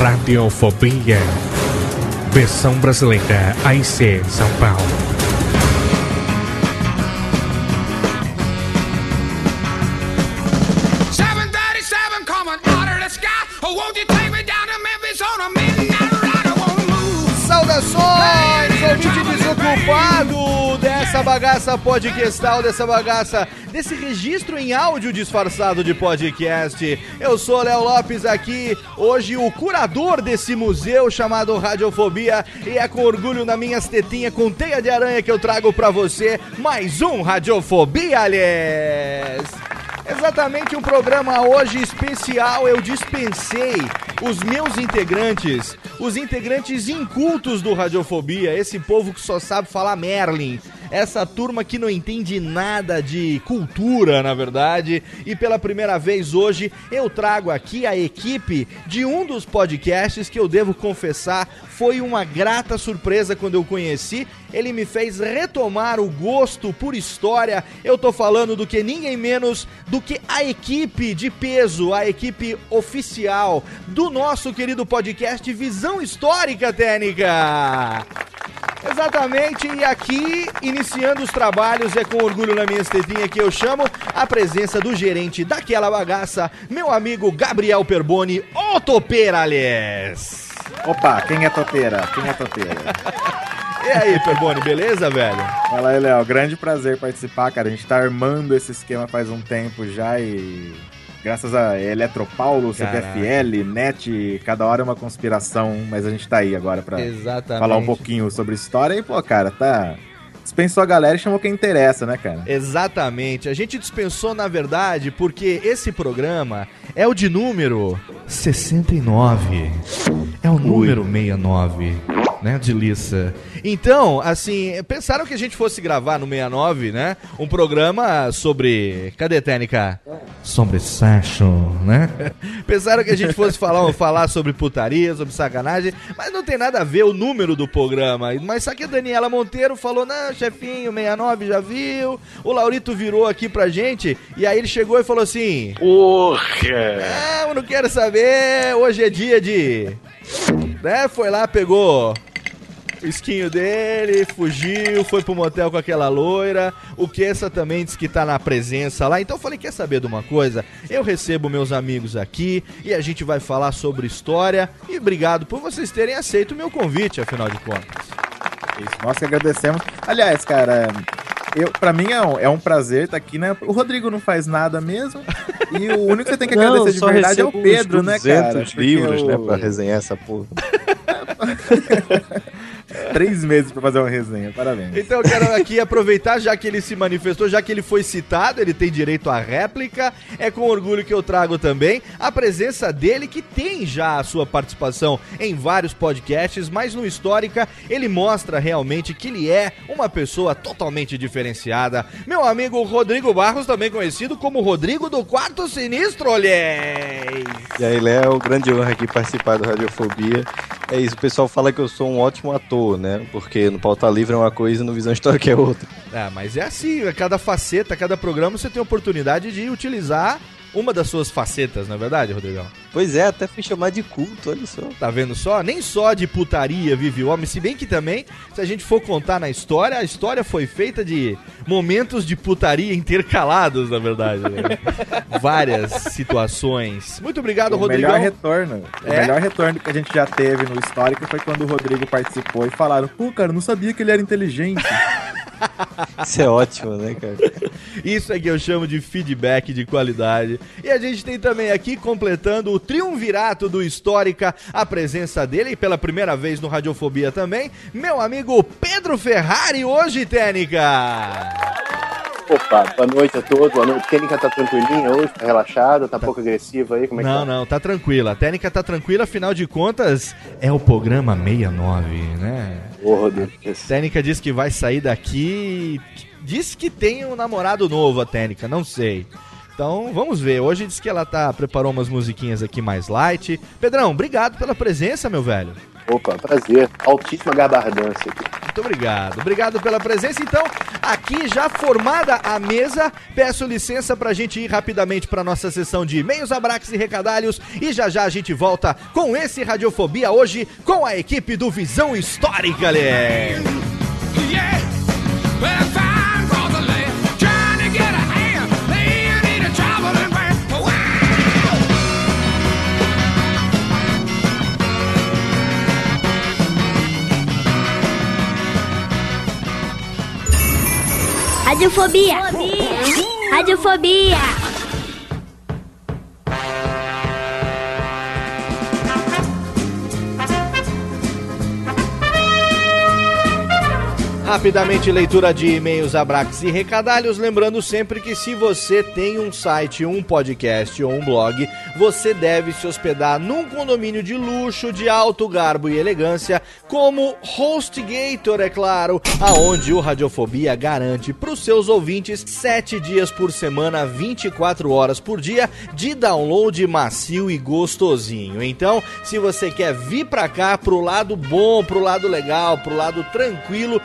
Radiofobia. Versão brasileira AIC São Paulo. Saudações, ouvinte desocupado dessa bagaça podcastal, dessa bagaça, desse registro em áudio disfarçado de podcast. Eu sou Léo Lopes aqui, hoje o curador desse museu chamado Radiofobia e é com orgulho na minhas tetinhas com teia de aranha que eu trago pra você mais um Radiofobia, aliás. Exatamente um programa hoje especial. Eu dispensei os meus integrantes, os integrantes incultos do Radiofobia, esse povo que só sabe falar Merlin. Essa turma que não entende nada de cultura, na verdade. E pela primeira vez hoje eu trago aqui a equipe de um dos podcasts que eu devo confessar foi uma grata surpresa quando eu conheci. Ele me fez retomar o gosto por história. Eu tô falando do que ninguém menos do que a equipe de peso, a equipe oficial do nosso querido podcast Visão Histórica Técnica. Exatamente, e aqui, iniciando os trabalhos, é com orgulho na minha estetinha que eu chamo a presença do gerente daquela bagaça, meu amigo Gabriel Perboni, o Topeira, aliás. Opa, quem é topeira? Quem é topeira? E aí, Perboni, beleza, velho? Fala aí, Léo. Grande prazer participar, cara. A gente tá armando esse esquema faz um tempo já e. Graças a Eletropaulo, CPFL, NET, cada hora é uma conspiração, mas a gente tá aí agora pra Exatamente. falar um pouquinho sobre história e, pô, cara, tá. Dispensou a galera e chamou quem interessa, né, cara? Exatamente. A gente dispensou, na verdade, porque esse programa é o de número 69. É o número 69, né, de Lissa. Então, assim, pensaram que a gente fosse gravar no 69, né? Um programa sobre. Cadê, Técnica? Sobre sexo, né? Pensaram que a gente fosse falar, falar sobre putaria, sobre sacanagem, mas não tem nada a ver o número do programa. Mas só que a Daniela Monteiro falou: não, chefinho, 69 já viu. O Laurito virou aqui pra gente, e aí ele chegou e falou assim: Porra! Não, não quero saber, hoje é dia de. Né? Foi lá, pegou o esquinho dele, fugiu, foi pro motel com aquela loira. O Kessa também disse que tá na presença lá. Então eu falei: quer saber de uma coisa? Eu recebo meus amigos aqui e a gente vai falar sobre história. E obrigado por vocês terem aceito o meu convite, afinal de contas. Isso, nós que agradecemos. Aliás, cara, eu, pra mim é um, é um prazer estar aqui, né? O Rodrigo não faz nada mesmo. E o único que você tem que Não, agradecer de só verdade é o Pedro, uns né, cara? 200 Porque livros, o- né, pra resenhar essa porra. três meses pra fazer uma resenha. Parabéns. Então eu quero aqui aproveitar, já que ele se manifestou, já que ele foi citado, ele tem direito à réplica. É com orgulho que eu trago também a presença dele, que tem já a sua participação em vários podcasts, mas no Histórica ele mostra realmente que ele é uma pessoa totalmente diferenciada. Meu amigo Rodrigo Barros, também conhecido como Rodrigo do Quarto Sinistro, olhei! E aí, Léo, grande honra aqui participar do Radiofobia. É isso, o pessoal fala que eu sou um ótimo ator, né? Porque no Pauta Livre é uma coisa e no Visão Histórica é outra. Ah, mas é assim, a cada faceta, cada programa você tem a oportunidade de utilizar uma das suas facetas, não é verdade, Rodrigão? Pois é, até fui chamar de culto, olha só. Tá vendo só? Nem só de putaria vive o homem, se bem que também, se a gente for contar na história, a história foi feita de momentos de putaria intercalados, na verdade. Né? Várias situações. Muito obrigado, o Rodrigão. melhor retorno. O É? melhor retorno que a gente já teve no histórico foi quando o Rodrigo participou e falaram: pô, cara, não sabia que ele era inteligente. Isso é ótimo, né, cara? Isso é que eu chamo de feedback de qualidade. E a gente tem também aqui, completando o triunvirato do Histórica, a presença dele, e pela primeira vez no Radiofobia também, meu amigo Pedro Ferrari, hoje, Técnica! Opa, boa noite a todos, boa noite. Técnica tá tranquilinha hoje, tá relaxada, tá pouco agressiva aí, como é que Não, tá? não, tá tranquila. A técnica tá tranquila, afinal de contas, é o programa 69, né? Ô, Rodrigo. A técnica diz que vai sair daqui. Diz que tem um namorado novo, a técnica, não sei. Então vamos ver. Hoje diz que ela tá preparou umas musiquinhas aqui mais light. Pedrão, obrigado pela presença, meu velho. Opa, prazer. Altíssima gabardância aqui. Muito obrigado. Obrigado pela presença. Então, aqui já formada a mesa, peço licença pra gente ir rapidamente pra nossa sessão de e-mails, abraços e recadalhos. E já já a gente volta com esse Radiofobia hoje com a equipe do Visão Histórica, galera. Radiofobia. Radiofobia. Rapidamente, leitura de e-mails, abraços e recadalhos. Lembrando sempre que se você tem um site, um podcast ou um blog, você deve se hospedar num condomínio de luxo, de alto garbo e elegância, como HostGator, é claro, aonde o Radiofobia garante para os seus ouvintes 7 dias por semana, 24 horas por dia, de download macio e gostosinho. Então, se você quer vir pra cá pro lado bom, pro lado legal, pro lado tranquilo,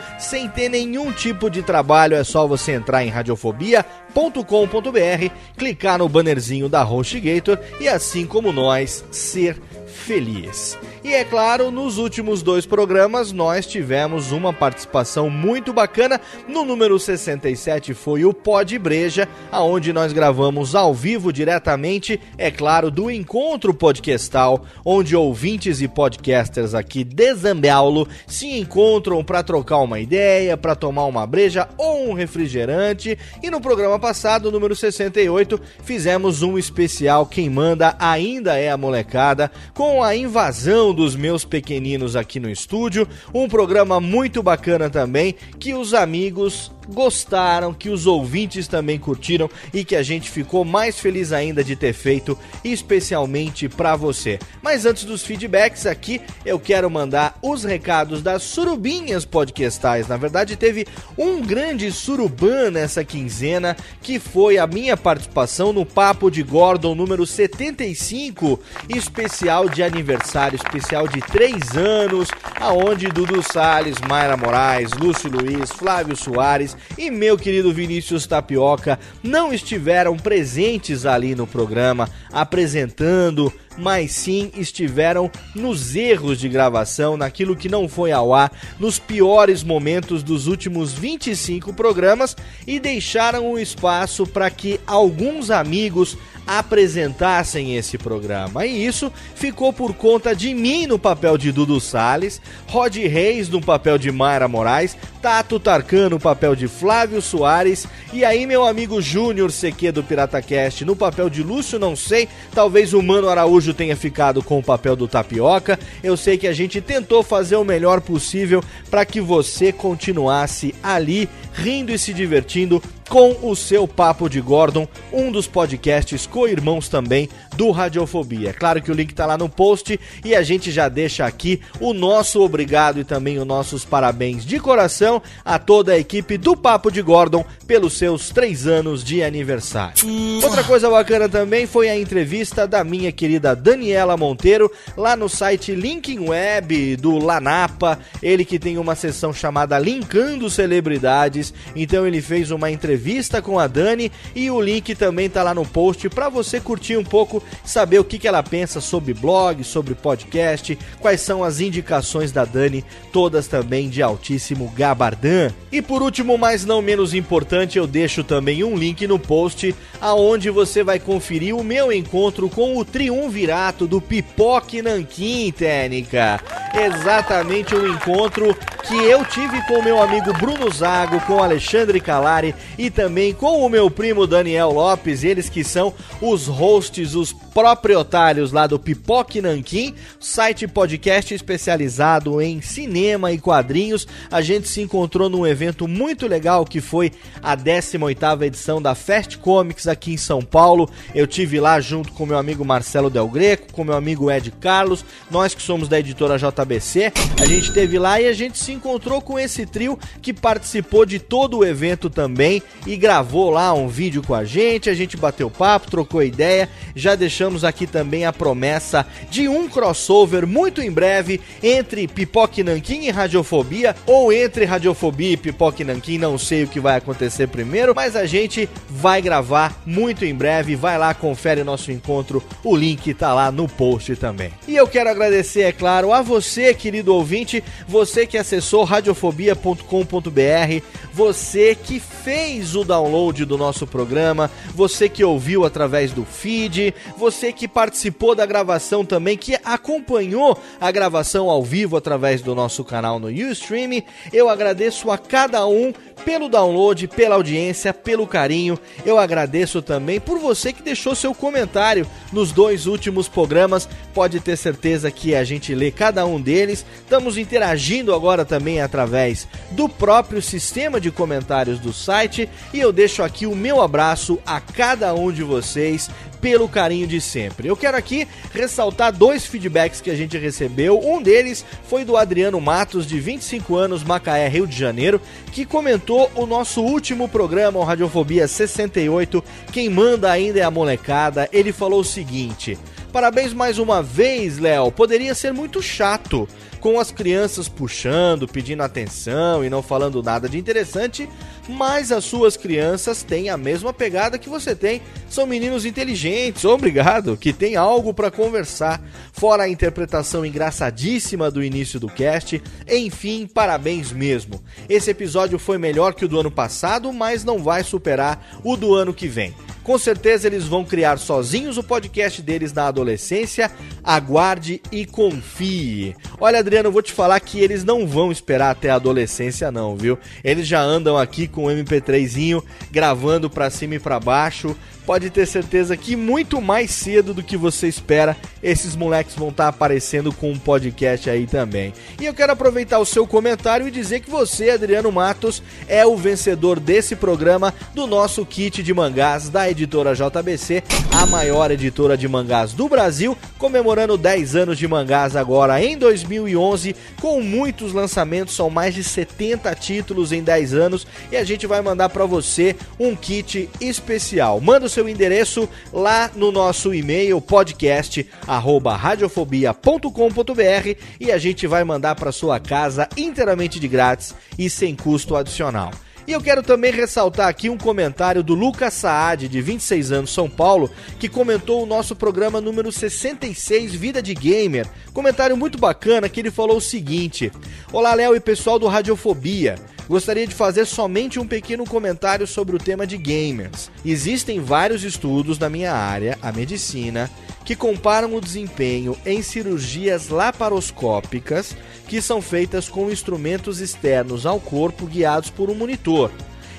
ter nenhum tipo de trabalho, é só você entrar em radiofobia.com.br, clicar no bannerzinho da HostGator e assim como nós, ser feliz. E é claro, nos últimos dois programas nós tivemos uma participação muito bacana. No número 67 foi o Pod Breja, aonde nós gravamos ao vivo diretamente, é claro, do encontro podcastal, onde ouvintes e podcasters aqui de Zambiaulo se encontram para trocar uma ideia, para tomar uma breja ou um refrigerante. E no programa passado, número 68, fizemos um especial Quem Manda Ainda é a Molecada, com a invasão dos meus pequeninos aqui no estúdio. Um programa muito bacana também, que os amigos gostaram, que os ouvintes também curtiram e que a gente ficou mais feliz ainda de ter feito, especialmente para você. Mas antes dos feedbacks aqui, eu quero mandar os recados das surubinhas podcastais. Na verdade, teve um grande surubã nessa quinzena, que foi a minha participação no Papo de Gordon número 75, especial de aniversário, especial de 3 anos, aonde Dudu Salles, Mayra Moraes, Lúcio Luiz, Flávio Soares e meu querido Vinícius Tapioca não estiveram presentes ali no programa apresentando, mas sim estiveram nos erros de gravação, naquilo que não foi ao ar, nos piores momentos dos últimos 25 programas e deixaram o espaço para que alguns amigos apresentassem esse programa. E isso ficou por conta de mim no papel de Dudu Salles, Rod Reis no papel de Mayra Moraes, Tato Tarkan no papel de Flávio Soares e aí meu amigo Júnior CQ do PirataCast no papel de Lúcio, não sei, talvez o Mano Araújo tenha ficado com o papel do Tapioca. Eu sei que a gente tentou fazer o melhor possível para que você continuasse ali rindo e se divertindo com o seu Papo de Gordon, um dos podcasts co-irmãos também do Radiofobia. É claro que o link tá lá no post e a gente já deixa aqui o nosso obrigado e também os nossos parabéns de coração a toda a equipe do Papo de Gordon pelos seus três anos de aniversário. Outra coisa bacana também foi a entrevista da minha querida Daniela Monteiro lá no site Linkin Web do Lanapa, ele que tem uma sessão chamada Linkando Celebridades, então ele fez uma entrevista com a Dani e o link também tá lá no post para você curtir um pouco saber o que, que ela pensa sobre blog, sobre podcast, quais são as indicações da Dani, todas também de altíssimo gabardão. E por último, mas não menos importante, eu deixo também um link no post aonde você vai conferir o meu encontro com o triunvirato do Pipoque Nanquim, técnica. Exatamente o um encontro que eu tive com o meu amigo Bruno Zago, com Alexandre Calari e também com o meu primo Daniel Lopes, eles que são os hosts, os proprietários lá do Pipoque Nanquim, site podcast especializado em cinema e quadrinhos. A gente se encontrou num evento muito legal que foi a 18ª edição da Fast Comics aqui em São Paulo. Eu tive lá junto com meu amigo Marcelo Del Greco, com meu amigo Ed Carlos, nós que somos da editora JBC. A gente teve lá e a gente se encontrou com esse trio que participou de todo o evento também e gravou lá um vídeo com a gente. A gente bateu papo, trocou ideia, já deixamos aqui também a promessa de um crossover muito em breve entre Pipoque Nanquim e Radiofobia, ou entre Radiofobia e Pipoque Nanquim, não sei o que vai acontecer primeiro, mas a gente vai gravar muito em breve. Vai lá, confere nosso encontro, o link tá lá no post também. E eu quero agradecer, é claro, a você, querido ouvinte, você que acessou radiofobia.com.br, você que fez o download do nosso programa, você que ouviu através do feed, você que participou da gravação também, que acompanhou a gravação ao vivo através do nosso canal no Ustream. Eu agradeço a cada um pelo download, pela audiência, pelo carinho. Eu agradeço também por você que deixou seu comentário nos dois últimos programas. Pode ter certeza que a gente lê cada um deles. Estamos interagindo agora também através do próprio sistema de comentários do site e eu deixo aqui o meu abraço a cada um de vocês pelo carinho de sempre. Eu quero aqui ressaltar dois feedbacks que a gente recebeu. Um deles foi do Adriano Matos, de 25 anos, Macaé, Rio de Janeiro, que comentou o nosso último programa, o Radiofobia 68. Quem manda ainda é a molecada. Ele falou o seguinte: Parabéns mais uma vez, Léo. Poderia ser muito chato com as crianças puxando, pedindo atenção e não falando nada de interessante, mas as suas crianças têm a mesma pegada que você tem. São meninos inteligentes, obrigado, que tem algo para conversar. Fora a interpretação engraçadíssima do início do cast, enfim, parabéns mesmo. Esse episódio foi melhor que o do ano passado, mas não vai superar o do ano que vem. Com certeza eles vão criar sozinhos o podcast deles na adolescência. Aguarde e confie. Olha, Adriano, eu vou te falar que eles não vão esperar até a adolescência, não, viu? Eles já andam aqui com o MP3zinho gravando pra cima e pra baixo pode ter certeza que muito mais cedo do que você espera, esses moleques vão estar tá aparecendo com um podcast aí também. E eu quero aproveitar o seu comentário e dizer que você, Adriano Matos, é o vencedor desse programa do nosso kit de mangás da editora JBC, a maior editora de mangás do Brasil, comemorando 10 anos de mangás agora em 2011, com muitos lançamentos, são mais de 70 títulos em 10 anos e a gente vai mandar para você um kit especial. Manda o seu endereço lá no nosso e-mail podcast@radiofobia.com.br e a gente vai mandar para sua casa inteiramente de grátis e sem custo adicional. E eu quero também ressaltar aqui um comentário do Lucas Saad, de 26 anos, São Paulo, que comentou o nosso programa número 66, Vida de Gamer. Comentário muito bacana que ele falou o seguinte: Olá, Léo e pessoal do Radiofobia. Gostaria de fazer somente um pequeno comentário sobre o tema de gamers. Existem vários estudos na minha área, a medicina, que comparam o desempenho em cirurgias laparoscópicas que são feitas com instrumentos externos ao corpo guiados por um monitor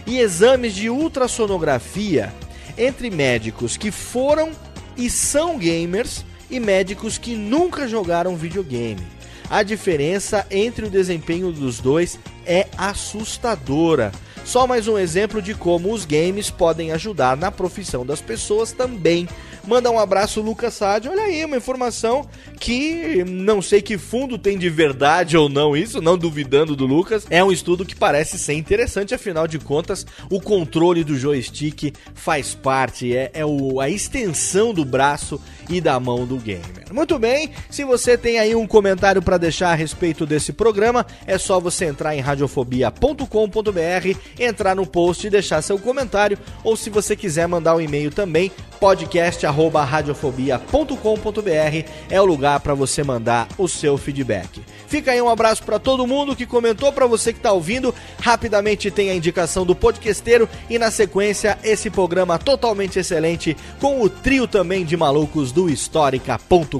e exames de ultrassonografia entre médicos que foram e são gamers e médicos que nunca jogaram videogame. A diferença entre o desempenho dos dois é assustadora. Só mais um exemplo de como os games podem ajudar na profissão das pessoas também. Manda um abraço, Lucas Sade. Olha aí, uma informação que não sei que fundo tem de verdade ou não isso, não duvidando do Lucas. É um estudo que parece ser interessante, afinal de contas, o controle do joystick faz parte, é, é o, a extensão do braço e da mão do gamer. Muito bem, se você tem aí um comentário para deixar a respeito desse programa, é só você entrar em radiofobia.com.br, entrar no post e deixar seu comentário, ou se você quiser mandar um e-mail também, podcast@radiofobia.com.br é o lugar para você mandar o seu feedback. Fica aí um abraço para todo mundo que comentou, para você que tá ouvindo. Rapidamente tem a indicação do podquesteiro e na sequência esse programa totalmente excelente com o trio também de malucos do histórica.com.br.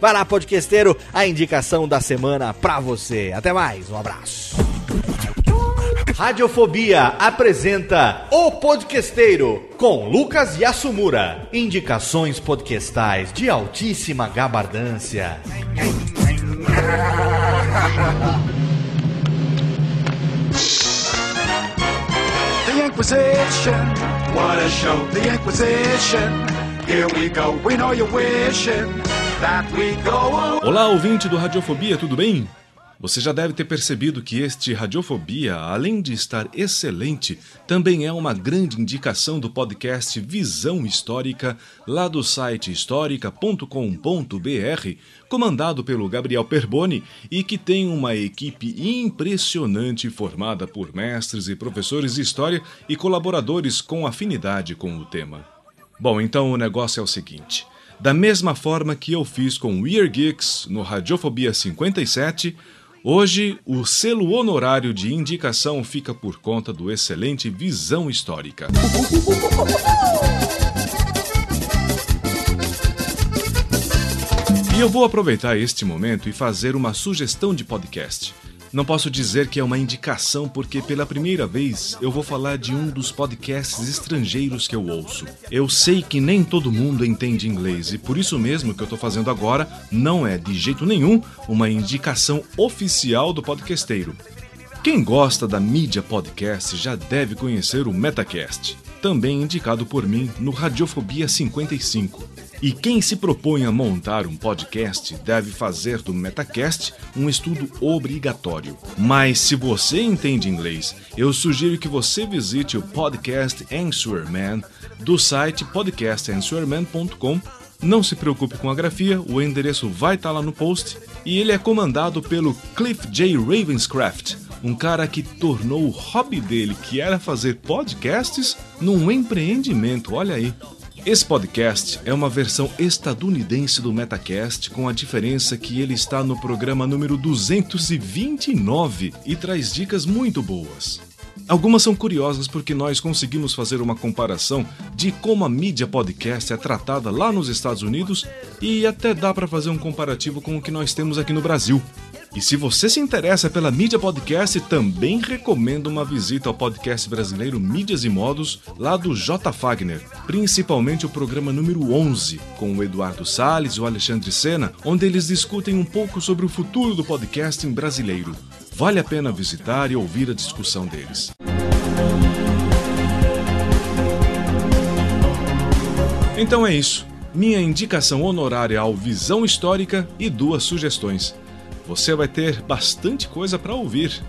Vai lá, podquesteiro, a indicação da semana pra você. Até mais, um abraço. Radiofobia apresenta O Podquesteiro com Lucas Yasumura. Indicações podcastais de altíssima gabardância. The Inquisition, what a show. The Inquisition, Olá, ouvinte do Radiofobia, tudo bem? Você já deve ter percebido que este Radiofobia, além de estar excelente, também é uma grande indicação do podcast Visão Histórica, lá do site histórica.com.br, comandado pelo Gabriel Perboni e que tem uma equipe impressionante formada por mestres e professores de história e colaboradores com afinidade com o tema. Bom, então o negócio é o seguinte. Da mesma forma que eu fiz com Weird Geeks no Radiofobia 57, Hoje, o selo honorário de indicação fica por conta do excelente Visão Histórica. E eu vou aproveitar este momento e fazer uma sugestão de podcast. Não posso dizer que é uma indicação porque pela primeira vez eu vou falar de um dos podcasts estrangeiros que eu ouço. Eu sei que nem todo mundo entende inglês e por isso mesmo que eu estou fazendo agora não é de jeito nenhum uma indicação oficial do podcasteiro. Quem gosta da mídia podcast já deve conhecer o Metacast, também indicado por mim no Radiofobia 55. E quem se propõe a montar um podcast deve fazer do Metacast um estudo obrigatório. Mas se você entende inglês, eu sugiro que você visite o Podcast Answer Man do site podcastanswerman.com. Não se preocupe com a grafia, o endereço vai estar lá no post. E ele é comandado pelo Cliff J. Ravenscraft, um cara que tornou o hobby dele, que era fazer podcasts, num empreendimento. Olha aí. Esse podcast é uma versão estadunidense do Metacast, com a diferença que ele está no programa número 229 e traz dicas muito boas. Algumas são curiosas porque nós conseguimos fazer uma comparação de como a mídia podcast é tratada lá nos Estados Unidos e até dá para fazer um comparativo com o que nós temos aqui no Brasil. E se você se interessa pela mídia podcast, também recomendo uma visita ao podcast brasileiro Mídias e Modos, lá do J. Fagner, principalmente o programa número 11, com o Eduardo Salles e o Alexandre Sena, onde eles discutem um pouco sobre o futuro do podcasting brasileiro. Vale a pena visitar e ouvir a discussão deles. Então é isso. Minha indicação honorária ao Visão Histórica e duas sugestões você vai ter bastante coisa para ouvir.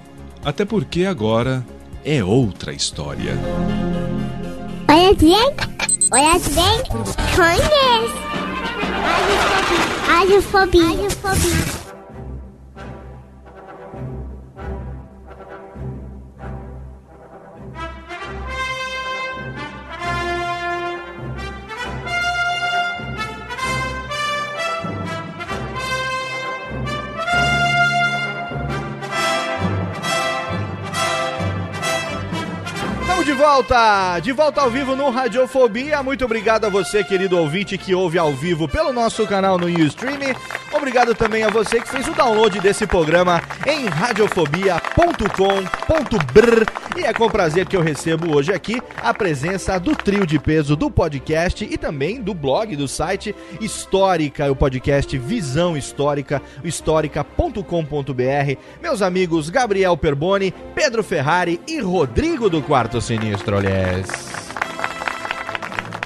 Até porque agora é outra história. Olha bem, olha bem, conhece. Radiofobia. Radiofobia. Volta! De volta ao vivo no Radiofobia. Muito obrigado a você, querido ouvinte, que ouve ao vivo pelo nosso canal no Ustream. Obrigado também a você que fez o download desse programa em radiofobia.com.br. E é com prazer que eu recebo hoje aqui a presença do trio de peso do podcast e também do blog, do site Histórica, o podcast Visão Histórica, histórica.com.br. Meus amigos Gabriel Perboni, Pedro Ferrari e Rodrigo do Quarto Sinistro, aliás.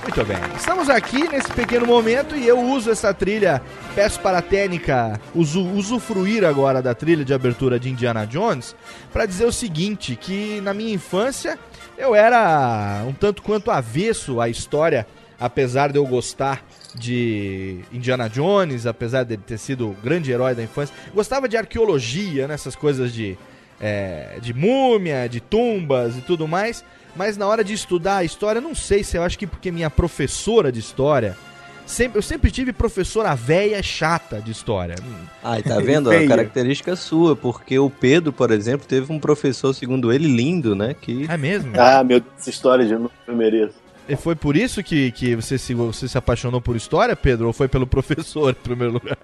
Muito bem, estamos aqui nesse pequeno momento e eu uso essa trilha, peço para a técnica usu, usufruir agora da trilha de abertura de Indiana Jones, para dizer o seguinte, que na minha infância eu era um tanto quanto avesso à história, apesar de eu gostar de Indiana Jones, apesar de ele ter sido o grande herói da infância, gostava de arqueologia, nessas coisas de, é, de múmia, de tumbas e tudo mais, mas na hora de estudar a história, não sei se eu acho que porque minha professora de história. Sempre, eu sempre tive professora velha chata de história. Ai, tá vendo? a característica sua, porque o Pedro, por exemplo, teve um professor, segundo ele, lindo, né? Que... É mesmo? Ah, meu Deus, essa história de novo eu mereço. E foi por isso que, que você, se, você se apaixonou por história, Pedro? Ou foi pelo professor, em primeiro lugar?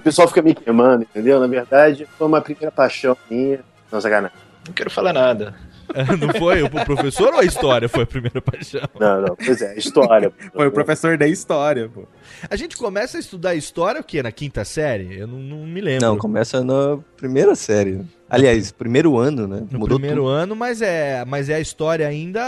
O pessoal fica me queimando, entendeu? Na verdade, foi uma primeira paixão minha. Não, sacanagem. Não quero falar nada. Não foi o professor ou a história foi a primeira paixão? Não, não. Pois é, história. Foi o professor da história, pô. A gente começa a estudar história o quê? Na quinta série? Eu não, não me lembro. Não, começa na primeira série. Aliás, primeiro ano, né? No primeiro tudo. ano, mas é, mas é a história ainda.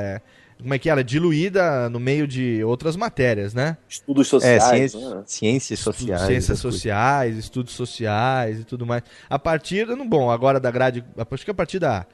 é, Como é que era? Diluída no meio de outras matérias, né? Estudos É, sociais. ciências, né? ciências sociais. Ciências essas coisas. sociais, estudos sociais e tudo mais. A partir, não, bom, agora da grade, acho que a partir da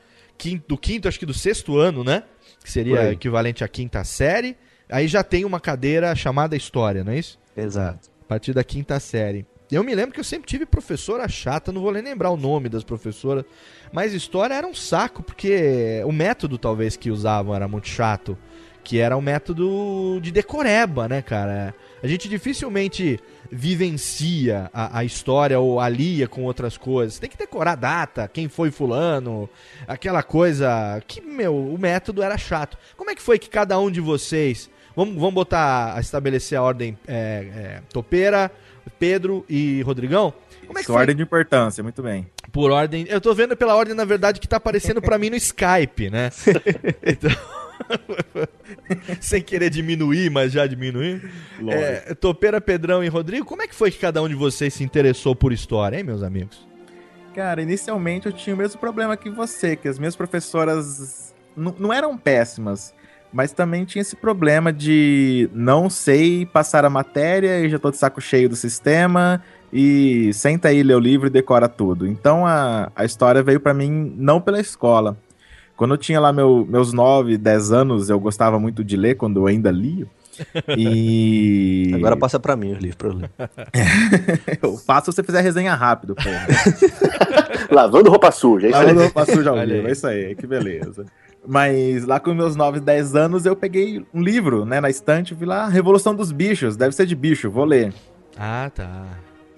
quinto, do quinto, acho que do sexto ano, né? Que seria equivalente à quinta série. Aí já tem uma cadeira chamada História, não é isso? Exato. A partir da quinta série. Eu me lembro que eu sempre tive professora chata, não vou nem lembrar o nome das professoras, mas história era um saco, porque o método talvez que usavam era muito chato, que era o método de decoreba, né, cara? A gente dificilmente vivencia a, a história ou alia com outras coisas. Tem que decorar a data, quem foi fulano, aquela coisa que, meu, o método era chato. Como é que foi que cada um de vocês... Vamos, vamos botar, a estabelecer a ordem é, é, Topeira, Pedro e Rodrigão? Como é que foi? ordem de importância, muito bem. Por ordem. Eu tô vendo pela ordem, na verdade, que tá aparecendo pra mim no Skype, né? Então. Sem querer diminuir, mas já diminuir. É, Topeira, Pedrão e Rodrigo, como é que foi que cada um de vocês se interessou por história, hein, meus amigos? Cara, inicialmente eu tinha o mesmo problema que você, que as minhas professoras não eram péssimas, mas também tinha esse problema de não sei passar a matéria e já tô de saco cheio do sistema e senta aí, lê o livro e decora tudo. Então a, a história veio pra mim não pela escola. Quando eu tinha lá meu- meus 9, 10 anos, eu gostava muito de ler, quando eu ainda lia. E. Agora passa pra mim os livros pra eu ler. eu faço se você fizer resenha rápido, porra. Lavando roupa suja. é isso aí. Lavando roupa suja ao Olha vivo, aí. é isso aí, que beleza. Mas lá com meus 9, 10 anos, eu peguei um livro, né, na estante, vi lá, Revolução dos Bichos, deve ser de bicho, vou ler. Ah, tá.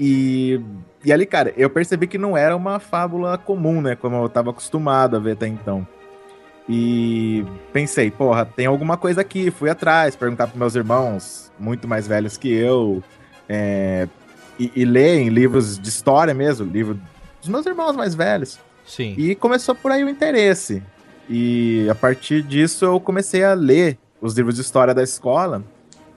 E, e ali, cara, eu percebi que não era uma fábula comum, né, como eu tava acostumado a ver até então. E pensei, porra, tem alguma coisa aqui, fui atrás, perguntar pros meus irmãos, muito mais velhos que eu, é, e, e ler em livros de história mesmo, livro dos meus irmãos mais velhos. Sim. E começou por aí o interesse. E a partir disso eu comecei a ler os livros de história da escola.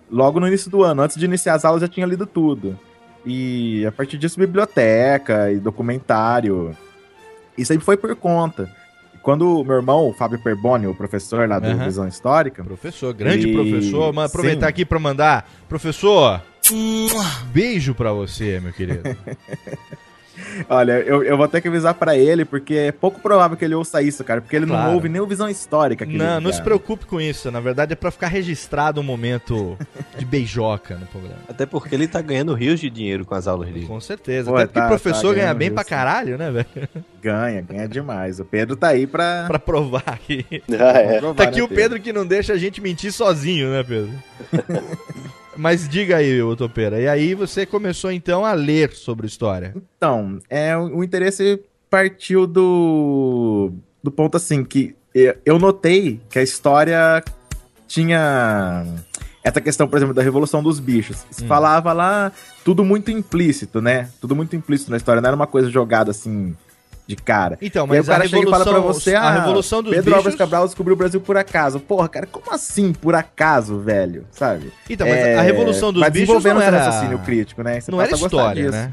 Logo no início do ano, antes de iniciar as aulas, eu já tinha lido tudo. E a partir disso, biblioteca e documentário. E sempre foi por conta. E quando o meu irmão, o Fábio Perboni, o professor lá do Aham. Visão Histórica. Professor, grande ele- professor. Mas aproveitar Sim. aqui pra mandar. Professor, beijo pra você, meu querido. Olha, eu, eu vou ter que avisar pra ele, porque é pouco provável que ele ouça isso, cara. Porque ele Claro. não ouve nem o Visão Histórica. Não, não se preocupe com isso. Na verdade, é pra ficar registrado um momento de beijoca no programa. Até porque ele tá ganhando rios de dinheiro com as aulas dele. Com certeza. Pô, Até porque tá- o professor tá ganha bem isso. pra caralho, né, velho? Ganha, ganha demais. O Pedro tá aí pra. pra provar aqui. Ah, é. provar, Tá aqui né, o Pedro que não deixa a gente mentir sozinho, né, Pedro? Mas diga aí, ô Topeira. E aí você começou então a ler sobre história. Então, é, o interesse partiu do, do ponto assim, que eu notei que a história tinha essa questão, por exemplo, da revolução dos bichos. Se Hum. falava lá tudo muito implícito, né? Tudo muito implícito na história, não era uma coisa jogada assim de cara. Então, E aí mas o cara a chega e fala pra revolução- você, a ah, revolução dos Pedro Álvares bichos- Cabral descobriu o Brasil por acaso. Porra, cara, como assim por acaso, velho? Sabe? Então, mas a revolução dos vai bichos desenvolvendo não esse era- raciocínio crítico, né? Você não era a história, né?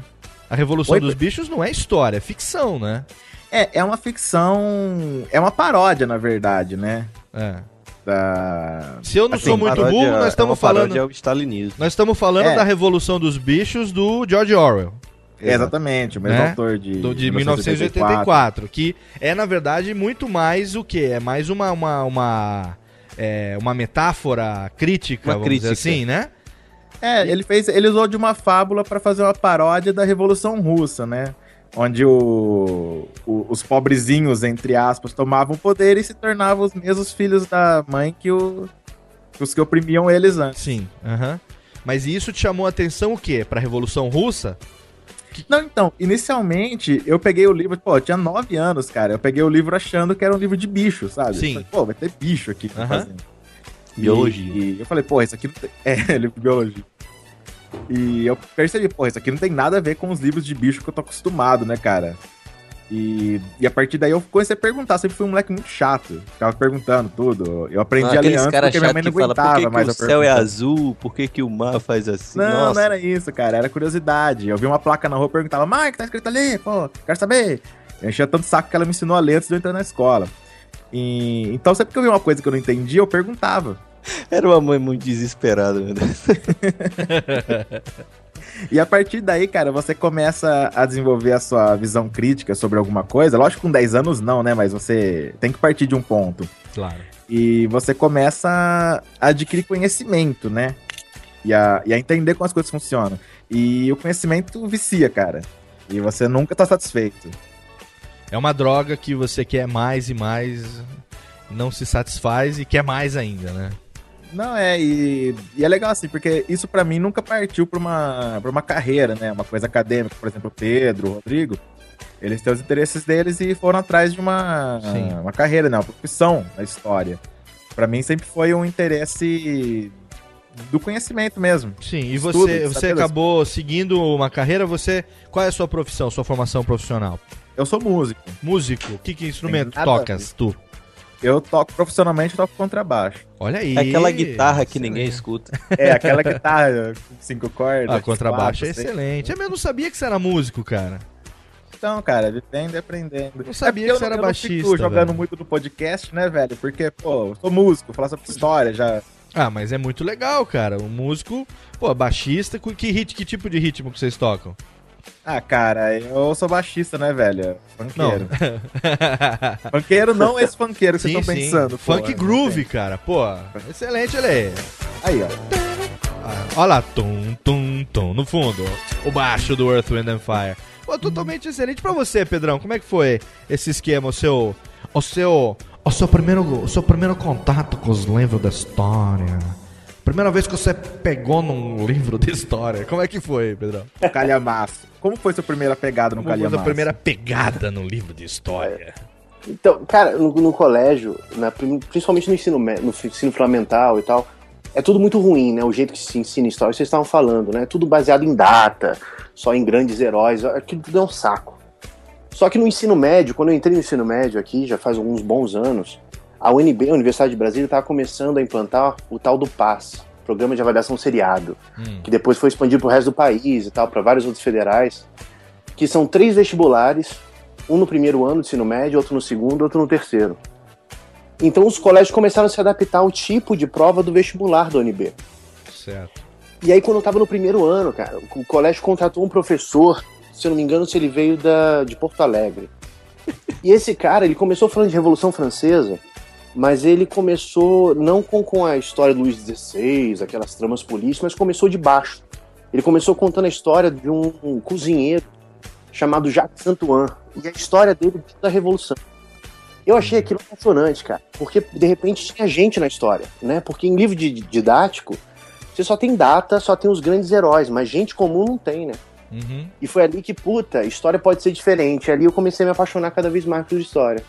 A revolução Oi, dos bichos não é história, é ficção, né? É, é uma ficção. É uma paródia, na verdade, né? É. Da... Se eu não Assim, sou muito paródia- burro, nós é estamos paródia falando. Nós estamos falando É. da revolução dos bichos do George Orwell. Exatamente, o mesmo né? autor de, Do- de 1984, que é na verdade muito mais o que é mais uma uma uma, é, uma metáfora crítica, Uma vamos dizer crítica. assim, né? É, ele fez, ele usou de uma fábula pra fazer uma paródia da Revolução Russa, né? Onde o, o- os pobrezinhos, entre aspas, tomavam poder e se tornavam os mesmos filhos da mãe que, o, que os que oprimiam eles antes. Sim, aham. Mas isso te chamou a atenção o quê? Pra Revolução Russa? Não, então, inicialmente eu peguei o livro, pô, eu tinha nove anos, cara. Eu peguei o livro achando que era um livro de bicho, sabe? Sim. Falei, pô, vai ter bicho aqui. tá Aham. fazendo. Biologia. E, e eu falei, pô, isso aqui não tem. É, livro de biologia. E eu percebi, pô, isso aqui não tem nada a ver com os livros de bicho que eu tô acostumado, né, cara? E, e a partir daí eu comecei a perguntar, sempre fui um moleque muito chato. Ficava perguntando tudo. Eu aprendi a ler antes porque minha mãe não falam, por aguentava que, que mais o céu é azul? Por que, que o mar faz assim? Não, Nossa. não era isso, cara. Era curiosidade. Eu vi uma placa na rua e perguntava, mãe, o que tá escrito ali? Pô, quero saber. Eu enchia tanto saco que ela me ensinou a ler antes de eu entrar na escola. E, então, sempre que eu vi uma coisa que eu não entendia, eu perguntava. Era uma mãe muito desesperada, meu Deus. E a partir daí, cara, você começa a desenvolver a sua visão crítica sobre alguma coisa. Lógico que com 10 anos não, né? Mas você tem que partir de um ponto. Claro. E você começa a adquirir conhecimento, né? E a, e a entender como as coisas funcionam. E o conhecimento vicia, cara. E você nunca tá satisfeito. É uma droga que você quer mais e mais, não se satisfaz e quer mais ainda, né? Não, é, e, e é legal assim, porque isso pra mim nunca partiu pra uma, pra uma carreira, né? Uma coisa acadêmica, por exemplo, o Pedro, o Rodrigo. Eles têm os interesses deles e foram atrás de uma, Sim. uma carreira, né? Uma profissão na história. Pra mim sempre foi um interesse do conhecimento mesmo. Sim, e Estudo, você, você das- acabou seguindo uma carreira, você. Qual é a sua profissão, sua formação profissional? Eu sou músico. Músico? Que, que instrumento tocas tu? Eu toco profissionalmente, eu toco contrabaixo. Olha aí. É aquela guitarra que ninguém escuta. É, aquela guitarra com cinco cordas. Ah, contrabaixo quatro, é seis. excelente. Eu não sabia que você era músico, cara. Então, cara, vivendo e aprendendo. Não sabia É que você eu era eu baixista, fico jogando velho. muito no podcast, né, velho? Porque, pô, eu sou músico, falar sobre história já. Ah, mas é muito legal, cara. O músico, pô, baixista, que, hit, que tipo de ritmo que vocês tocam? Ah, cara, eu sou baixista, né, velho? Não. Funkeiro. funkeiro não esse funkeiro que vocês estão pensando. pô. Funk groove, cara. Pô, excelente ele aí. Aí, ó. Ah, olha lá, tum, tum, tum, no fundo. O baixo do Earth, Wind and Fire. Pô, totalmente excelente pra você, Pedrão. Como é que foi esse esquema, o seu... O seu... O seu primeiro, o seu primeiro contato com os livros da história. Primeira vez que você pegou num livro de história. Como é que foi, Pedrão? Calhamaço. Como foi sua primeira pegada no Como foi a calhamaço? primeira pegada no livro de história? Então, cara, no, no colégio, na principalmente no ensino, no ensino fundamental e tal, é tudo muito ruim, né? O jeito que se ensina história, vocês estavam falando, né? Tudo baseado em data, só em grandes heróis, aquilo tudo é um saco. Só que no ensino médio, quando eu entrei no ensino médio aqui, já faz alguns bons anos, a UNB, a Universidade de Brasília, estava começando a implantar o tal do PAS, Programa de Avaliação Seriado, Hum. que depois foi expandido para o resto do país e tal, para vários outros federais, que são três vestibulares, um no primeiro ano do ensino médio, outro no segundo, outro no terceiro. Então os colégios começaram a se adaptar ao tipo de prova do vestibular da UNB. Certo. E aí, quando eu tava no primeiro ano, cara, o colégio contratou um professor, se eu não me engano, se ele veio da, de Porto Alegre. E esse cara, ele começou falando de Revolução Francesa, mas ele começou não com, com a história do Luís XVI, aquelas tramas políticas, mas começou de baixo. Ele começou contando a história de um, um cozinheiro chamado Jacques Santuan, e a história dele da Revolução. Eu achei aquilo apaixonante, cara, porque de repente tinha gente na história, né? Porque em livro de- de- didático, você só tem data, só tem os grandes heróis, mas gente comum não tem, né? Uhum. E foi ali que, puta, história pode ser diferente. Ali eu comecei a me apaixonar cada vez mais por história.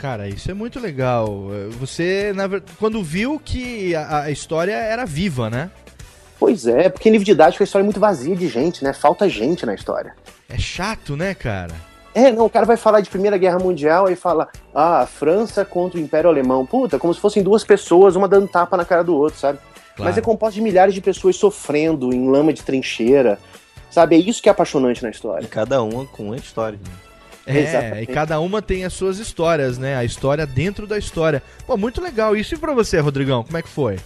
Cara, isso é muito legal. Você, na verdade, quando viu que a, a história era viva, né? Pois é, porque em livro didático a história é muito vazia de gente, né? Falta gente na história. É chato, né, cara? É, não, o cara vai falar de Primeira Guerra Mundial e fala, ah, a França contra o Império Alemão. Puta, como se fossem duas pessoas, uma dando tapa na cara do outro, sabe? Claro. Mas é composto de milhares de pessoas sofrendo em lama de trincheira, sabe? É isso que é apaixonante na história. E cada uma com uma história. né? É, Exatamente. e cada uma tem as suas histórias, né? A história dentro da história. Pô, muito legal isso. E pra você, Rodrigão, como é que foi?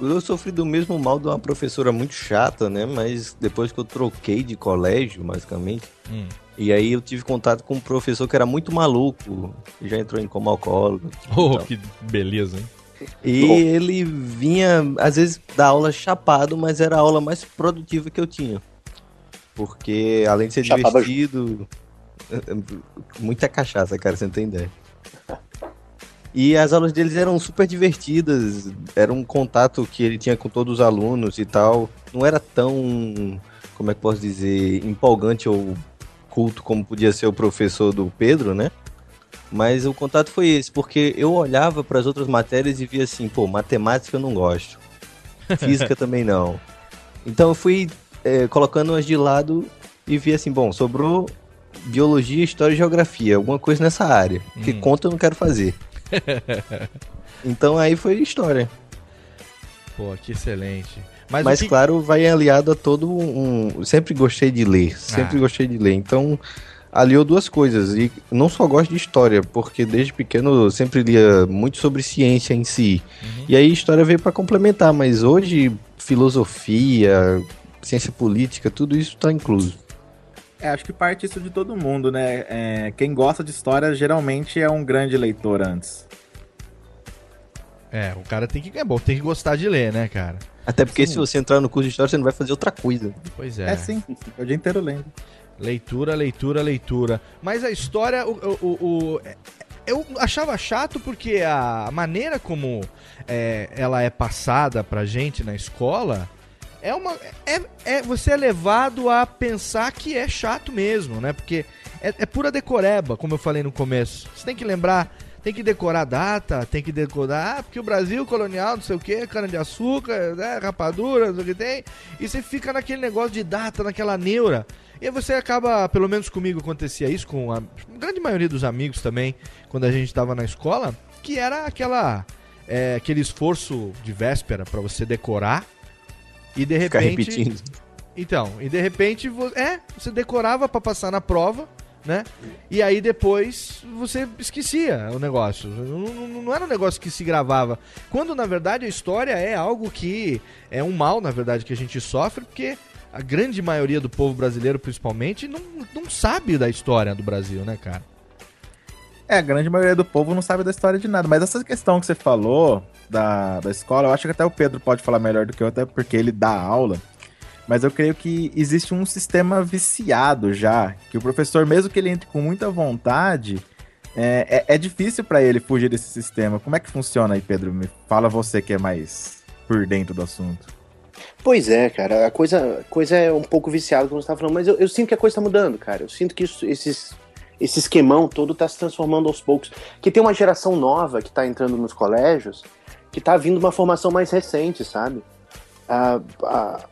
Eu sofri do mesmo mal de uma professora muito chata, né? Mas depois que eu troquei de colégio, basicamente, Hum. e aí eu tive contato com um professor que era muito maluco, já entrou em coma alcoólico. Oh, que beleza, hein? E ele vinha, às vezes, da aula chapado, mas era a aula mais produtiva que eu tinha. Porque, além de ser Chapava divertido, muita cachaça, cara, você não tem ideia. E as aulas deles eram super divertidas, era um contato que ele tinha com todos os alunos e tal. Não era tão, como é que posso dizer, empolgante ou culto como podia ser o professor do Pedro, né? Mas o contato foi esse, porque eu olhava para as outras matérias e via assim, pô, matemática eu não gosto. Física também não. Então eu fui é, colocando as de lado e vi assim, bom, sobrou biologia, história e geografia, alguma coisa nessa área. Que Hum. conta eu não quero fazer. Então aí foi história. Pô, que excelente. Mas, Mas, que... claro, vai aliado a todo um. Sempre gostei de ler, sempre Ah. gostei de ler. Então, aliou duas coisas. E não só gosto de história, porque desde pequeno eu sempre lia muito sobre ciência em si. Uhum. E aí história veio para complementar, mas hoje filosofia, ciência política, tudo isso tá incluso. É, acho que parte isso de todo mundo, né? É, quem gosta de história geralmente é um grande leitor antes. É, o cara tem que. É bom, tem que gostar de ler, né, cara? Até porque Sim. se você entrar no curso de história, você não vai fazer outra coisa. Pois É, é. sim, é o dia inteiro lendo. Leitura, leitura, leitura. Mas a história, o, o- o- o- é- eu achava chato porque a maneira como é, ela é passada pra gente na escola é uma. É, é- você é levado a pensar que é chato mesmo, né? Porque é, é pura decoreba, como eu falei no começo. Você tem que lembrar. Tem que decorar data, tem que decorar, ah, porque o Brasil colonial, não sei o que, cana-de-açúcar, né, rapadura, não sei o que tem. E você fica naquele negócio de data, naquela neura. E você acaba, pelo menos comigo acontecia isso, com a, a grande maioria dos amigos também, quando a gente estava na escola, que era aquela é, aquele esforço de véspera para você decorar e de Ficar repente repetindo. então, e de repente vo- é, você decorava pra passar na prova, né? E aí depois você esquecia o negócio. Não, não- não era um negócio que se gravava. Quando na verdade a história é algo que é um mal, na verdade, que a gente sofre, porque a grande maioria do povo brasileiro, principalmente, não, não sabe da história do Brasil, né, cara? É, a grande maioria do povo não sabe da história de nada. Mas essa questão que você falou da, da escola, eu acho que até o Pedro pode falar melhor do que eu, até porque ele dá aula. Mas eu creio que existe um sistema viciado já, que o professor, mesmo que ele entre com muita vontade, é, é, é difícil pra ele fugir desse sistema. Como é que funciona aí, Pedro? Me fala você que é mais por dentro do assunto. Pois é, cara, a coisa, coisa é um pouco viciada, como você tá falando, mas eu, eu sinto que a coisa tá mudando, cara. Eu sinto que isso- esses, esse esquemão todo tá se transformando aos poucos. Que tem uma geração nova que tá entrando nos colégios, que tá vindo uma formação mais recente, sabe?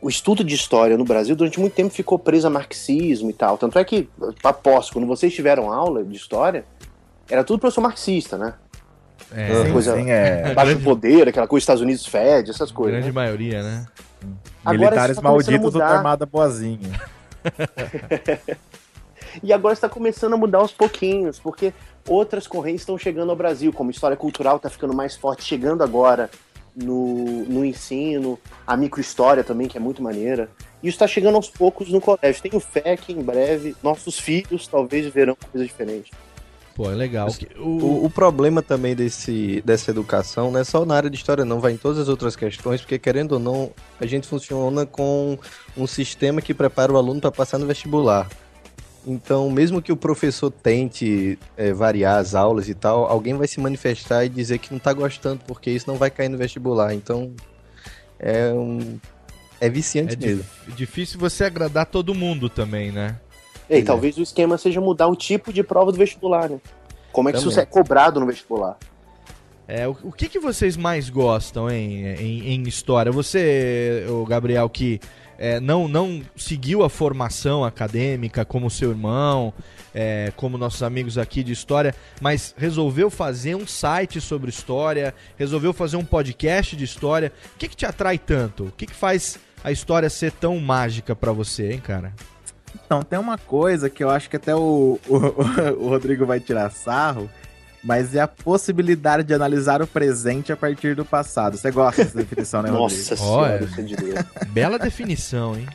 O estudo de história no Brasil durante muito tempo ficou preso a marxismo e tal. Tanto é que, aposto, quando vocês tiveram aula de história, era tudo professor marxista, né? É, Sim, coisa- sim, é. Baixo poder, aquela coisa Estados Unidos Fed, essas coisas. grande né? maioria, né? Agora Militares tá malditos ou da armada boazinha. E agora está começando a mudar aos pouquinhos, porque outras correntes estão chegando ao Brasil, como história cultural está ficando mais forte, chegando agora no, no ensino, a microhistória também, que é muito maneira. E isso está chegando aos poucos no colégio. Tenho fé que em breve nossos filhos talvez verão coisa diferente. Pô, é legal. O, O, o problema também desse, dessa educação não é só na área de história, não, vai em todas as outras questões, porque querendo ou não, a gente funciona com um sistema que prepara o aluno para passar no vestibular. Então, mesmo que o professor tente é, variar as aulas e tal, alguém vai se manifestar e dizer que não tá gostando, porque isso não vai cair no vestibular. Então, é um. É viciante é mesmo. difícil você agradar todo mundo também, né? E aí, talvez o esquema seja mudar o tipo de prova do vestibular, né? Como é que Também. isso é cobrado no vestibular? É, o, o que, que vocês mais gostam em, em, em história? Você, o Gabriel, que é, não, não seguiu a formação acadêmica como seu irmão, é, como nossos amigos aqui de história, mas resolveu fazer um site sobre história, resolveu fazer um podcast de história. O que, que te atrai tanto? O que, que faz a história ser tão mágica pra você, hein, cara? Então, tem uma coisa que eu acho que até o, o, o Rodrigo vai tirar sarro, mas é a possibilidade de analisar o presente a partir do passado. Você gosta dessa definição, né, Rodrigo? Nossa senhora, você diria. Bela definição, hein?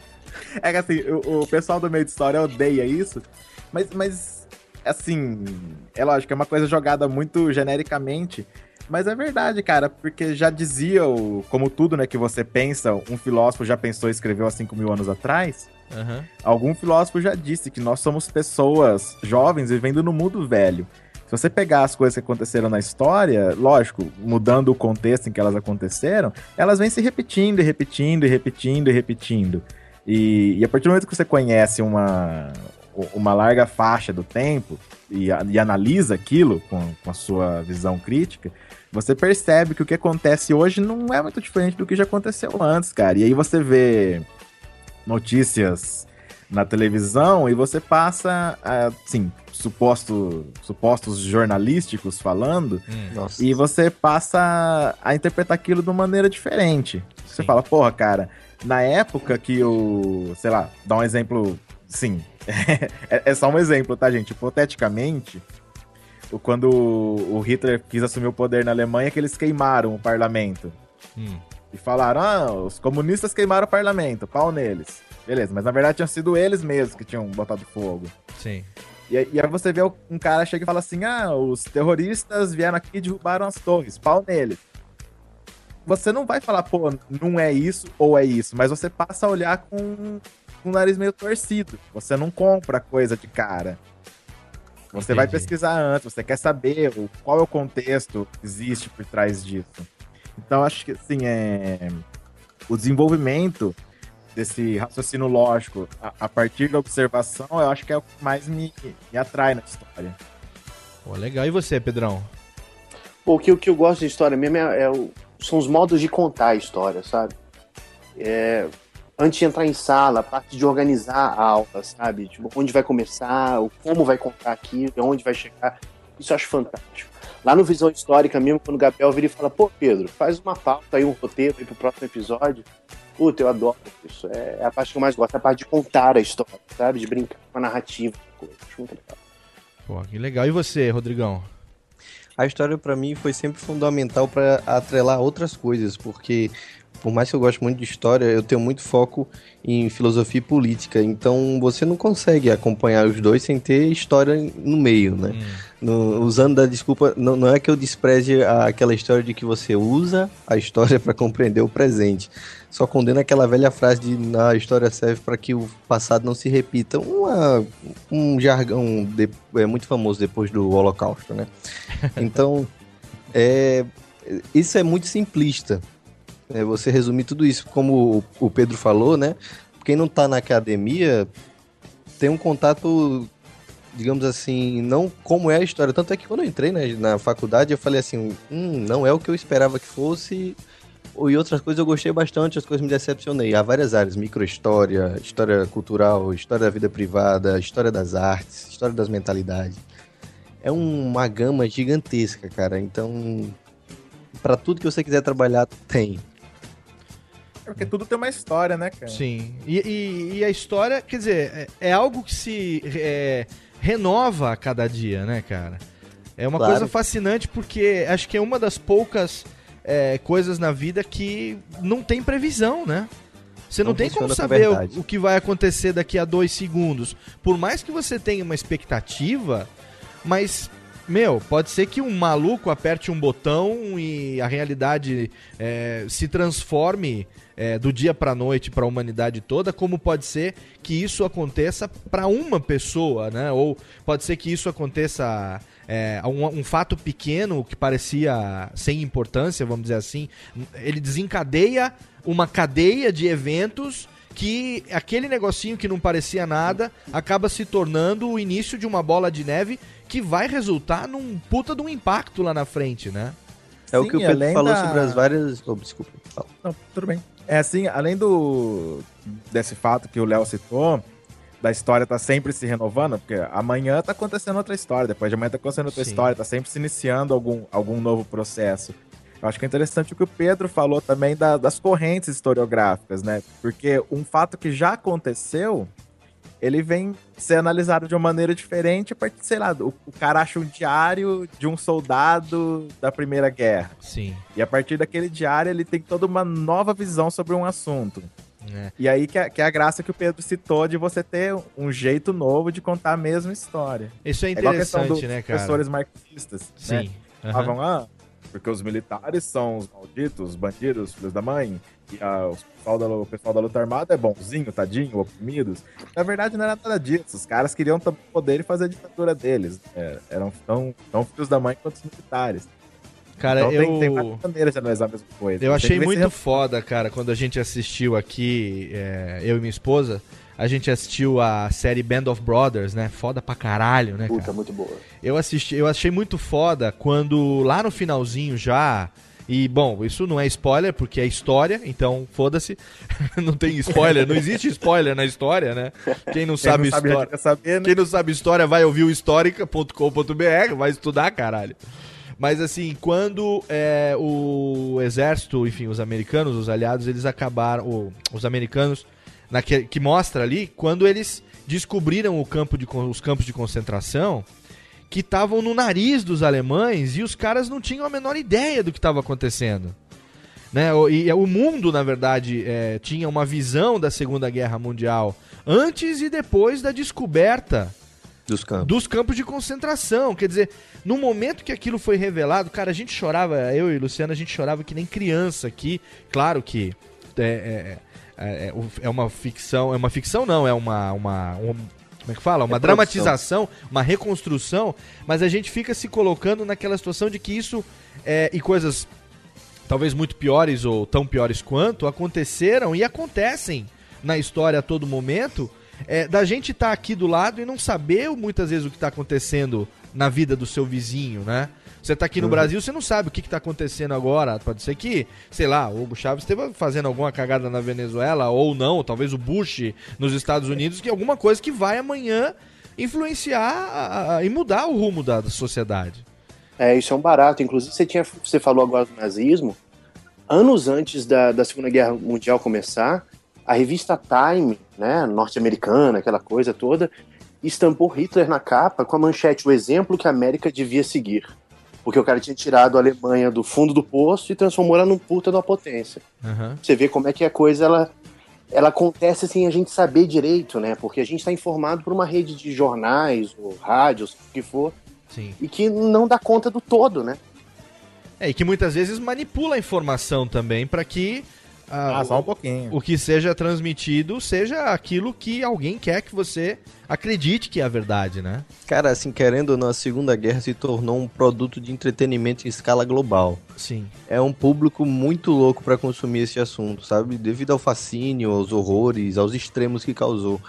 É que assim, o, o pessoal do meio de história odeia isso, mas, mas assim, é lógico, é uma coisa jogada muito genericamente, mas é verdade, cara, porque já dizia, o, como tudo né, que você pensa, um filósofo já pensou e escreveu há 5 mil anos atrás, Aham. algum filósofo já disse que nós somos pessoas jovens vivendo no mundo velho. Se você pegar as coisas que aconteceram na história, lógico, mudando o contexto em que elas aconteceram, elas vêm se repetindo e repetindo e repetindo e repetindo. E, e a partir do momento que você conhece uma, uma larga faixa do tempo e, e analisa aquilo com, com a sua visão crítica, você percebe que o que acontece hoje não é muito diferente do que já aconteceu antes, cara. E aí você vê notícias na televisão e você passa, assim, suposto, supostos jornalísticos falando, Nossa. e você passa a interpretar aquilo de uma maneira diferente. Você fala, porra, cara, na época que o. Sei lá, dá um exemplo. Sim. é, é só um exemplo, tá, gente? Hipoteticamente, o- quando o Hitler quis assumir o poder na Alemanha, que eles queimaram o parlamento. Hum. E falaram, ah, os comunistas queimaram o parlamento, pau neles. Beleza, mas na verdade tinham sido eles mesmos que tinham botado fogo. Sim. E, aí- e aí você vê um cara chega e fala assim: ah, os terroristas vieram aqui e derrubaram as torres, pau neles. Você não vai falar, pô, não é isso ou é isso, mas você passa a olhar com, com o nariz meio torcido. Você não compra coisa de cara. Você vai Entendi. pesquisar antes, você quer saber o- qual é o contexto que existe por trás disso. Então, acho que, assim, é... o desenvolvimento desse raciocínio lógico a, a partir da observação, eu acho que é o que mais me, me atrai na história. Pô, legal. E você, Pedrão? Pô, o que, o que eu gosto de história mesmo é, é o- são os modos de contar a história, sabe? É, antes de entrar em sala, a parte de organizar a aula, sabe? Tipo, onde vai começar, o como vai contar aquilo, onde vai chegar. Isso eu acho fantástico. Lá no Visão Histórica mesmo, quando o Gabriel vira e fala, pô, Pedro, faz uma pauta aí, um roteiro aí pro próximo episódio. Puta, eu adoro isso. É, é a parte que eu mais gosto, é a parte de contar a história, sabe? De brincar com a narrativa. coisa. Acho muito legal. Pô, que legal. E você, Rodrigão? A história pra mim foi sempre fundamental pra atrelar outras coisas, porque por mais que eu goste muito de história, eu tenho muito foco em filosofia e política, então você não consegue acompanhar os dois sem ter história no meio, né? No- usando da desculpa, não, não é que eu despreze a- aquela história de que você usa a história para compreender o presente. Só condena aquela velha frase de "Na- história serve para que o passado não se repita. Uma, um jargão de- é muito famoso depois do Holocausto, né? Então, é, isso é muito simplista. É, você resumir tudo isso, como o- Pedro falou, né? Quem não tá na academia tem um contato, digamos assim, não como é a história. Tanto é que quando eu entrei né, na faculdade, eu falei assim, hum, não é o que eu esperava que fosse. E outras coisas eu gostei bastante, as coisas me decepcionei. Há várias áreas, microhistória, história cultural, história da vida privada, história das artes, história das mentalidades. É uma gama gigantesca, cara. Então, pra tudo que você quiser trabalhar, tem. É Porque tudo tem uma história, né, cara? Sim. E, e- e a história, quer dizer, é, é algo que se é, renova a cada dia, né, cara? É uma Claro. coisa fascinante porque acho que é uma das poucas é, coisas na vida que não tem previsão, né? Você não, Não tem como saber o, o que vai acontecer daqui a dois segundos. Por mais que você tenha uma expectativa, mas, meu, pode ser que um maluco aperte um botão e a realidade é, se transforme é, do dia pra noite para a humanidade toda, como pode ser que isso aconteça para uma pessoa, né? Ou pode ser que isso aconteça é, um, um fato pequeno que parecia sem importância, vamos dizer assim, ele desencadeia uma cadeia de eventos que aquele negocinho que não parecia nada acaba se tornando o início de uma bola de neve que vai resultar num puta de um impacto lá na frente, né? É o Sim, que o Pedro falou da- sobre as várias. Oh, desculpa. fala. Não, tudo bem. É assim, além do desse fato que o Léo citou, da história tá sempre se renovando, porque amanhã tá acontecendo outra história, depois de amanhã tá acontecendo outra Sim. história, tá sempre se iniciando algum, algum novo processo. Eu acho que é interessante o que o Pedro falou também da- das correntes historiográficas, né? Porque um fato que já aconteceu, ele vem ser analisado de uma maneira diferente, a partir, sei lá, o, o cara acha um diário de um soldado da Primeira Guerra. Sim. E a partir daquele diário ele tem toda uma nova visão sobre um assunto. É. E aí que é, que é a graça que o Pedro citou de você ter um jeito novo de contar a mesma história. Isso é questão interessante, dos né, cara? professores marxistas. Sim. Né? Falavam, ah, porque os militares são os malditos, os bandidos, os filhos da mãe. E ah, os pessoal da, o pessoal da luta armada é bonzinho, tadinho, oprimidos. Na verdade, não era nada disso. Os caras queriam poder e fazer a ditadura deles. É, eram tão, tão filhos da mãe quanto os militares. Cara, então eu... tem, tem várias maneiras de analisar a mesma coisa. Eu Tem achei se muito foda, cara, quando a gente assistiu aqui, é, eu e minha esposa, a gente assistiu a série Band of Brothers, né? Foda pra caralho, né, Puta, cara? muito boa. Eu assisti, eu achei muito foda quando lá no finalzinho já. E bom, isso não é spoiler porque é história, então foda-se. não tem spoiler, não existe spoiler na história, né? Quem não Quem sabe não sabe história, saber, né? quem não sabe história vai ouvir o histórica.com.br, vai estudar, caralho. Mas assim, quando é, o exército, enfim, os americanos, os aliados, eles acabaram, o- os americanos, naque- que mostra ali, quando eles descobriram o campo de, os campos de concentração, que estavam no nariz dos alemães e os caras não tinham a menor ideia do que estava acontecendo. Né? O- E o mundo, na verdade, é, tinha uma visão da Segunda Guerra Mundial antes e depois da descoberta Dos campos. dos campos de concentração. Quer dizer, no momento que aquilo foi revelado, cara, a gente chorava, eu e Luciano, a gente chorava que nem criança aqui. Claro que é, é, é, é, é uma ficção, é uma ficção não, é uma, uma um- como é que fala? Uma Reprodução. dramatização, uma reconstrução, mas a gente fica se colocando naquela situação de que isso é, e coisas talvez muito piores ou tão piores quanto aconteceram e acontecem na história a todo momento, é, da gente estar aqui do lado e não saber muitas vezes o que está acontecendo na vida do seu vizinho, né? Você tá aqui no Uhum. Brasil, você não sabe o que, que tá acontecendo agora. Pode ser que, sei lá, o Hugo Chaves esteja fazendo alguma cagada na Venezuela, ou não, talvez o Bush nos Estados Unidos, que é alguma coisa que vai amanhã influenciar a- a- e mudar o rumo da, da sociedade. É, isso é um barato. Inclusive, você, tinha, você falou agora do nazismo. Anos antes da, da Segunda Guerra Mundial começar, a revista Time, né, norte-americana, aquela coisa toda, estampou Hitler na capa com a manchete, o exemplo que a América devia seguir. Porque o cara tinha tirado a Alemanha do fundo do poço e transformou ela num puta de uma potência. Você vê como é que a coisa ela, ela acontece sem a gente saber direito, né? Porque a gente está informado por uma rede de jornais, ou rádios, o que for, Sim. e que não dá conta do todo, né? É, e que muitas vezes manipula a informação também para que ah, Ah, só um pouquinho. o que seja transmitido seja aquilo que alguém quer que você acredite que é a verdade, né? Cara, assim, querendo ou não, a Segunda Guerra se tornou um produto de entretenimento em escala global. Sim. É um público muito louco pra consumir esse assunto, sabe? Devido ao fascínio, aos horrores, aos extremos que causou.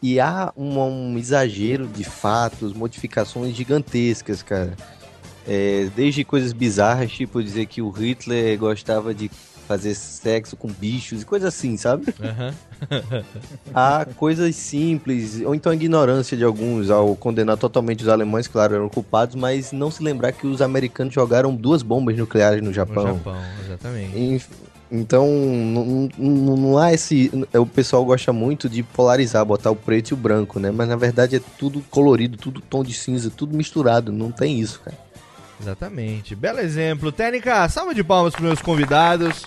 E há um, um exagero de fatos, modificações gigantescas, cara. É, desde coisas bizarras, tipo dizer que o Hitler gostava de fazer sexo com bichos e coisas assim, sabe? Há coisas simples, ou então a ignorância de alguns ao condenar totalmente os alemães, claro, eram culpados, mas não se lembrar que os americanos jogaram duas bombas nucleares no No Japão. Japão, exatamente. Enf- Então, não, não- não há esse. O pessoal gosta muito de polarizar, botar o preto e o branco, né? Mas na verdade é tudo colorido, tudo tom de cinza, tudo misturado. Não tem isso, cara. Exatamente. Belo exemplo. Técnica, salva de palmas para meus convidados.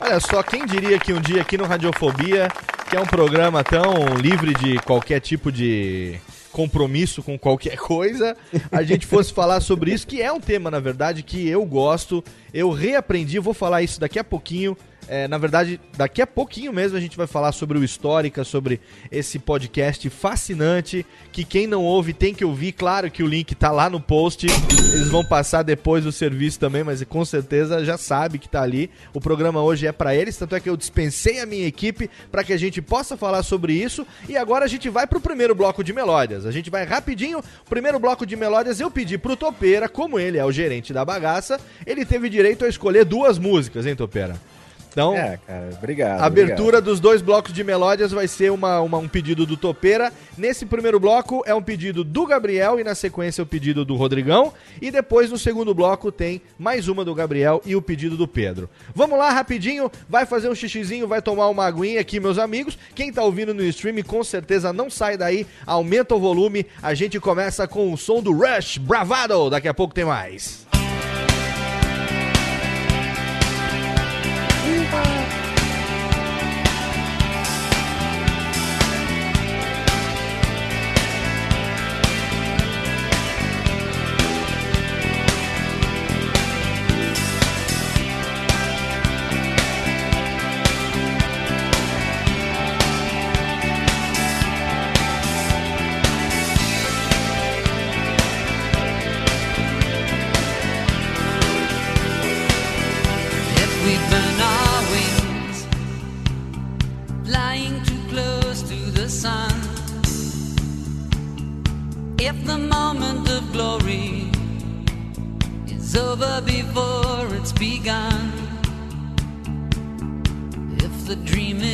Olha só, quem diria que um dia aqui no Radiofobia, que é um programa tão livre de qualquer tipo de compromisso com qualquer coisa, a gente fosse falar sobre isso, que é um tema, na verdade, que eu gosto, eu reaprendi, vou falar isso daqui a pouquinho, É, na verdade, daqui a pouquinho mesmo a gente vai falar sobre o Histórica, sobre esse podcast fascinante, que quem não ouve tem que ouvir. Claro que o link tá lá no post, eles vão passar depois do serviço também, mas com certeza já sabe que tá ali. O programa hoje é para eles, tanto é que eu dispensei a minha equipe para que a gente possa falar sobre isso. E agora a gente vai pro primeiro bloco de melódias. A gente vai rapidinho. Primeiro bloco de melódias eu pedi pro Topeira, como ele é o gerente da bagaça, ele teve direito a escolher duas músicas, hein, Topeira? Então, É, cara, obrigado. a abertura obrigado. dos dois blocos de melódias vai ser uma, uma- um pedido do Topeira. Nesse primeiro bloco é um pedido do Gabriel e na sequência o pedido do Rodrigão. E depois no segundo bloco tem mais uma do Gabriel e o pedido do Pedro. Vamos lá, rapidinho. Vai fazer um xixizinho, vai tomar uma aguinha aqui, meus amigos. Quem tá ouvindo no stream, com certeza não sai daí. Aumenta o volume. A gente começa com o som do Rush Bravado. Daqui a pouco tem mais. Bye. Over before it's begun. If the dream is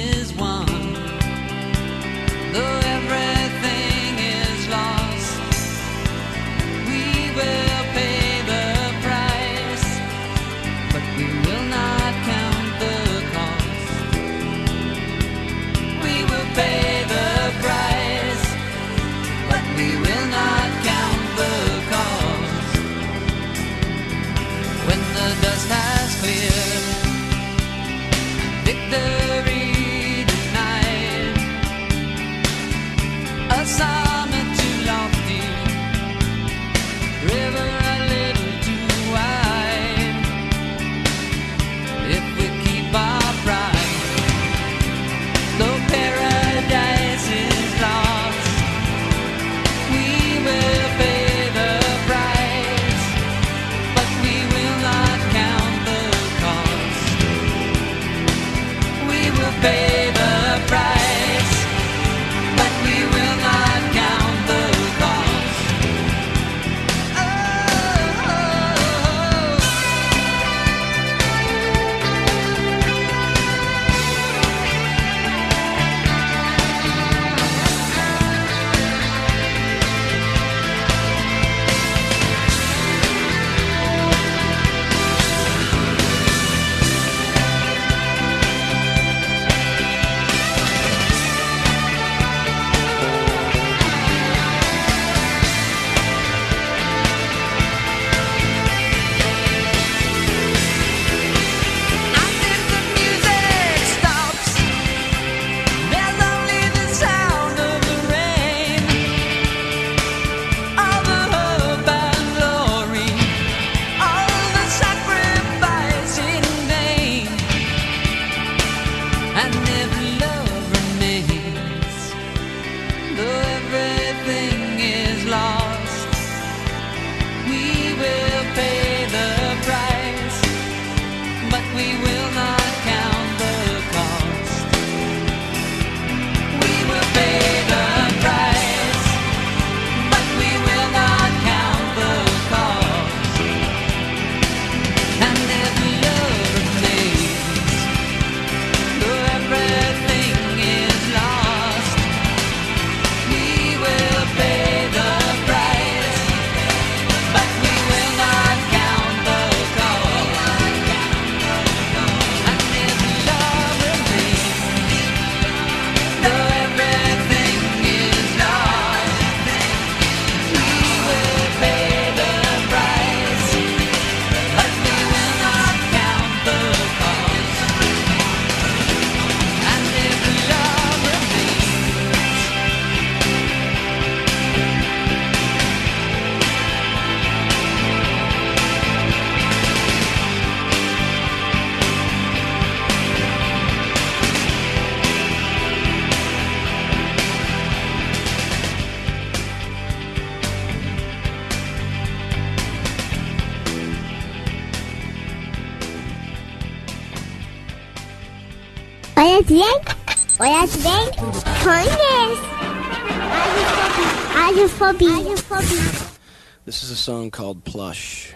Radiofobia. Radiofobia. This is a song called Plush.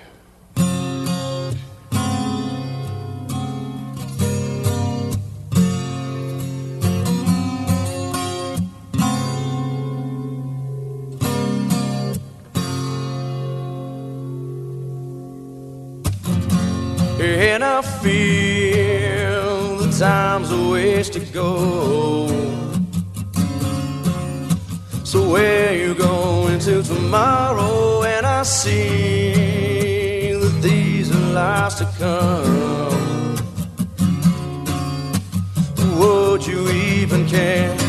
And I feel the time's a ways to go. So where you going to tomorrow? And I see that these are lies to come. Would you even care?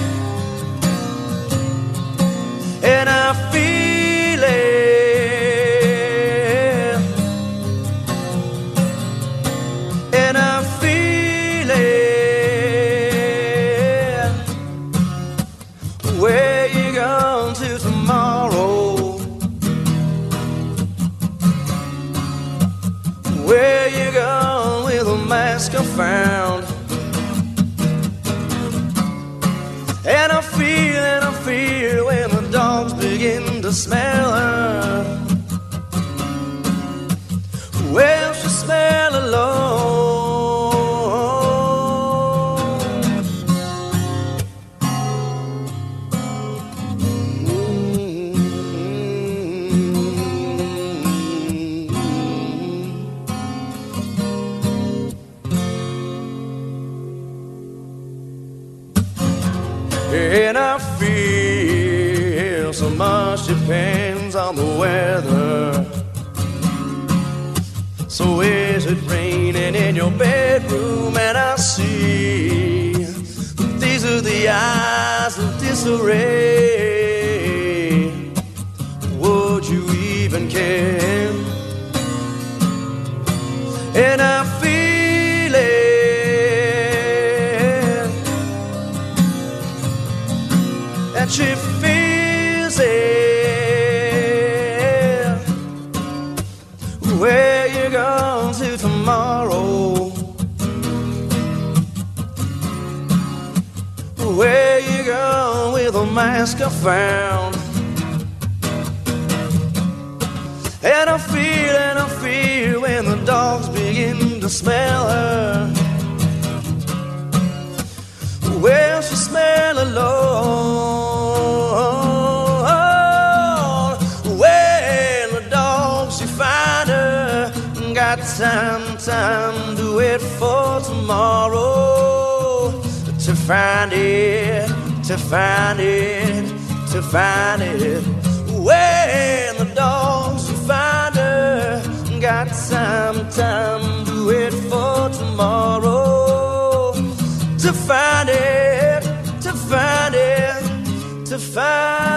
Weather. So is it raining in your bedroom? And I see these are the eyes of disarray. I found? And I feel and I feel when the dogs begin to smell her. Well, she smell alone. When the dogs she find her, got time, time to wait for tomorrow to find it, to find it, to find it. When the dogs find her, got some time to wait for tomorrow to find it, to find it, to find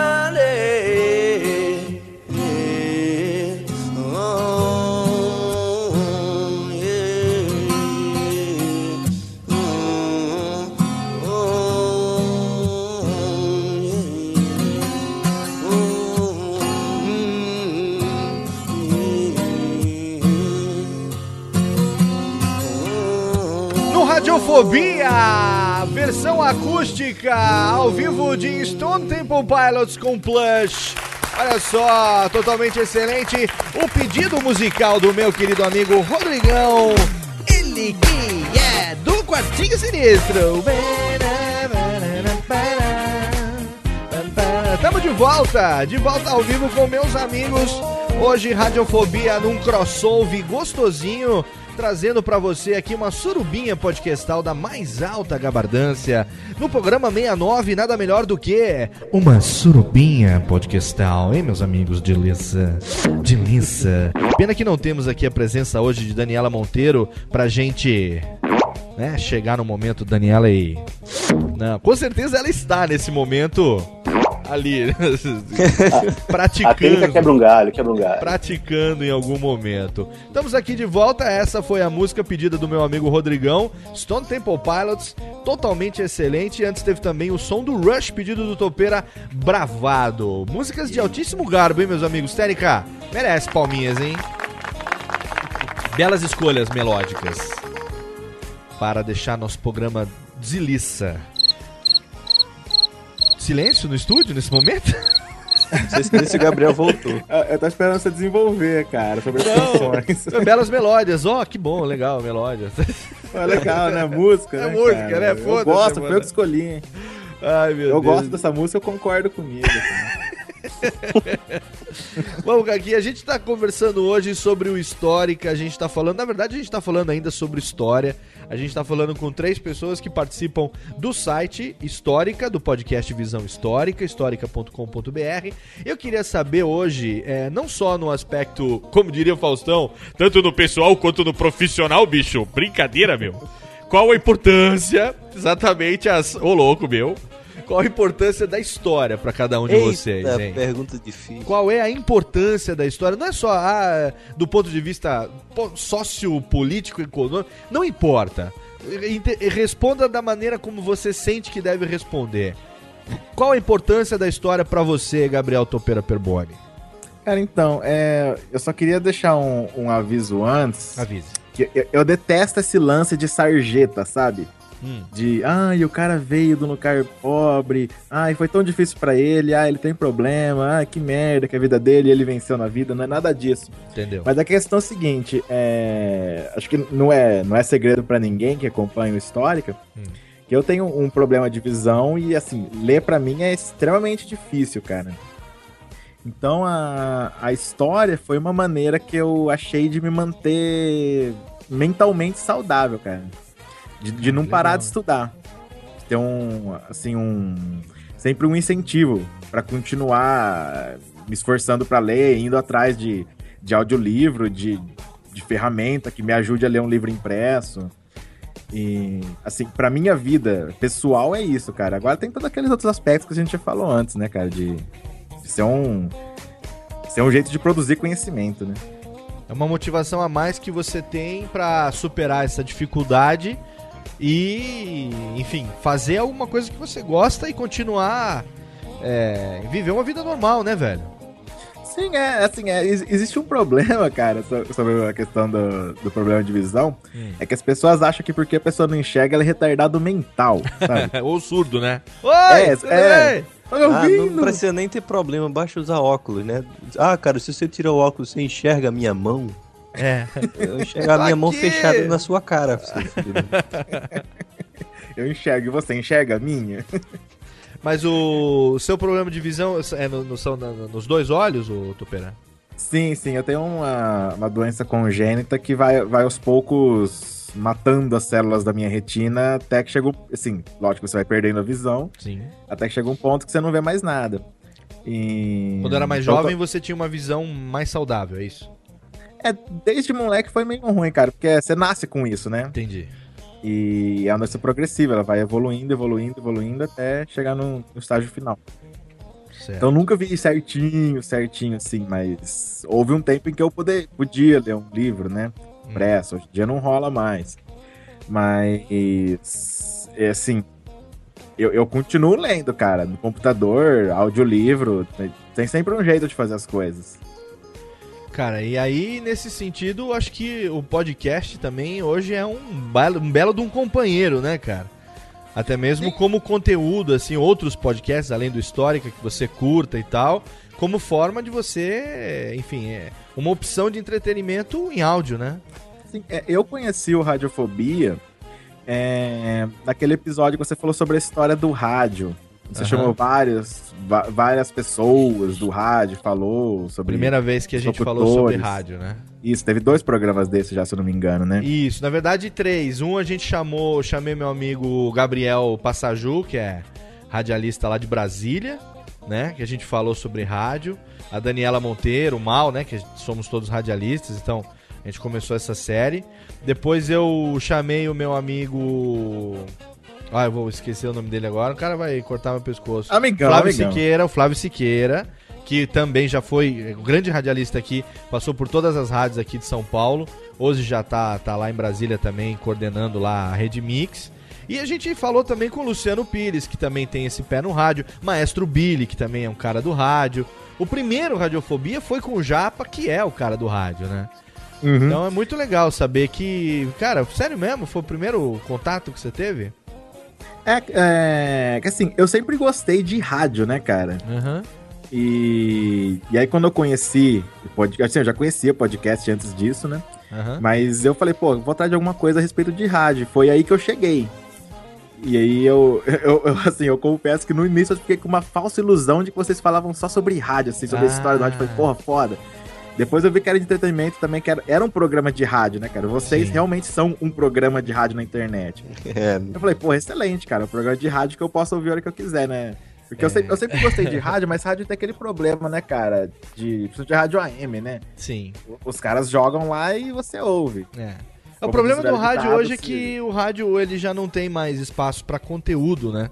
Radiofobia, versão acústica, ao vivo de Stone Temple Pilots com Plush. Olha só, totalmente excelente. O pedido musical do meu querido amigo Rodrigão. Ele que é do Quartinho Sinistro. Estamos de volta, de volta ao vivo com meus amigos. Hoje, Radiofobia num crossover gostosinho, trazendo pra você aqui uma surubinha podcastal da mais alta gabardância. No programa 69, nada melhor do que Uma surubinha podcastal, hein, meus amigos de Lissa? De Lissa. Pena que não temos aqui a presença hoje de Daniela Monteiro pra gente né, chegar no momento Daniela e. Não, com certeza ela está nesse momento ali, praticando. A técnica quebra um galho, quebra um galho. praticando em algum momento. Estamos aqui de volta. Essa foi a música pedida do meu amigo Rodrigão, Stone Temple Pilots, totalmente excelente. E antes teve também o som do Rush, pedido do Topeira Bravado. Músicas de altíssimo garbo, hein, meus amigos? Térica, merece palminhas, hein? Belas escolhas melódicas para deixar nosso programa Zilissa. Silêncio no estúdio nesse momento? Não sei se o Gabriel voltou. Eu tô esperando você desenvolver, cara, sobre as canções. belas melódias. Ó, que bom, legal, melódias. É legal, né? Música, É né, música, cara? né? Eu Foda-se, gosto, foi eu que escolhi, hein? Ai, meu Eu Deus. gosto dessa música, eu concordo comigo. Vamos, aqui, a gente tá conversando hoje sobre o Histórica, a gente tá falando, na verdade a gente tá falando ainda sobre história, a gente tá falando com três pessoas que participam do site Histórica, do podcast Visão Histórica, histórica.com.br. Eu queria saber hoje, é, não só no aspecto, como diria o Faustão, tanto no pessoal quanto no profissional, bicho, brincadeira, meu. Qual a importância, exatamente as... Ô, louco, meu. Qual a importância da história pra cada um de Eita, vocês, hein? pergunta difícil. Qual é a importância da história? Não é só ah, do ponto de vista sociopolítico, econômico. Não importa. Responda da maneira como você sente que deve responder. Qual a importância da história pra você, Gabriel Topeira Perboni? Cara, então, é, eu só queria deixar um, um aviso antes. Avise. Que eu, eu detesto esse lance de sarjeta, sabe? Hum. De, ai, o cara veio de um lugar pobre, ai, foi tão difícil pra ele, ai, ele tem problema, ai, que merda que a vida dele, ele venceu na vida, não é nada disso. Entendeu? Mas a questão é a seguinte, é, acho que não é, não é segredo pra ninguém que acompanha o Histórica, que eu tenho um problema de visão e, assim, ler pra mim é extremamente difícil, cara. Então a, a história foi uma maneira que eu achei de me manter mentalmente saudável, cara. De, de não parar de estudar. Ter um, assim, um. Sempre um incentivo pra continuar me esforçando pra ler, indo atrás de, de audiolivro, de, de ferramenta que me ajude a ler um livro impresso. E, assim, pra minha vida pessoal é isso, cara. Agora tem todos aqueles outros aspectos que a gente já falou antes, né, cara? De, de ser um. Ser um jeito de produzir conhecimento, né? É uma motivação a mais que você tem pra superar essa dificuldade e, enfim, fazer alguma coisa que você gosta e continuar é, viver uma vida normal, né, velho? Sim, é, assim, é, ex- existe um problema, cara, so- sobre a questão do, do problema de visão. Hum. É que as pessoas acham que porque a pessoa não enxerga, ela é retardado mental, sabe? Ou surdo, né? Oi, é, tudo é. me Ah, não precisa nem ter problema, basta usar óculos, né? Ah, cara, se você tira o óculos, você enxerga a minha mão. É. Eu enxergo a minha mão fechada na sua cara. seu filho. Eu enxergo e você enxerga a minha? Mas o seu problema de visão é no, no- são na- nos dois olhos, o Tupera? Sim, sim, eu tenho uma, uma doença congênita que vai, vai aos poucos matando as células da minha retina até que chega, um- assim, lógico, você vai perdendo a visão, Sim. até que chega um ponto que você não vê mais nada. E... Quando era mais Então, jovem, você tinha uma visão mais saudável, é isso? É, desde moleque foi meio ruim, cara, porque você nasce com isso, né? Entendi. E é uma doença progressiva, ela vai evoluindo, evoluindo, evoluindo até chegar no, no estágio final. Certo. Então eu nunca vi certinho, certinho assim, mas houve um tempo em que eu poder, podia ler um livro, né? Impresso, hoje em dia não rola mais. Mas, é assim, eu, eu continuo lendo, cara, no computador, audiolivro, tem, tem sempre um jeito de fazer as coisas. Cara, e aí, nesse sentido, acho que o podcast também hoje é um belo, um belo de um companheiro, né, cara? Até mesmo como conteúdo, assim, outros podcasts, além do Histórica, que você curta e tal, como forma de você, enfim, é uma opção de entretenimento em áudio, né? Assim, é, eu conheci o Radiofobia é, naquele episódio que você falou sobre a história do rádio. Você Aham. chamou várias, várias pessoas do rádio, falou sobre. Primeira vez que a gente falou sobre rádio, né? Isso, teve dois programas desses já, se eu não me engano, né? Isso, na verdade três. Um a gente chamou, chamei meu amigo Gabriel Passaju, que é radialista lá de Brasília, né? Que a gente falou sobre rádio. A Daniela Monteiro, o Mal, né? Que somos todos radialistas, então a gente começou essa série. Depois eu chamei o meu amigo. Ah, eu vou esquecer o nome dele agora. O cara vai cortar meu pescoço. Amigão, Flávio amigão. Siqueira, o Flávio Siqueira, que também já foi um grande radialista aqui, passou por todas as rádios aqui de São Paulo. Hoje já tá, tá lá em Brasília também, coordenando lá a Rede Mix. E a gente falou também com o Luciano Pires, que também tem esse pé no rádio. Maestro Billy, que também é um cara do rádio. O primeiro Radiofobia foi com o Japa, que é o cara do rádio, né? Uhum. Então é muito legal saber que, cara, sério mesmo, foi o primeiro contato que você teve? É, é, que assim, eu sempre gostei de rádio, né, cara? Aham. E, e aí quando eu conheci o podcast, assim, eu já conhecia podcast antes disso, né? Aham. Mas eu falei, pô, vou atrás de alguma coisa a respeito de rádio. Foi aí que eu cheguei. E aí eu, eu, eu, assim, eu confesso que no início eu fiquei com uma falsa ilusão de que vocês falavam só sobre rádio, assim, sobre a história do rádio. Falei, porra, foda. Depois eu vi que era de entretenimento também, que era, era um programa de rádio, né, cara? Vocês Sim. realmente são um programa de rádio na internet. É, Eu falei, pô, excelente, cara. Um programa de rádio que eu posso ouvir a hora que eu quiser, né? Porque eu, sempre, eu sempre gostei de rádio, mas rádio tem aquele problema, né, cara? De, de rádio AM, né? Sim. Os caras jogam lá e você ouve. É. O Como problema do rádio hoje é que o rádio ele já não tem mais espaço pra conteúdo, né?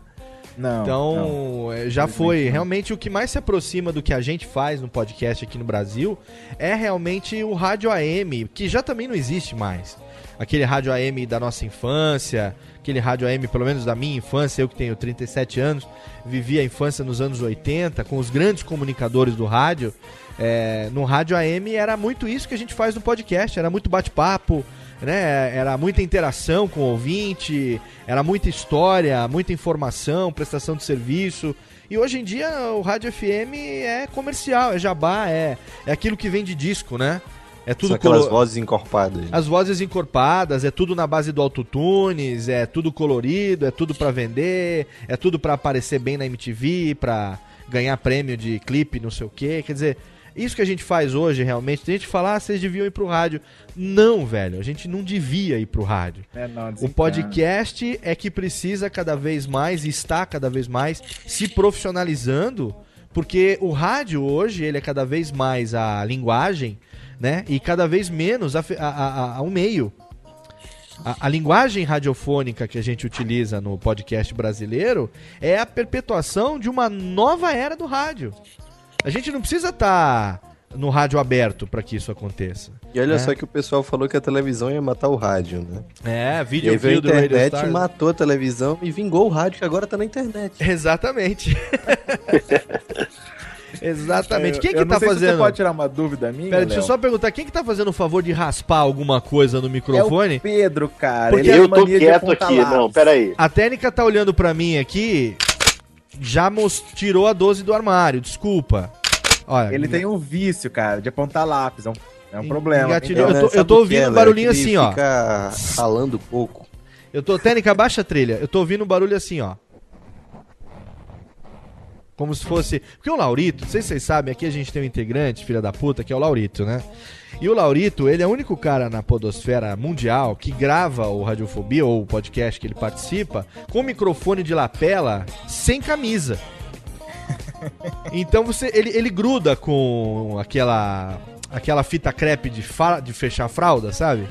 Não. Então, é, já foi. Realmente, o que mais se aproxima do que a gente faz no podcast aqui no Brasil é realmente o rádio AM, que já também não existe mais. Aquele rádio AM da nossa infância, aquele rádio AM, pelo menos da minha infância, eu que tenho 37 anos, vivi a infância nos anos 80, com os grandes comunicadores do rádio. É, no rádio AM era muito isso que a gente faz no podcast, era muito bate-papo, né? Era muita interação com o ouvinte, era muita história, muita informação, prestação de serviço. E hoje em dia o rádio FM é comercial, é jabá, é, é aquilo que vem de disco, né? É tudo São aquelas colo- vozes encorpadas. as vozes encorpadas, é tudo na base do autotunes, é tudo colorido, é tudo pra vender, é tudo pra aparecer bem na MTV, pra ganhar prêmio de clipe, não sei o quê. Quer dizer, isso que a gente faz hoje realmente, tem gente que fala, ah, vocês deviam ir pro rádio. Não, velho, a gente não devia ir pro rádio. É, não, O podcast é que precisa cada vez mais e está cada vez mais se profissionalizando, porque o rádio hoje ele é cada vez mais a linguagem, né? E cada vez menos a, a, a, o meio. A, a linguagem radiofônica que a gente utiliza no podcast brasileiro é a perpetuação de uma nova era do rádio. A gente não precisa estar no rádio aberto para que isso aconteça. E olha né? só que o pessoal falou que a televisão ia matar o rádio, né? É, E vídeo aí veio a internet, Star. matou a televisão e vingou o rádio, que agora tá na internet. Exatamente. Exatamente. Quem Eu que não tá sei se fazendo? Você pode tirar uma dúvida minha? Pera, deixa eu só perguntar, quem que tá fazendo o favor de raspar alguma coisa no microfone? É o Pedro, cara. Porque Ele eu tô quieto aqui, lápis. não, peraí. A técnica tá olhando pra mim aqui, já tirou a 12 do armário, desculpa. Olha, Ele tem um vício, cara, de apontar lápis. É um, é um problema. engatilhou. Então, Eu tô- eu tô ouvindo é, um barulhinho assim, ó. Fica ralando pouco. Eu tô, técnica, baixa a trilha. Eu tô ouvindo um barulho assim, ó. Como se fosse. Porque o Laurito, não sei se vocês sabem, aqui a gente tem um integrante, filha da puta, que é o Laurito, né? E o Laurito, ele é o único cara na podosfera mundial que grava o Radiofobia, ou o podcast que ele participa, com microfone de lapela, sem camisa. Então você. Ele, ele gruda com aquela. aquela fita crepe de, fa- de fechar a fralda, sabe?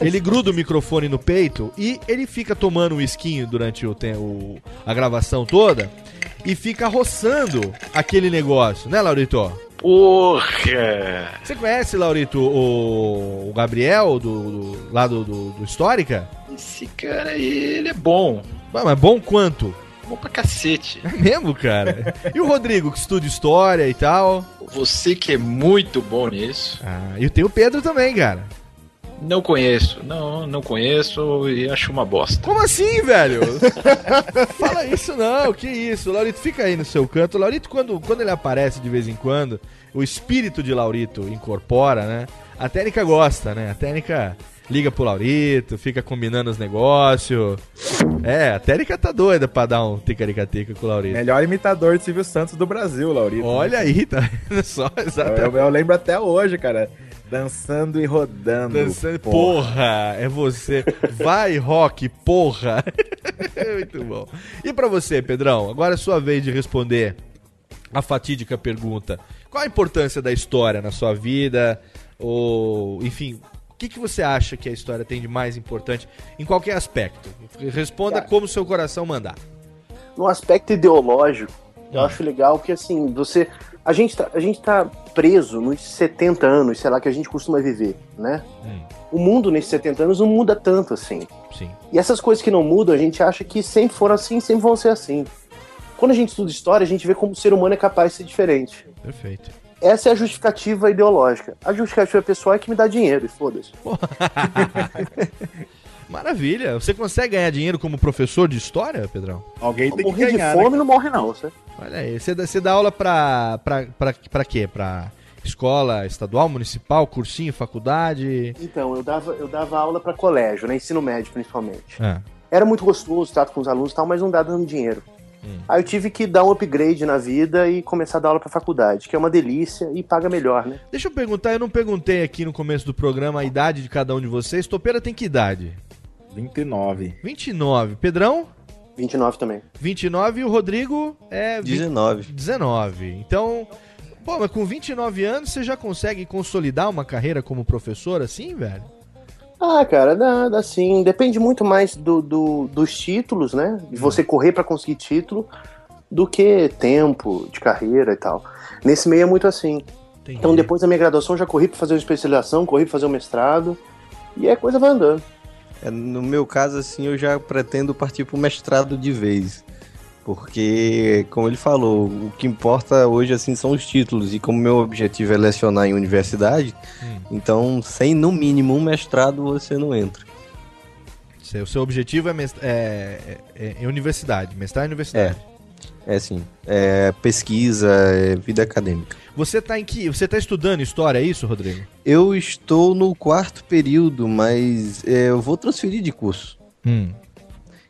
Ele gruda o microfone no peito e ele fica tomando um esquinho durante o, o- a gravação toda e fica roçando aquele negócio, né, Laurito? Porra! Você conhece, Laurito, o, o Gabriel do, do- lá do, do, do Histórica? Esse cara aí, ele é bom. Ah, Mas bom quanto? Bom pra cacete. É mesmo, cara? E o Rodrigo, que estuda história e tal? Você que é muito bom nisso. Ah, e tem o Pedro também, cara. Não conheço. Não, não conheço e acho uma bosta. Como assim, velho? Fala isso não, que isso. Laurito, fica aí no seu canto. Laurito, quando, quando ele aparece de vez em quando, o espírito de Laurito incorpora, né? A técnica gosta, né? A técnica liga pro Laurito, fica combinando os negócios. É, a técnica tá doida pra dar um ticaricatica com o Laurito. Melhor imitador de Silvio Santos do Brasil, Laurito. Olha aí, tá vendo só? Eu, Exatamente. eu- eu lembro até hoje, cara. Dançando e rodando. Dançando, porra, é você. Vai, rock, porra. Muito bom. E pra você, Pedrão, agora é sua vez de responder a fatídica pergunta. Qual a importância da história na sua vida? Ou, enfim, o que, que você acha que a história tem de mais importante em qualquer aspecto? Responda como o seu coração mandar. no aspecto ideológico, eu acho legal que assim, você. A gente, tá, a gente tá preso nos 70 anos, sei lá, que a gente costuma viver, né? O mundo nesses 70 anos não muda tanto assim. Sim. E essas coisas que não mudam, a gente acha que sempre foram assim, sempre vão ser assim. Quando a gente estuda história, a gente vê como o ser humano é capaz de ser diferente. Perfeito. Essa é a justificativa ideológica. A justificativa pessoal é que me dá dinheiro, e foda-se. Maravilha. Você consegue ganhar dinheiro como professor de história, Pedrão? Alguém tem que Morrer de ganhar, fome né? não morre, não. Você... Olha aí, você dá, você dá aula pra, pra, pra, pra quê? Pra escola estadual, municipal, cursinho, faculdade? Então, eu dava, eu dava aula pra colégio, né? Ensino médio, principalmente. Ah, Era muito gostoso, trato com os alunos e tal, mas não dá dando dinheiro. Hum. Aí eu tive que dar um upgrade na vida e começar a dar aula pra faculdade, que é uma delícia e paga melhor, né? Deixa eu perguntar, eu não perguntei aqui no começo do programa a idade de cada um de vocês. Topeira tem que idade? 29. 29. Pedrão? 29 também. 29 e o Rodrigo é... vi- 19. 19. Então, pô, mas com 29 anos você já consegue consolidar uma carreira como professor assim, velho? Ah, cara, dá, dá sim. Depende muito mais do, do- dos títulos, né? De você correr pra conseguir título do que tempo de carreira e tal. Nesse meio é muito assim. Entendi. Então, depois da minha graduação, já corri pra fazer uma especialização, corri pra fazer um mestrado. E a coisa vai andando. É, no meu caso, assim, eu já pretendo partir pro mestrado de vez. Porque, como ele falou, o que importa hoje, assim, são os títulos. E como meu objetivo é lecionar em universidade, então, sem no mínimo um mestrado, você não entra. O seu objetivo é, é, é- é universidade, mestrado em universidade. É, assim, é pesquisa, é vida acadêmica. Você tá em que? Você tá estudando história, é isso, Rodrigo? Eu estou no quarto período, mas é, eu vou transferir de curso. Hum.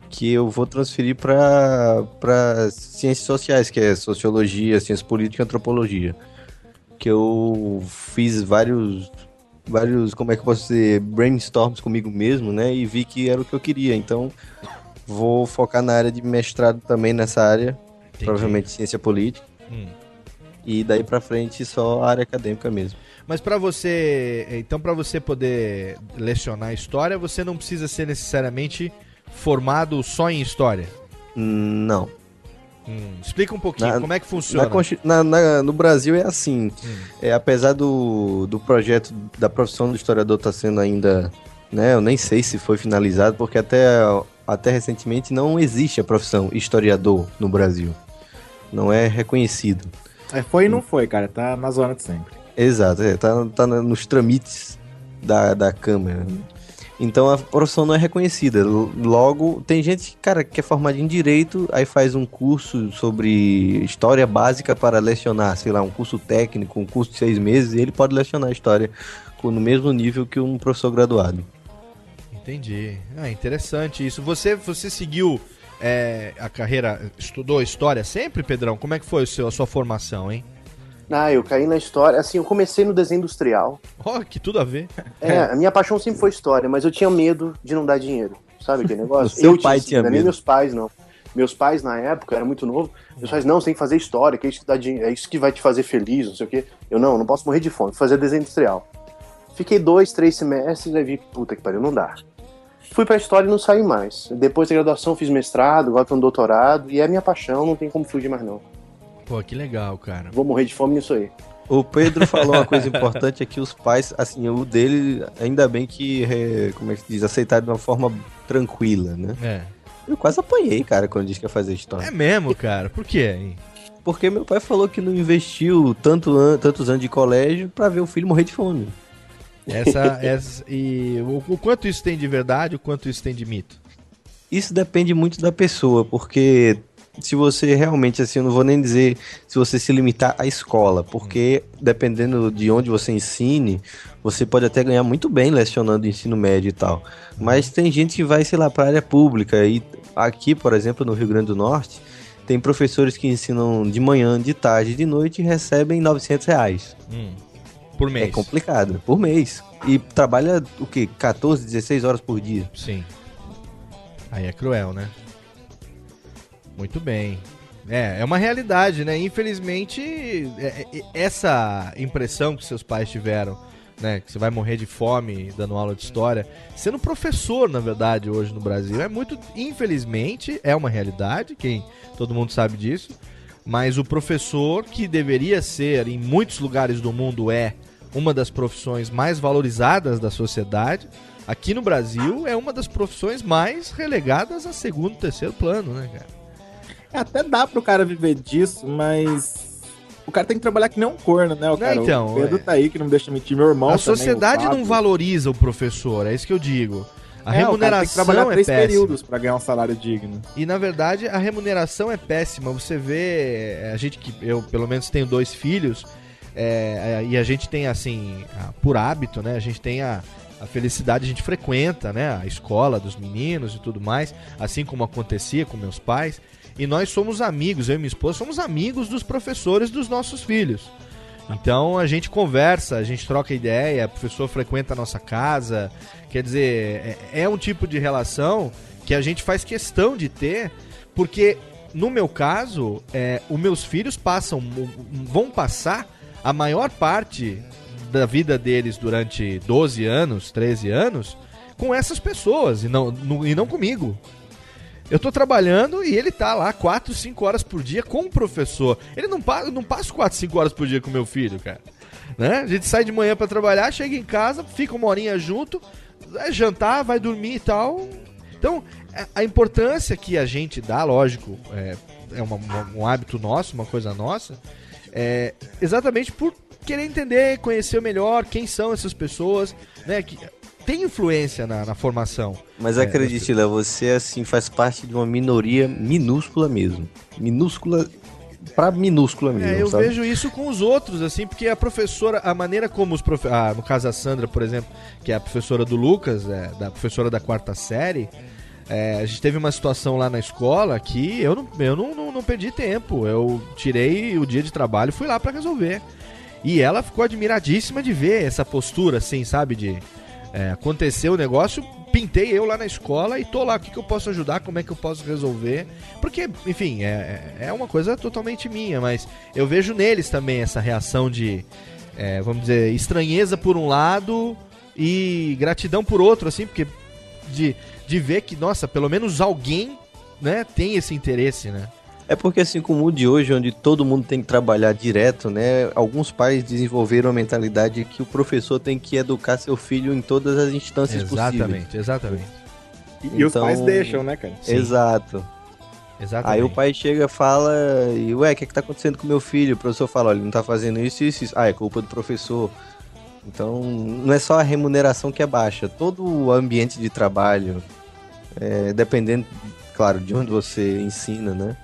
Que eu vou transferir para ciências sociais, que é sociologia, ciência política e antropologia. Que eu fiz vários, vários, como é que eu posso dizer, brainstorms comigo mesmo, né? E vi que era o que eu queria. Então, vou focar na área de mestrado também nessa área, provavelmente ciência política. Hum. E daí pra frente só a área acadêmica mesmo. Mas pra você, então pra você poder lecionar história, você não precisa ser necessariamente formado só em história. Não. Hum, Explica um pouquinho Na- como é que funciona. Na na- no Brasil é assim. É, apesar do, do projeto da profissão do historiador estar sendo ainda. Né, eu nem sei se foi finalizado, porque até, até recentemente não existe a profissão historiador no Brasil. Não é reconhecido. É, foi e não foi, cara. Tá na zona de sempre. Exato, é, tá, tá nos tramites da, da Câmara. Então a profissão não é reconhecida. Logo, tem gente, cara, que é formada em Direito, aí faz um curso sobre História Básica para lecionar, sei lá, um curso técnico, um curso de seis meses, e ele pode lecionar História com- no mesmo nível que um professor graduado. Entendi. Ah, interessante isso. Você, você seguiu é, a carreira, estudou história sempre, Pedrão? Como é que foi o seu, a sua formação, hein? Ah, eu caí na história. Assim, eu comecei no desenho industrial. Ó, que tudo a ver. É, a minha paixão sempre foi história, mas eu tinha medo de não dar dinheiro. Sabe aquele negócio? Seu eu pai tinha não é nem medo. meus pais, não. Meus pais, na época, era muito novo. Meus pais, não, você tem que fazer história, que é isso que, dá dinheiro, é isso que vai te fazer feliz, não sei o quê. Eu, não, não posso morrer de fome, fazer desenho industrial. Fiquei dois, três semestres, aí vi, puta que pariu, não dá. Fui pra história e não saí mais. Depois da graduação, fiz mestrado, agora tô no doutorado, e é minha paixão, não tem como fugir mais, não. Pô, que legal, cara. Vou morrer de fome nisso aí. O Pedro falou uma coisa importante é que os pais, assim, o dele, ainda bem que, é, como é que se diz, aceitaram de uma forma tranquila, né? É. Eu quase apanhei, cara, quando disse que ia fazer história. É mesmo, cara? Por quê? hein? Porque meu pai falou que não investiu tanto an tantos anos de colégio pra ver o filho morrer de fome. Essa, essa, e o, o quanto isso tem de verdade, o quanto isso tem de mito? Isso depende muito da pessoa, porque se você realmente, assim, eu não vou nem dizer se você se limitar à escola, porque dependendo de onde você ensine, você pode até ganhar muito bem lecionando ensino médio e tal. Mas tem gente que vai, sei lá, para área pública. E aqui, por exemplo, no Rio Grande do Norte, tem professores que ensinam de manhã, de tarde, de noite e recebem 900 reais. Por mês. É complicado, por mês. E trabalha o quê? 14, 16 horas por dia. Sim. Aí é cruel, né? Muito bem. É, é uma realidade, né? Infelizmente, é- é- essa impressão que seus pais tiveram, né? Que você vai morrer de fome dando aula de história, sendo professor, na verdade, hoje no Brasil, é muito. Infelizmente, é uma realidade, quem todo mundo sabe disso. Mas o professor, que deveria ser, em muitos lugares do mundo, é uma das profissões mais valorizadas da sociedade. Aqui no Brasil é uma das profissões mais relegadas a segundo, terceiro plano, né, cara? Até dá pro cara viver disso, mas. O cara tem que trabalhar que nem um corno, né? O, cara, então, o Pedro é. tá aí que não me deixa mentir. Meu irmão a também, sociedade não valoriza o professor, é isso que eu digo. A É, o cara tem que remuneração trabalhar é três períodos pra ganhar um salário digno. E na verdade a remuneração é péssima. Você vê, é, a gente que eu pelo menos tenho dois filhos, é, é, e a gente tem assim, a- por hábito, né? A gente tem a, a felicidade, a gente frequenta, né? A escola dos meninos e tudo mais, assim como acontecia com meus pais. E nós somos amigos, eu e minha esposa somos amigos dos professores dos nossos filhos. Então a gente conversa, a gente troca ideia, o professor frequenta a nossa casa. Quer dizer, é, é um tipo de relação que a gente faz questão de ter, porque no meu caso, é, os meus filhos passam, vão passar a maior parte da vida deles durante 12 anos, 13 anos, com essas pessoas e não, no- e não comigo. Eu tô trabalhando e ele tá lá 4, 5 horas por dia com o professor. Ele não, pa não passo 4, 5 horas por dia com meu filho, cara. Né? A gente sai de manhã pra trabalhar, chega em casa, fica uma horinha junto, é jantar, vai dormir e tal. Então, a- importância que a gente dá, lógico, é, é uma- um hábito nosso, uma coisa nossa, é exatamente por querer entender, conhecer melhor quem são essas pessoas, né? Que tem influência na, na formação. Mas É, acredite, Léo, você assim faz parte de uma minoria minúscula mesmo. Minúscula pra minúscula mesmo, É, eu sabe? vejo isso com os outros, assim, porque a professora, a maneira como os profe ah, no caso a Sandra, por exemplo, que é a professora do Lucas, é, da professora da quarta série, é, a gente teve uma situação lá na escola que eu não, eu não, não, não perdi tempo. Eu tirei o dia de trabalho e fui lá pra resolver. E ela ficou admiradíssima de ver essa postura, assim, sabe? De é, aconteceu o negócio, pintei eu lá na escola e tô lá. O que, que eu posso ajudar? Como é que eu posso resolver? Porque, enfim, é, é é uma coisa totalmente minha, mas eu vejo neles também essa reação de, é, vamos dizer, estranheza por um lado e gratidão por outro, assim, porque de, de ver que, nossa, pelo menos alguém, né, tem esse interesse, né? É porque assim, com o mundo de hoje, onde todo mundo tem que trabalhar direto, né? Alguns pais desenvolveram a mentalidade que o professor tem que educar seu filho em todas as instâncias possíveis. Exatamente, exatamente. E, e os pais deixam, né, cara? Sim. Exato. Exatamente. Aí o pai chega fala, e ué, o que, que tá acontecendo com meu filho? O professor fala, olha, ele não tá fazendo isso, isso, isso. Ah, é culpa do professor. Então, não é só a remuneração que é baixa, todo o ambiente de trabalho, é, dependendo, claro, de onde você ensina, né?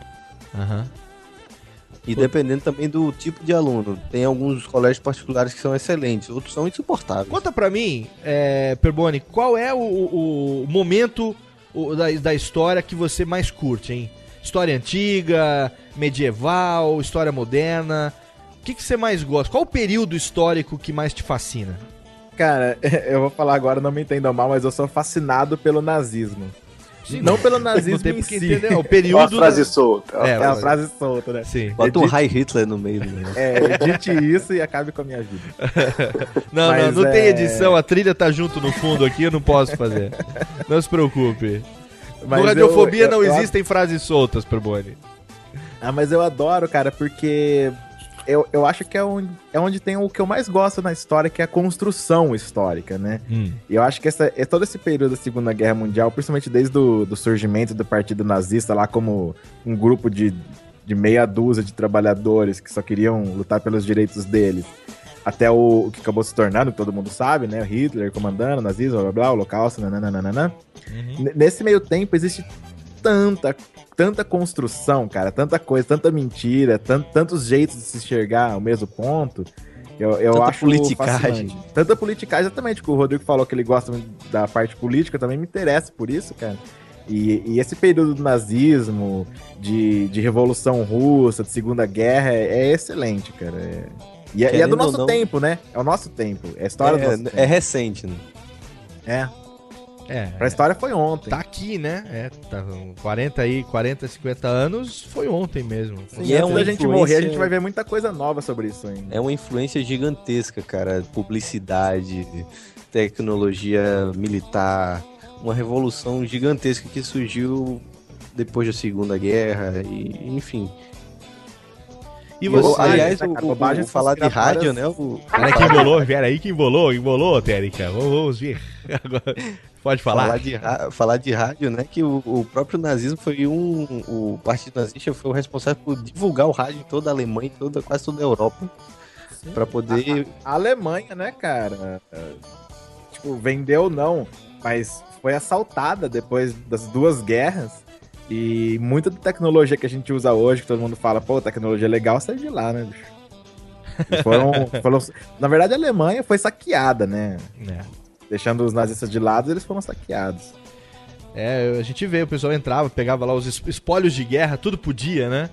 Aham. E dependendo também do tipo de aluno. Tem alguns colégios particulares que são excelentes, outros são insuportáveis. Conta pra mim, é, Perboni, qual é o, o- o momento o- da, da história que você mais curte, hein? História antiga, medieval, história moderna. O que, que você mais gosta? Qual o período histórico que mais te fascina? Cara, eu vou falar agora, não me entendam mal, mas eu sou fascinado pelo nazismo. não pelo nazismo tem em si. entender, o período Ó a frase solta, É, frase. a frase solta, né? Sim. Bota um Edite- High Hitler no meio. Né? É, edite isso e acabe com a minha vida. Não, Mas não, não tem é- edição, a trilha tá junto no fundo aqui, eu não posso fazer. Não se preocupe. Mas no Radiofobia eu- eu- não eu- existem frases soltas, Perboni. Ah, mas eu adoro, cara, porque eu, eu acho que é onde, é onde tem o que eu mais gosto na história, que é a construção histórica, né? Hum. E eu acho que essa, é todo esse período da Segunda Guerra Mundial, principalmente desde o do surgimento do Partido Nazista, lá como um grupo de, de meia dúzia de trabalhadores que só queriam lutar pelos direitos deles, até o, o que acabou se tornando, todo mundo sabe, né? Hitler comandando, nazismo, blá blá blá, holocausto, nananana. N- Nesse meio tempo existe tanta, tanta construção, cara, tanta coisa, tanta mentira, tan- tantos jeitos de se enxergar ao mesmo ponto. Eu, eu Tanta acho politicagem. fascinante. Tanta politicagem, exatamente. Que o Rodrigo falou que ele gosta da parte política, também me interessa por isso, cara. E, e esse período do nazismo, de, de Revolução Russa, de Segunda Guerra, é, é excelente, cara. É- e, é, e é do nosso não- tempo, né? É o nosso tempo. É a história do É, nosso é tempo. recente, né? É. É. Pra história foi ontem. Tá aqui, né? É, tá 40 aí, 40, 50 anos, foi ontem mesmo. Sim, E é uma da gente morrer, a gente vai ver muita coisa nova sobre isso ainda. É uma influência gigantesca, cara. Publicidade, tecnologia militar, uma revolução gigantesca que surgiu depois da Segunda Guerra, e enfim. E Eu- você, aliás, né, o, cara? o- falar de rádio, né? O, Peraí que embolou, peraí que embolou, embolou, Térica. Vamos, vamos ver. Agora, pode falar? Falar de, falar de rádio, né? Que o, o próprio nazismo foi um. O Partido Nazista foi o responsável por divulgar o rádio em toda a Alemanha, em toda, quase toda a Europa. Pra poder. A Alemanha, né, cara? é, Tipo, vendeu não, mas foi assaltada depois das duas guerras. E muita da tecnologia que a gente usa hoje, que todo mundo fala, pô, tecnologia legal, saiu de lá, né, bicho? E foram, foram- na verdade, a Alemanha foi saqueada, né? É. Deixando os nazistas de lado, eles foram saqueados. É, a gente vê, o pessoal entrava, pegava lá os es- espólios de guerra, tudo podia, né?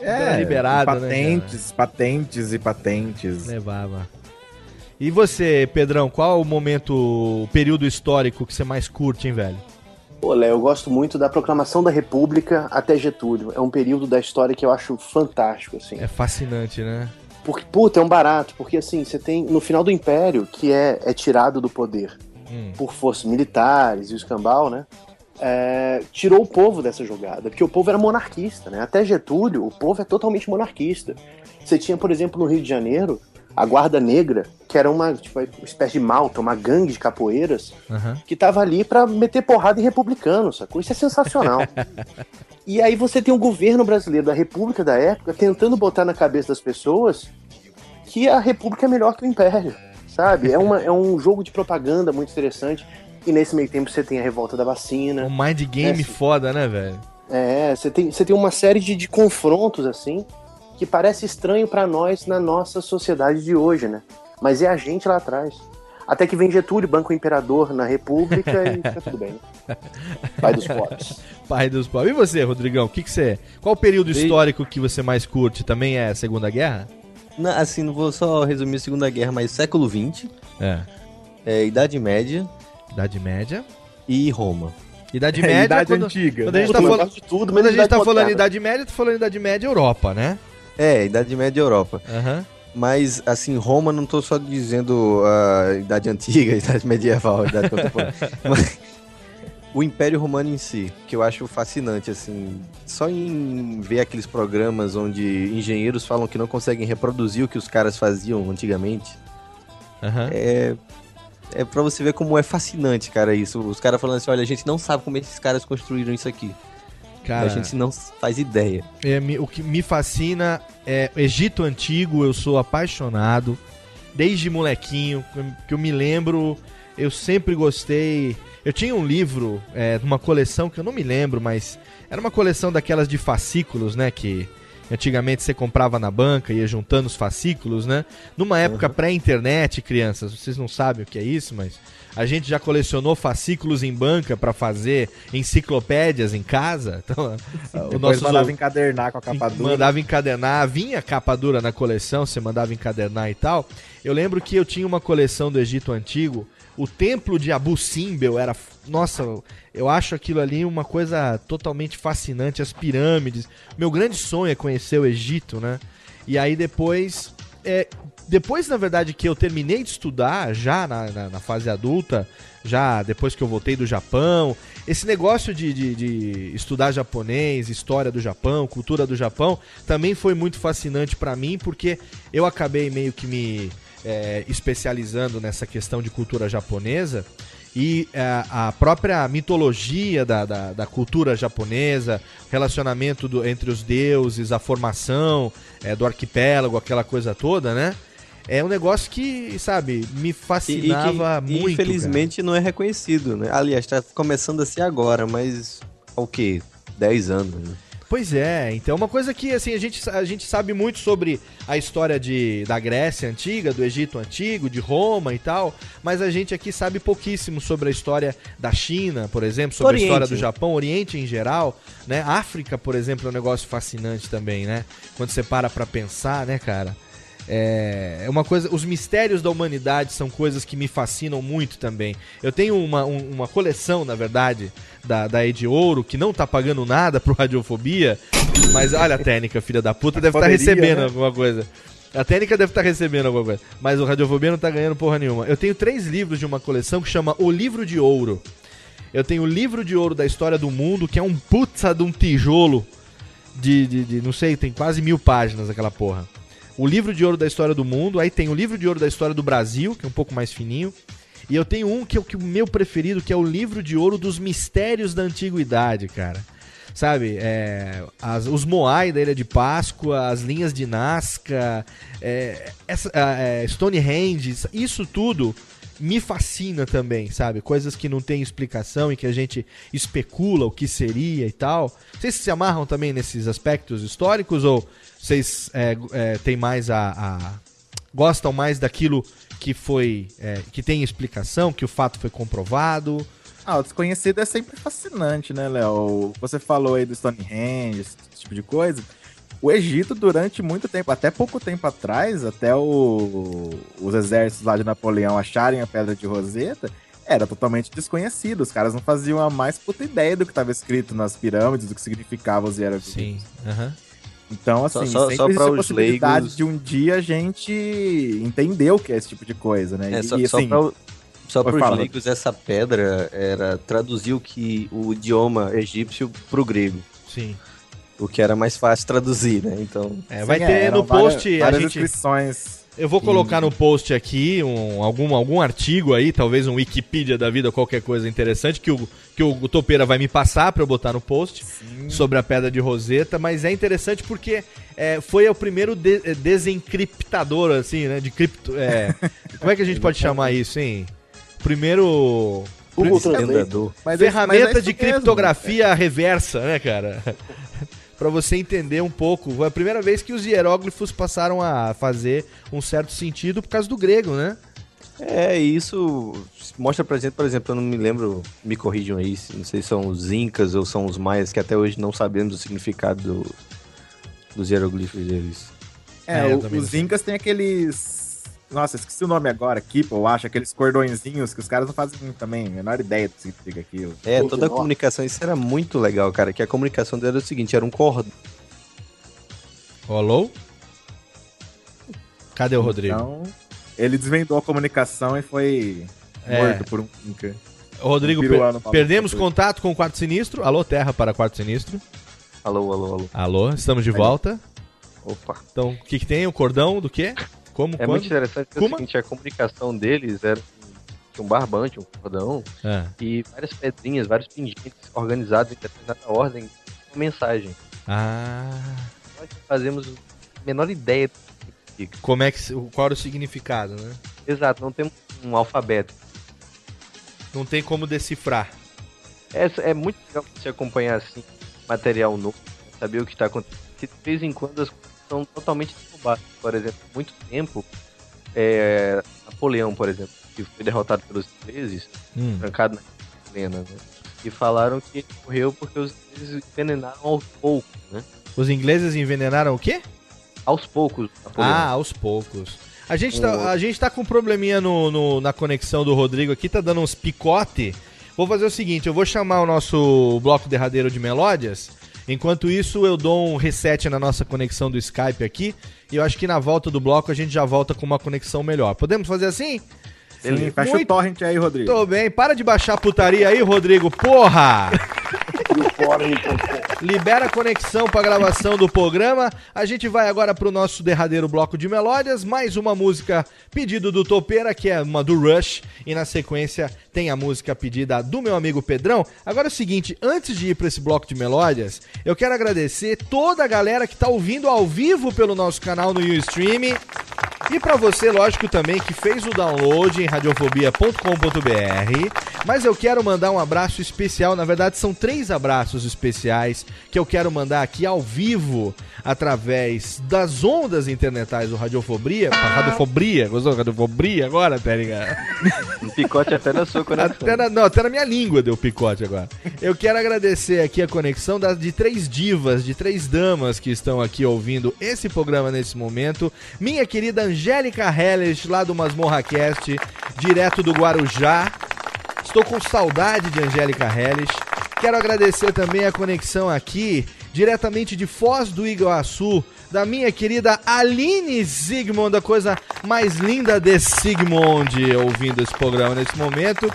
Era liberado, né, patentes, patentes e patentes. Levava. E você, Pedrão, qual é o momento, o período histórico que você mais curte, hein, velho? Pô, Léo, eu gosto muito da proclamação da República até Getúlio. É um período da história que eu acho fantástico, assim. É fascinante, né? Porque, puta, é um barato, porque assim, você tem no final do Império, que é, é tirado do poder Hum. por forças militares e o escambau, né? é, tirou o povo dessa jogada, porque o povo era monarquista, né? Até Getúlio, o povo é totalmente monarquista. Você tinha, por exemplo, no Rio de Janeiro, a Guarda Negra, que era uma, tipo, uma espécie de malta, uma gangue de capoeiras, Aham. que tava ali pra meter porrada em republicano, sacou? Isso é sensacional. e aí você tem um governo brasileiro da República da época tentando botar na cabeça das pessoas que a República é melhor que o Império, sabe? É, uma, é um jogo de propaganda muito interessante. E nesse meio tempo você tem a revolta da vacina. Um mind game É, foda, né, velho? É, você tem, você tem uma série de, de confrontos assim que parece estranho pra nós na nossa sociedade de hoje, né? Mas é a gente lá atrás. Até que vem Getúlio, Banco Imperador na República e fica tudo bem. né? Pai dos pobres. Pai dos pobres. E você, Rodrigão, o que, que você. Qual o período histórico que você mais curte? Também é a Segunda Guerra? Na- assim, não vou só resumir a Segunda Guerra, mas século XX, É. é, Idade Média Idade Média. e Roma. Idade É, Média. Idade quando, antiga, Quando a né? gente tá falando, de tudo, quando a gente tá falando Moderna. Idade Média, tá falando Idade Média Europa, né? É, Idade Média e Europa. Aham. Mas, assim, Roma, não tô só dizendo a Idade Antiga, a Idade Medieval, a Idade Contemporânea. Mas o Império Romano em si, que eu acho fascinante, assim. Só em ver aqueles programas onde engenheiros falam que não conseguem reproduzir o que os caras faziam antigamente, Aham. é. É pra você ver como é fascinante, cara, isso. Os caras falando assim, olha, a gente não sabe como esses caras construíram isso aqui. Cara, a gente não faz ideia. é, o que me fascina é Egito Antigo, eu sou apaixonado. Desde molequinho, que eu- me lembro, eu sempre gostei. Eu tinha um livro, é, uma coleção que eu não me lembro, mas era uma coleção daquelas de fascículos, né? Que antigamente você comprava na banca, ia juntando os fascículos, né? Numa época pré-internet, crianças, vocês não sabem o que é isso, mas a gente já colecionou fascículos em banca pra fazer enciclopédias em casa. Então, o nosso mandava encadernar com a capa dura. Mandava encadernar, vinha capa dura na coleção, você mandava encadernar e tal. Eu lembro que eu tinha uma coleção do Egito Antigo, o templo de Abu Simbel era, nossa, eu acho aquilo ali uma coisa totalmente fascinante, as pirâmides. Meu grande sonho é conhecer o Egito, né? E aí depois, é, depois na verdade que eu terminei de estudar, já na, na- na fase adulta, já depois que eu voltei do Japão, esse negócio de, de- de estudar japonês, história do Japão, cultura do Japão, também foi muito fascinante pra mim, porque eu acabei meio que me é, especializando nessa questão de cultura japonesa. E é, a própria mitologia da, da, da cultura japonesa, relacionamento do- entre os deuses, a formação é, do arquipélago, aquela coisa toda, né? É um negócio que, sabe, me E- e que, fascinava muito. cara. Infelizmente não é reconhecido, né? Aliás, tá começando a ser agora, mas o quê? 10 anos. Né? Pois é, então é uma coisa que assim, a gente, a gente sabe muito sobre a história de, da Grécia antiga, do Egito antigo, de Roma e tal, mas a gente aqui sabe pouquíssimo sobre a história da China, por exemplo, sobre Oriente, a história do? Japão, Oriente em geral, né? África, por exemplo, é um negócio fascinante também, né? Quando você para pra pensar, né, cara? É, é uma coisa. Os mistérios da humanidade são coisas que me fascinam muito também. Eu tenho uma, um- uma coleção, na verdade, da, da Ed Ouro, que não tá pagando nada pro Radiofobia. Mas olha a técnica, filha da puta, deve estar Poderia, recebendo né? alguma coisa. A técnica deve estar recebendo alguma coisa. Mas o Radiofobia não tá ganhando porra nenhuma. Eu tenho três livros de uma coleção que chama O Livro de Ouro. Eu tenho o Livro de Ouro da História do Mundo, que é um puta de um tijolo de, de, de- não sei, tem quase mil páginas aquela porra. O livro de ouro da história do mundo, aí tem o livro de ouro da história do Brasil, que é um pouco mais fininho. E eu tenho um que é o que o meu preferido, que é o livro de ouro dos mistérios da antiguidade, cara. Sabe, é, as- os Moai da Ilha de Páscoa, as linhas de Nazca, é, essa, é, Stonehenge, isso tudo me fascina também, sabe? Coisas que não tem explicação e que a gente especula o que seria e tal. Vocês se amarram também nesses aspectos históricos ou vocês é, é, têm mais a, a- gostam mais daquilo que foi é, que tem explicação, que o fato foi comprovado? Ah, o desconhecido é sempre fascinante, né, Léo? Você falou aí do Stonehenge, esse tipo de coisa. O Egito, durante muito tempo, até pouco tempo atrás, até o- os exércitos lá de Napoleão acharem a Pedra de Roseta, era totalmente desconhecido. Os caras não faziam a mais puta ideia do que estava escrito nas pirâmides, do que significava os hieroglifos. Sim. aham. Então, Só- assim, só- sempre só existe pra a os possibilidade leigos- de um dia a gente entender o que é esse tipo de coisa, né? É, E- só, e, só assim, pra, só para os leigos, essa pedra era traduzir o que o idioma egípcio pro grego. Sim. O que era mais fácil traduzir, né? Então. É, vai ter no post a gente inscrições. Eu vou colocar no post aqui um, algum, algum artigo aí, talvez um Wikipedia da vida, qualquer coisa interessante, que o, que o Topeira vai me passar pra eu botar no post sobre a pedra de Roseta, mas é interessante porque é, foi o primeiro de- eh, desencriptador, assim, né? De cripto. é, como é que a gente pode chamar isso, hein? Primeiro. Google Translate. Mas é- ferramenta mas é isso de mesmo, criptografia reversa, né, cara? Pra você entender um pouco. Foi a primeira vez que os hieróglifos passaram a fazer um certo sentido por causa do grego, né? É, e isso mostra pra gente, por exemplo, eu não me lembro, me corrijam aí, se- não sei se são os incas ou são os maias, que até hoje não sabemos o significado do- dos hieroglifos deles. É, o- os Incas têm aqueles. Nossa, esqueci o nome agora, Kipa, eu acho, aqueles cordõezinhos que os caras não fazem também, a menor ideia do que significa aquilo. É, toda a comunicação, isso era muito legal, cara, que a comunicação dele era o seguinte, era um cordão. Rolou? Cadê o Rodrigo? Então, ele desvendou a comunicação e foi É. morto por um Inca. Rodrigo, Um per- perdemos contato com o Quarto Sinistro. Alô, Terra para Quarto Sinistro. Alô, alô, alô. Alô, estamos de volta. Opa. Então, o que, que tem? O cordão do quê? Como? É quando? muito interessante porque é o seguinte, a comunicação deles era um barbante, um cordão, É. e várias pedrinhas, vários pingentes organizados em determinada ordem, uma mensagem. Ah. Nós fazemos a menor ideia do que significa. Como é que. Qual era o significado, né? Exato, não temos um alfabeto. Não tem como decifrar. É, é muito legal você acompanhar assim material novo, saber o que está acontecendo. Porque de vez em quando as coisas são totalmente derrubadas. Por exemplo, há muito tempo, é, Napoleão, por exemplo, que foi derrotado pelos ingleses, Hum. trancado na Helena, né? E falaram que ele morreu porque os ingleses envenenaram aos poucos, né? Os ingleses envenenaram o quê? Aos poucos, Napoleão. Ah, aos poucos. A gente tá, a gente tá com um probleminha no, no- na conexão do Rodrigo aqui, tá dando uns picote. Vou fazer o seguinte, eu vou chamar o nosso bloco derradeiro de melódias. Enquanto isso, eu dou um reset na nossa conexão do Skype aqui. E eu acho que na volta do bloco a gente já volta com uma conexão melhor. Podemos fazer assim? Sim, fecha Muito- o torrent aí, Rodrigo. Tô bem. Para de baixar a putaria aí, Rodrigo. Porra! Libera a conexão para gravação do programa. A gente vai agora pro nosso derradeiro bloco de melódias. Mais uma música pedido do Topeira, que é uma do Rush. E na sequência tem a música pedida do meu amigo Pedrão. Agora é o seguinte, antes de ir para esse bloco de melódias, eu quero agradecer toda a galera que tá ouvindo ao vivo pelo nosso canal no Ustream. E para você, lógico também, que fez o download em radiofobia.com.br. Mas eu quero mandar um abraço especial, na verdade são três abraços especiais que eu quero mandar aqui ao vivo através das ondas internetais do Radiofobia. Radiofobia, gostou? Radiofobia agora, Périga? Um picote até na sua coração. Até na, não, até na minha língua deu picote agora. Eu quero agradecer aqui a conexão das, de três divas, de três damas que estão aqui ouvindo esse programa nesse momento. Minha querida Angélica Helles, lá do Masmorracast, direto do Guarujá. Estou com saudade de Angélica Helles. Quero agradecer também a conexão aqui, diretamente de Foz do Iguaçu, da minha querida Aline Sigmund, a coisa mais linda de Sigmund, ouvindo esse programa nesse momento.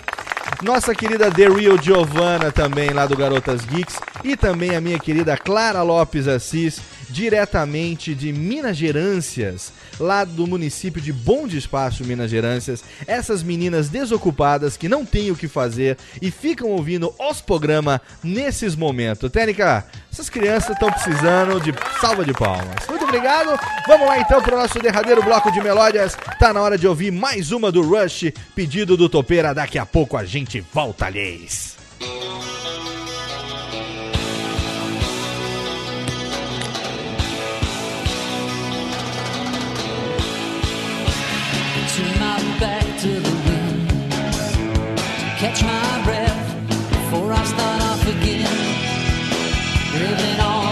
Nossa querida The Real Giovanna também, lá do Garotas Geeks. E também a minha querida Clara Lopes Assis, diretamente de Minas Gerâncias, lá do município de Bom Despacho, Minas Gerâncias. Essas meninas desocupadas que não têm o que fazer e ficam ouvindo os programas nesses momentos. Técnica, essas crianças estão precisando de salva de palmas. Muito obrigado. Vamos lá então para o nosso derradeiro bloco de melódias. Tá na hora de ouvir mais uma do Rush, pedido do Topeira. Daqui a pouco a gente volta, lhes. Catch my breath before I start off again. Living on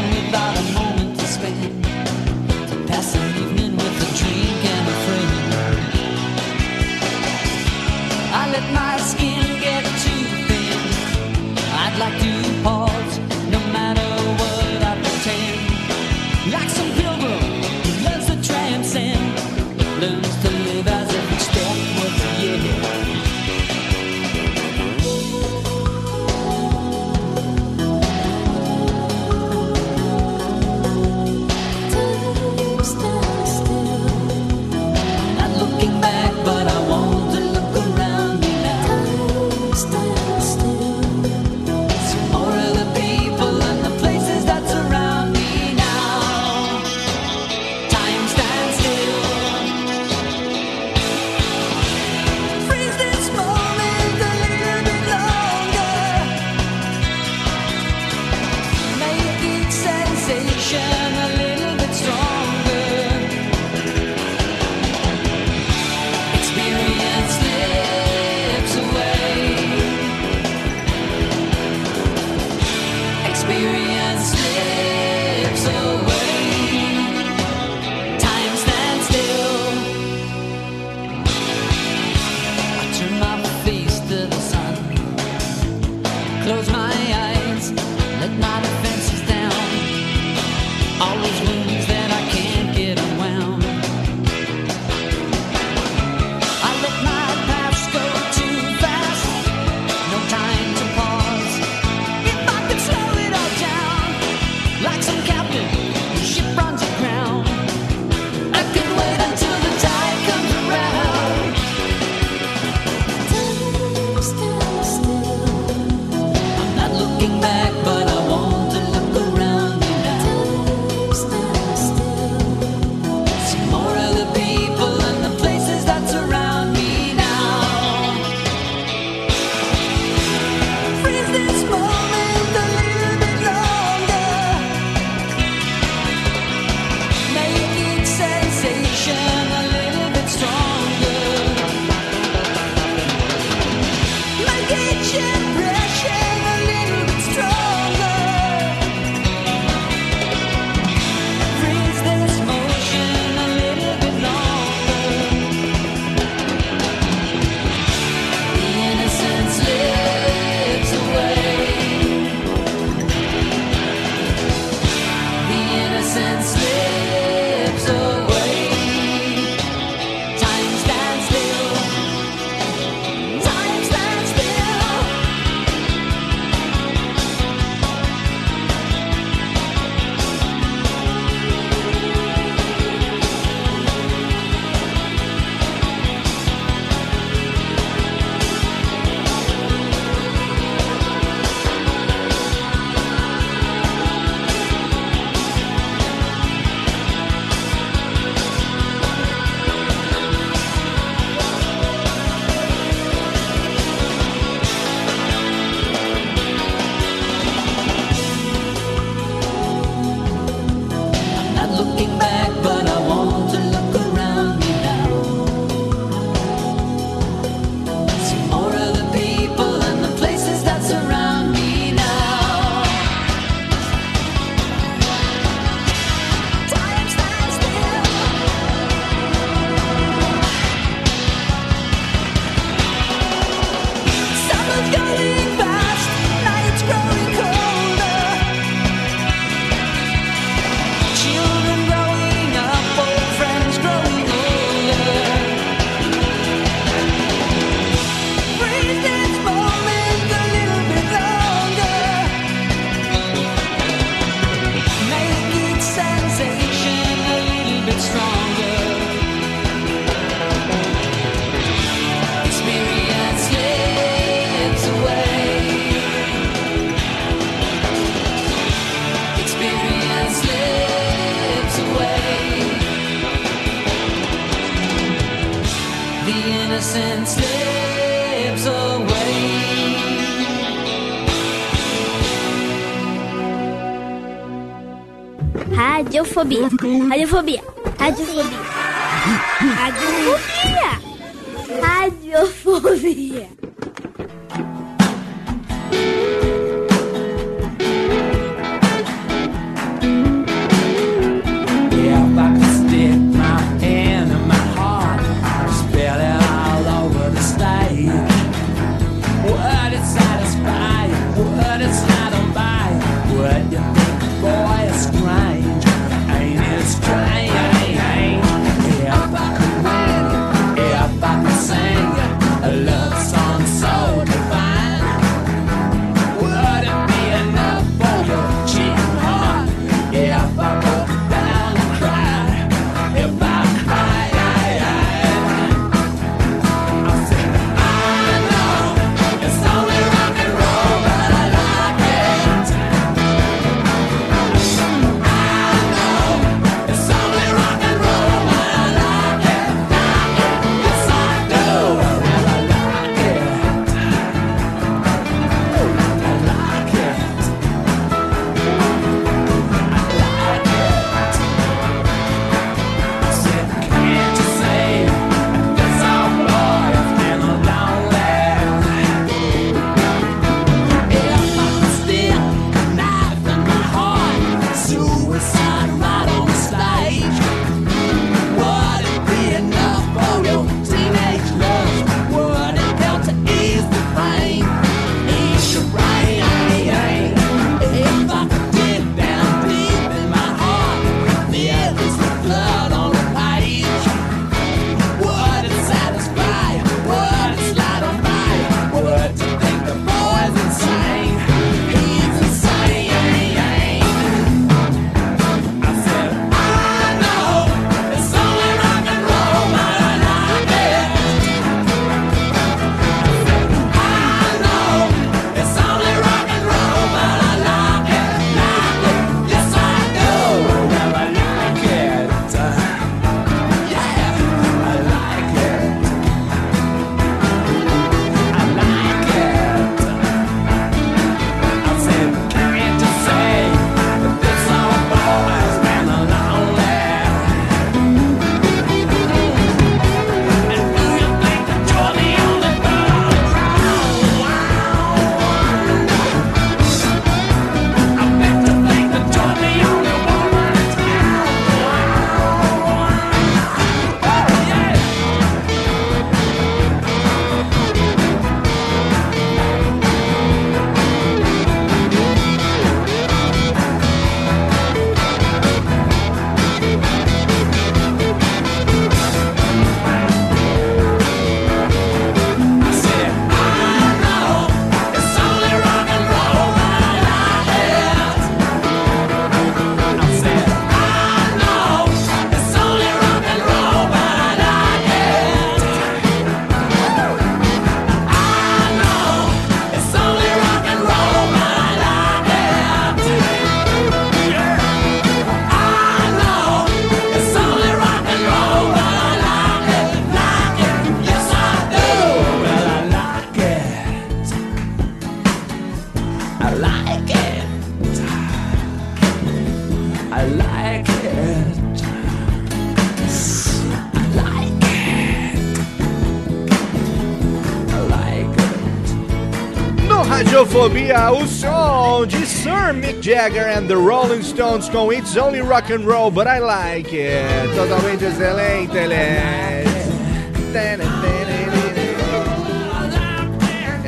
dia o som de Sir Mick Jagger and the Rolling Stones com It's Only Rock and Roll, but I Like It. Totalmente excelente,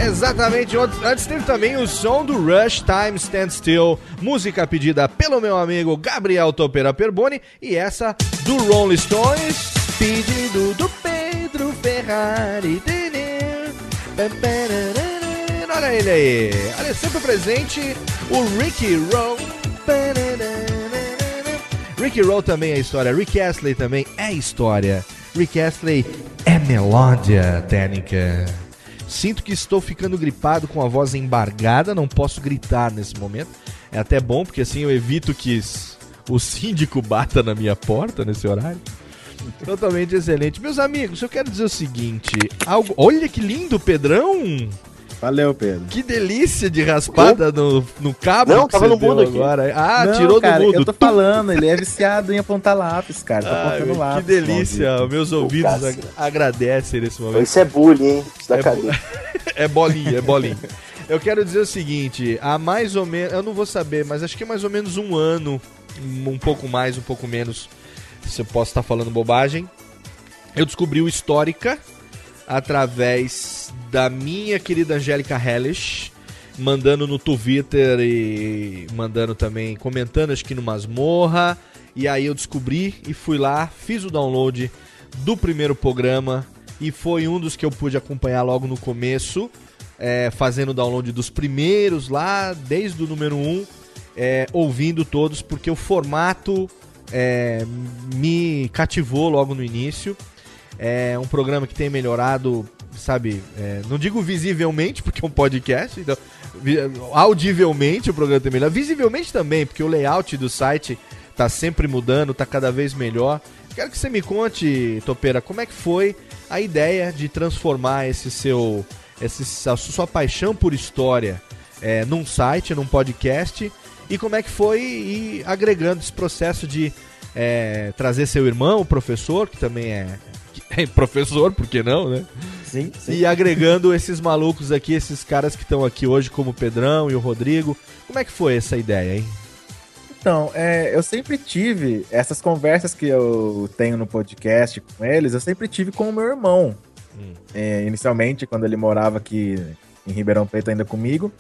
Exatamente, antes teve também o som do Rush Time Stand Still, música pedida pelo meu amigo Gabriel Topera Perboni e essa do Rolling Stones, pedido do Pedro Ferrari. Olha ele aí. Olha, sempre presente, o Ricky Roll. Ricky Roll também é história. Rick Astley também é história. Rick Astley é melódia técnica. Sinto que estou ficando gripado com a voz embargada, não posso gritar nesse momento. É até bom, porque assim eu evito que o síndico bata na minha porta nesse horário. Totalmente excelente. Meus amigos, eu quero dizer o seguinte: algo. Olha que lindo, Pedrão! Valeu, Pedro. Que delícia de raspada no, no cabo Não, que tava você no mudo agora. Ah, Não, tirou cara, do mudo. Eu tô falando, ele é viciado em apontar lápis, cara. Tá Ai, apontando que lápis. delícia, maldito. meus ouvidos ag- agradecem nesse momento. Isso é bullying, hein? Isso da É cadeia. É bolinha, é bolinha. Eu quero dizer o seguinte, há mais ou menos, eu não vou saber, mas acho que é mais ou menos um ano, um pouco mais, um pouco menos, se eu posso estar falando bobagem, eu descobri o Histórica através da minha querida Angélica Hellish, mandando no Twitter e mandando também, comentando acho que no Masmorra, e aí eu descobri e fui lá, fiz o download do primeiro programa e foi um dos que eu pude acompanhar logo no começo, é, fazendo o download dos primeiros lá, desde o número 1, um, é, ouvindo todos, porque o formato é, me cativou logo no início. É um programa que tem melhorado, sabe, é, não digo visivelmente, porque é um podcast, então, audivelmente o programa tem melhorado, visivelmente também, porque o layout do site tá sempre mudando, tá cada vez melhor. Quero que você me conte, Topeira, como é que foi a ideia de transformar esse seu, esse, a sua paixão por história é, num site, num podcast, e como é que foi ir agregando esse processo de é, trazer seu irmão, o professor, que também é professor, por que não, né? Sim, sim. E agregando esses malucos aqui, esses caras que estão aqui hoje, como o Pedrão e o Rodrigo. Como é que foi essa ideia, hein? Então, é, eu sempre tive essas conversas que eu tenho no podcast com eles, eu sempre tive com o meu irmão. É, inicialmente, quando ele morava aqui em Ribeirão Preto ainda comigo.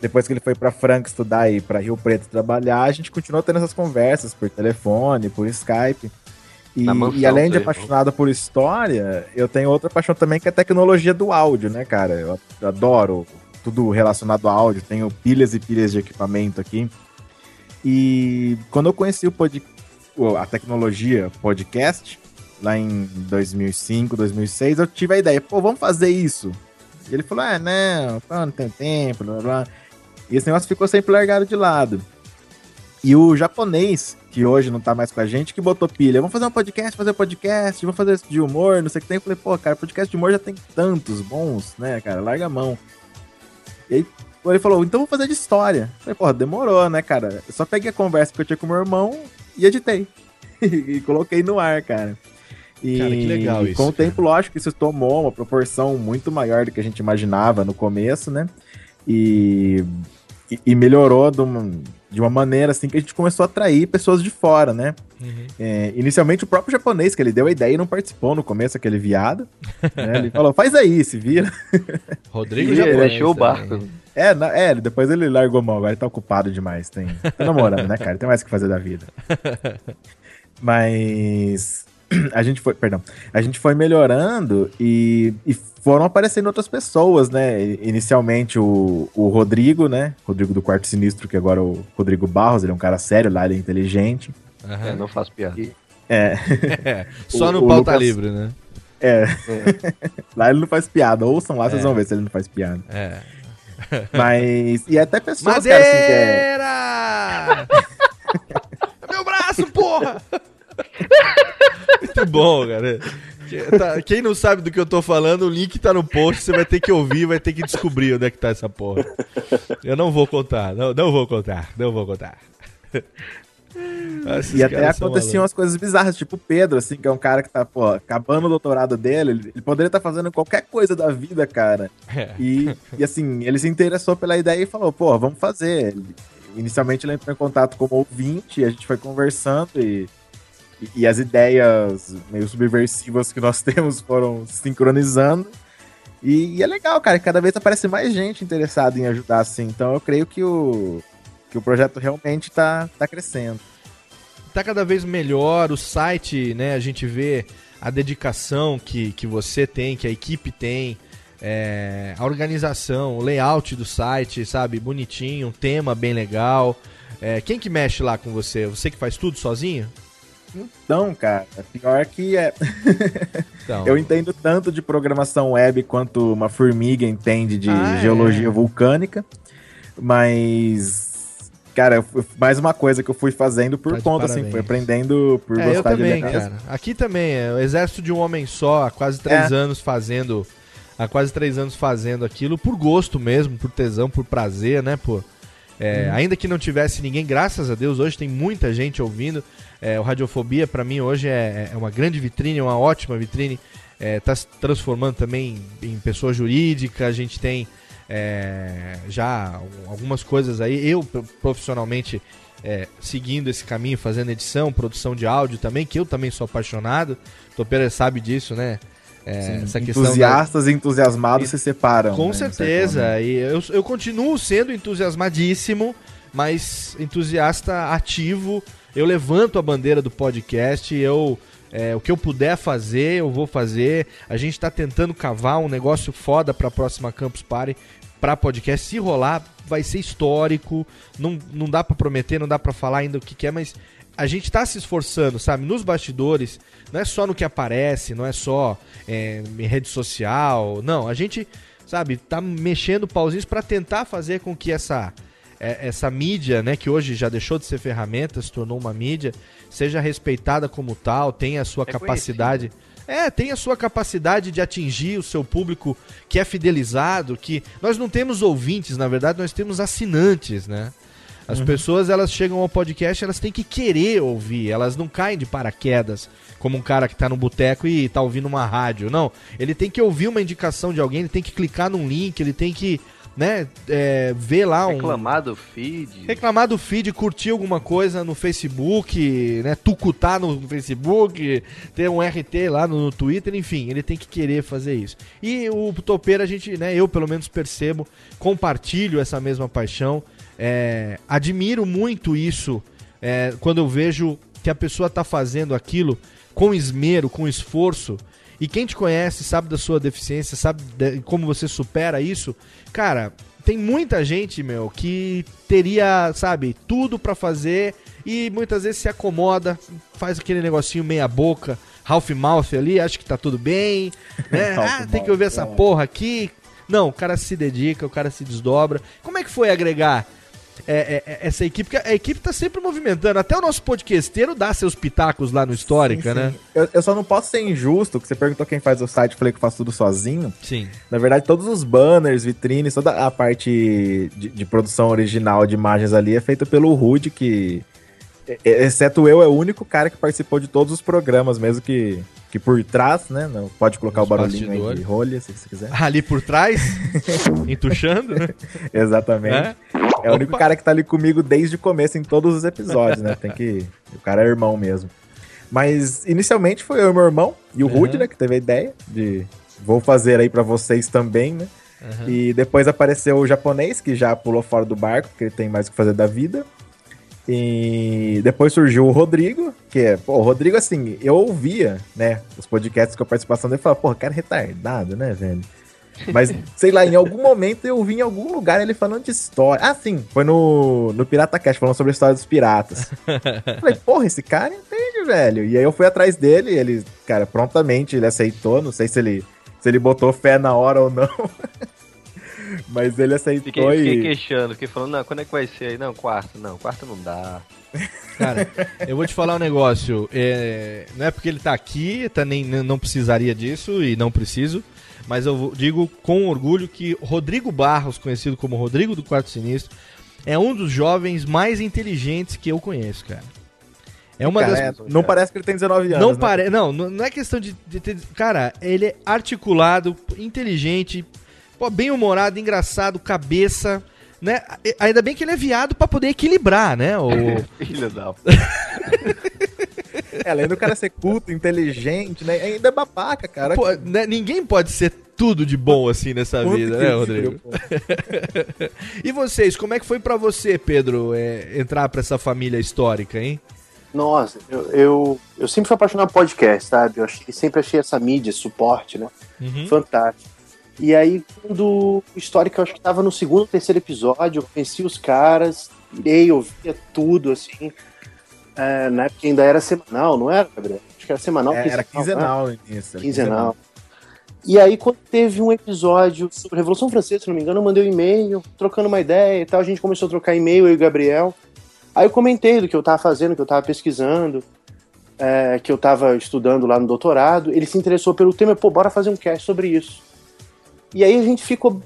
Depois que ele foi para Franca estudar e para Rio Preto trabalhar, a gente continuou tendo essas conversas por telefone, por Skype. E, mansão, e além de apaixonado por história, eu tenho outra paixão também que é a tecnologia do áudio, né, cara? Eu adoro tudo relacionado a áudio, tenho pilhas e pilhas de equipamento aqui. E quando eu conheci o pod... a tecnologia podcast, lá em 2005, 2006, eu tive a ideia, pô, vamos fazer isso. E ele falou, ah, não, não tem tempo, blá, blá. E esse negócio ficou sempre largado de lado. E o japonês, que hoje não tá mais com a gente, que botou pilha, vamos fazer um podcast, fazer um podcast, vamos fazer esse de humor, não sei o que tem. Eu falei, pô, cara, podcast de humor já tem tantos bons, né, cara, larga a mão. E aí ele falou, então vamos fazer de história. Eu falei, porra, demorou, né, cara? Eu só peguei a conversa que eu tinha com meu irmão e editei. e coloquei no ar, cara. E Cara, que legal isso, Com o cara. tempo, lógico, isso tomou uma proporção muito maior do que a gente imaginava no começo, né? E, e, e melhorou de uma, de uma maneira assim que a gente começou a atrair pessoas de fora, né? É, inicialmente o próprio japonês, que ele deu a ideia e não participou no começo, aquele viado. né? Ele falou, faz aí, se vira. Rodrigo Ele japonês achou o barco. É, na- é, depois ele largou mão, agora ele tá ocupado demais. Tem, tá namorando, né, cara? Tem mais o que fazer da vida. Mas a gente foi, perdão, a gente foi melhorando e, e foram aparecendo outras pessoas, né? Inicialmente o, o Rodrigo, né? Rodrigo do Quarto Sinistro, que agora é o Rodrigo Barros, ele é um cara sério lá, ele é inteligente. Aham. É, não faço piada. É. É, só O- no o pauta Lucas- livre, né? É. lá ele não faz piada. Ouçam lá, vocês É. vão ver se ele não faz piada. É. Mas. E até pessoas, cara, assim, que é- Madeira! É Meu braço, porra! Muito bom, cara. Tá- Quem não sabe do que eu tô falando, o link tá no post, você vai ter que ouvir, vai ter que descobrir onde é que tá essa porra. Eu não vou contar, não, não vou contar, não vou contar. E até aconteciam umas coisas bizarras, tipo o Pedro, assim, que é um cara que tá, pô, acabando o doutorado dele, ele, poderia estar fazendo qualquer coisa da vida, cara. É. E, e assim, ele se interessou pela ideia e falou, pô, vamos fazer. Ele- inicialmente ele entrou em contato como ouvinte, a gente foi conversando e, e, as ideias meio subversivas que nós temos foram sincronizando. E, e é legal, cara, cada vez aparece mais gente interessada em ajudar, assim. Então eu creio que o, que o projeto realmente tá, tá crescendo. tá cada vez melhor o site, né? A gente vê a dedicação que, que você tem, que a equipe tem, é, a organização, o layout do site, sabe? Bonitinho, um tema bem legal. É, quem que mexe lá com você? Você que faz tudo sozinho? Então, cara, pior que é. Então. Eu entendo tanto de programação web quanto uma formiga entende de Ah, é. geologia vulcânica, mas cara, eu mais uma coisa que eu fui fazendo por Tá conta, assim, fui aprendendo por É, eu gostar também, de ler mesmo. cara. Aqui também, é o exército de um homem só, há quase três É. anos fazendo. Há quase três anos fazendo aquilo por gosto mesmo, por tesão, por prazer, né, pô? É, Uhum. Ainda que não tivesse ninguém, graças a Deus, hoje tem muita gente ouvindo. É, o Radiofobia, pra mim, hoje é, é uma grande vitrine, uma ótima vitrine. É, tá se transformando também em pessoa jurídica. A gente tem é, já algumas coisas aí. Eu, pro- profissionalmente, é, seguindo esse caminho, fazendo edição, produção de áudio também, que eu também sou apaixonado. Topeira sabe disso, né? É, Sim, essa questão da- entusiastas e entusiasmados se separam. com né, certeza. E eu, eu continuo sendo entusiasmadíssimo, mas entusiasta ativo. Eu levanto a bandeira do podcast. Eu é, o que eu puder fazer, eu vou fazer. A gente tá tentando cavar um negócio foda pra próxima Campus Party. Pra podcast, se rolar, vai ser histórico. Não, não dá pra prometer, não dá pra falar ainda o que, que é, mas a gente tá se esforçando, sabe? Nos bastidores, não é só no que aparece, não é só é, em rede social. Não, a gente, sabe, tá mexendo pauzinhos pra tentar fazer com que essa é, essa mídia, né, que hoje já deixou de ser ferramenta, se tornou uma mídia, seja respeitada como tal, tenha a sua capacidade. É, tem a sua capacidade de atingir o seu público que é fidelizado, que nós não temos ouvintes, na verdade, nós temos assinantes, né? As Uhum. pessoas, elas chegam ao podcast, elas têm que querer ouvir, elas não caem de paraquedas, como um cara que tá no boteco e tá ouvindo uma rádio, não. Ele tem que ouvir uma indicação de alguém, ele tem que clicar num link, ele tem que, né, é, ver lá um... Reclamar do feed. Reclamar do feed, curtir alguma coisa no Facebook, né? Tucutar no Facebook, ter um RT lá no, no Twitter, enfim, ele tem que querer fazer isso. E o Topeira, a gente, né, eu pelo menos percebo, compartilho essa mesma paixão, é, admiro muito isso é, quando eu vejo que a pessoa tá fazendo aquilo com esmero, com esforço. E quem te conhece sabe da sua deficiência, sabe de- como você supera isso. Cara, tem muita gente, meu, que teria, sabe, tudo pra fazer e muitas vezes se acomoda, faz aquele negocinho meia boca, half mouth ali, acha que tá tudo bem, né? Ah, tem que ouvir essa é. porra aqui. Não, o cara se dedica, o cara se desdobra. Como é que foi agregar é, é, é, essa equipe? Porque a equipe tá sempre movimentando. Até o nosso podcasteiro dá seus pitacos lá no Histórica, Sim, né? sim. Eu, eu só não posso ser injusto, que você perguntou quem faz o site, eu falei que eu faço tudo sozinho. Sim. Na verdade, todos os banners, vitrines, toda a parte de, de produção original de imagens ali é feita pelo Rude, que, exceto eu, é o único cara que participou de todos os programas, mesmo que, que por trás, né? Não, pode colocar Os o barulhinho aí de rolha, se você quiser. Ali por trás, entuchando, né? Exatamente. É? É, o único cara que tá ali comigo desde o começo em todos os episódios, né? Tem que. O cara é irmão mesmo. Mas inicialmente foi eu e meu irmão e o Uhum. Rude, né? Que teve a ideia de. Vou fazer aí pra vocês também, né? Uhum. E depois apareceu o japonês, que já pulou fora do barco, porque ele tem mais o que fazer da vida. E depois surgiu o Rodrigo, que é, pô, o Rodrigo, assim, eu ouvia, né, os podcasts com a participação dele e falava, pô, cara retardado, né, velho? Mas, sei lá, em algum momento eu vi em algum lugar ele falando de história. Ah, sim, foi no, no Pirata Cast, falando sobre a história dos piratas. Falei, porra, esse cara entende, velho. E aí eu fui atrás dele, ele, cara, prontamente ele aceitou. Não sei se ele, se ele botou fé na hora ou não. Mas ele aceitou Fiquei, fiquei e. queixando, fiquei falando, não, quando é que vai ser aí? Não, quarta, não, quarta não dá. Cara, eu vou te falar um negócio. é, não é porque ele tá aqui, tá nem, não precisaria disso e não preciso. Mas eu digo com orgulho que Rodrigo Barros, conhecido como Rodrigo do Quarto Sinistro, é um dos jovens mais inteligentes que eu conheço, cara. É uma das. é, não parece que ele tem 19 anos. Não, né? pare... não, não é questão de, de ter. Cara, ele é articulado, inteligente, pô, bem humorado, engraçado, cabeça. Né? Ainda bem que ele é viado pra poder equilibrar, né? O... Filha da É, além do cara ser culto, inteligente, né? Ainda é babaca, cara. Pô, né, Ninguém pode ser tudo de bom assim nessa Quanto vida, né, Rodrigo? e vocês, como é que foi pra você, Pedro, é, entrar pra essa família histórica, hein? Nossa, eu, eu, eu sempre fui apaixonado por podcast, sabe? Eu achei, sempre achei essa mídia, esse suporte, né? Uhum. Fantástico. E aí, quando o Histórico, eu acho que tava no segundo, terceiro episódio, eu conheci os caras, irei, ouvia tudo, assim. É, na época ainda era semanal, não era, Gabriel? Acho que era semanal. É, era né? quinzenal no início. era Quinzenal. E aí, quando teve um episódio sobre a Revolução Francesa, se não me engano, eu mandei um e-mail, trocando uma ideia e tal. A gente começou a trocar e-mail, eu e o Gabriel. Aí eu comentei do que eu tava fazendo, que eu tava pesquisando, é, que eu tava estudando lá no doutorado. Ele se interessou pelo tema, pô, bora fazer um cast sobre isso. E aí a gente ficou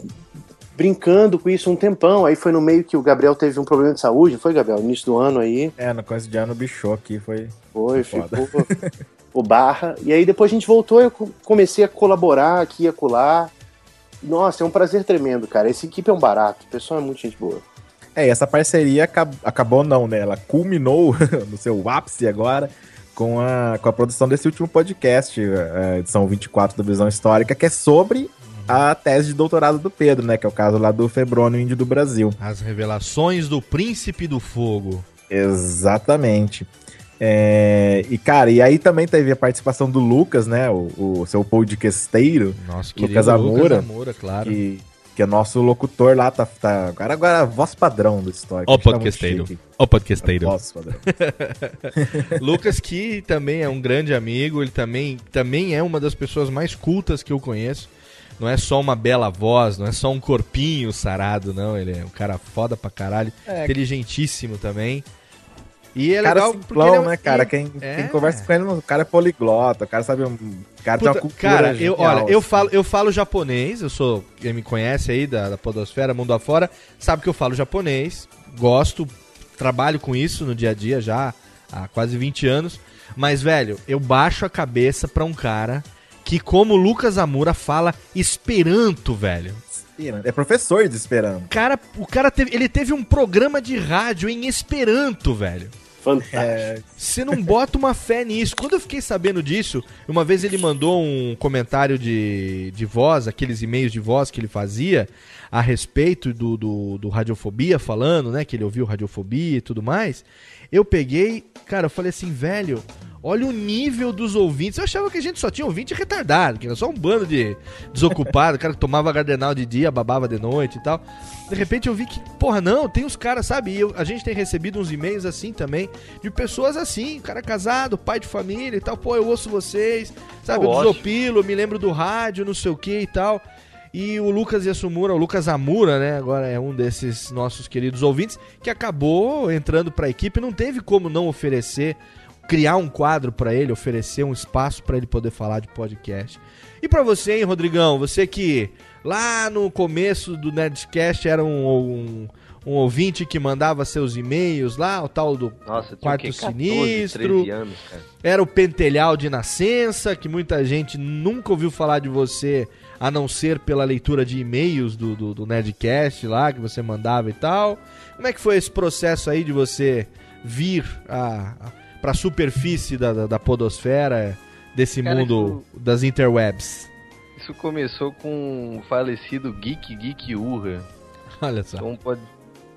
brincando com isso um tempão. Aí foi no meio que o Gabriel teve um problema de saúde, foi, Gabriel? No início do ano aí. É, no começo de ano o bicho aqui foi. Foi, foda. ficou o barra. E aí depois a gente voltou e eu co- comecei a colaborar aqui e acolá. Nossa, é um prazer tremendo, cara. Essa equipe é um barato, o pessoal é muito gente boa. É, e essa parceria acab- acabou não, né? Ela culminou no seu ápice agora com a, com a produção desse último podcast, a edição 24 da Visão Histórica, que é sobre a tese de doutorado do Pedro, né? Que é o caso lá do Febrônio Índio do Brasil. As revelações do Príncipe do Fogo. Exatamente. É, e, cara, e aí também teve a participação do Lucas, né? O, o seu podcasteiro. Nosso Lucas Amura. Lucas Amura, claro. Que, que é nosso locutor lá, tá, tá agora, agora a voz padrão do histórico. Ó o tá podcasteiro. Ó o podcasteiro. Voz padrão. Lucas, que também é um grande amigo, ele também, também é uma das pessoas mais cultas que eu conheço. Não é só uma bela voz, não é só um corpinho sarado, não. Ele é um cara foda pra caralho. É. Inteligentíssimo também. E é cara legal simplão, ele é um- né, cara? e- Quem, é. quem conversa com ele, o cara é poliglota, o cara sabe um. O cara tem uma Puta, cultura. cara, eu, genial, olha, eu assim. falo, eu falo japonês, eu sou. Quem me conhece aí da, da Podosfera, mundo afora, sabe que eu falo japonês, gosto, trabalho com isso no dia a dia já há quase 20 anos. Mas, velho, eu baixo a cabeça pra um cara que, como o Lucas Amura, fala Esperanto, velho. É professor de Esperanto. Cara, o cara teve, ele teve um programa de rádio em Esperanto, velho. Fantástico. Você não bota uma fé nisso. Quando eu fiquei sabendo disso, uma vez ele mandou um comentário de, de voz, aqueles e-mails de voz que ele fazia a respeito do, do, do Radiofobia, falando, né? Que ele ouviu Radiofobia e tudo mais. Eu peguei, cara, eu falei assim, velho, olha o nível dos ouvintes. Eu achava que a gente só tinha ouvinte retardado, que era só um bando de desocupado, cara que tomava gardenal de dia, babava de noite e tal. De repente eu vi que, porra, não, tem os caras, sabe? E eu- a gente tem recebido uns e-mails assim também, de pessoas assim, cara casado, pai de família e tal, pô, eu ouço vocês, sabe? Eu desopilo, me lembro do rádio, não sei o que e tal. E o Lucas Yasumura, o Lucas Amura, né? Agora é um desses nossos queridos ouvintes, que acabou entrando pra equipe, não teve como não oferecer, criar um quadro pra ele, oferecer um espaço pra ele poder falar de podcast. E pra você, hein, Rodrigão? Você que lá no começo do Nerdcast era um, um, um ouvinte que mandava seus e-mails lá, o tal do Nossa, Quarto quê? 14, Sinistro. 13 anos, cara. Era o Pentelhal de Nascença, que muita gente nunca ouviu falar de você, a não ser pela leitura de e-mails do, do, do Nerdcast lá, que você mandava e tal. Como é que foi esse processo aí de você vir a, a, pra superfície da, da, da podosfera, desse Cara, mundo das interwebs? Isso começou com o falecido Geek Geek Urra. Olha só. Um, pod-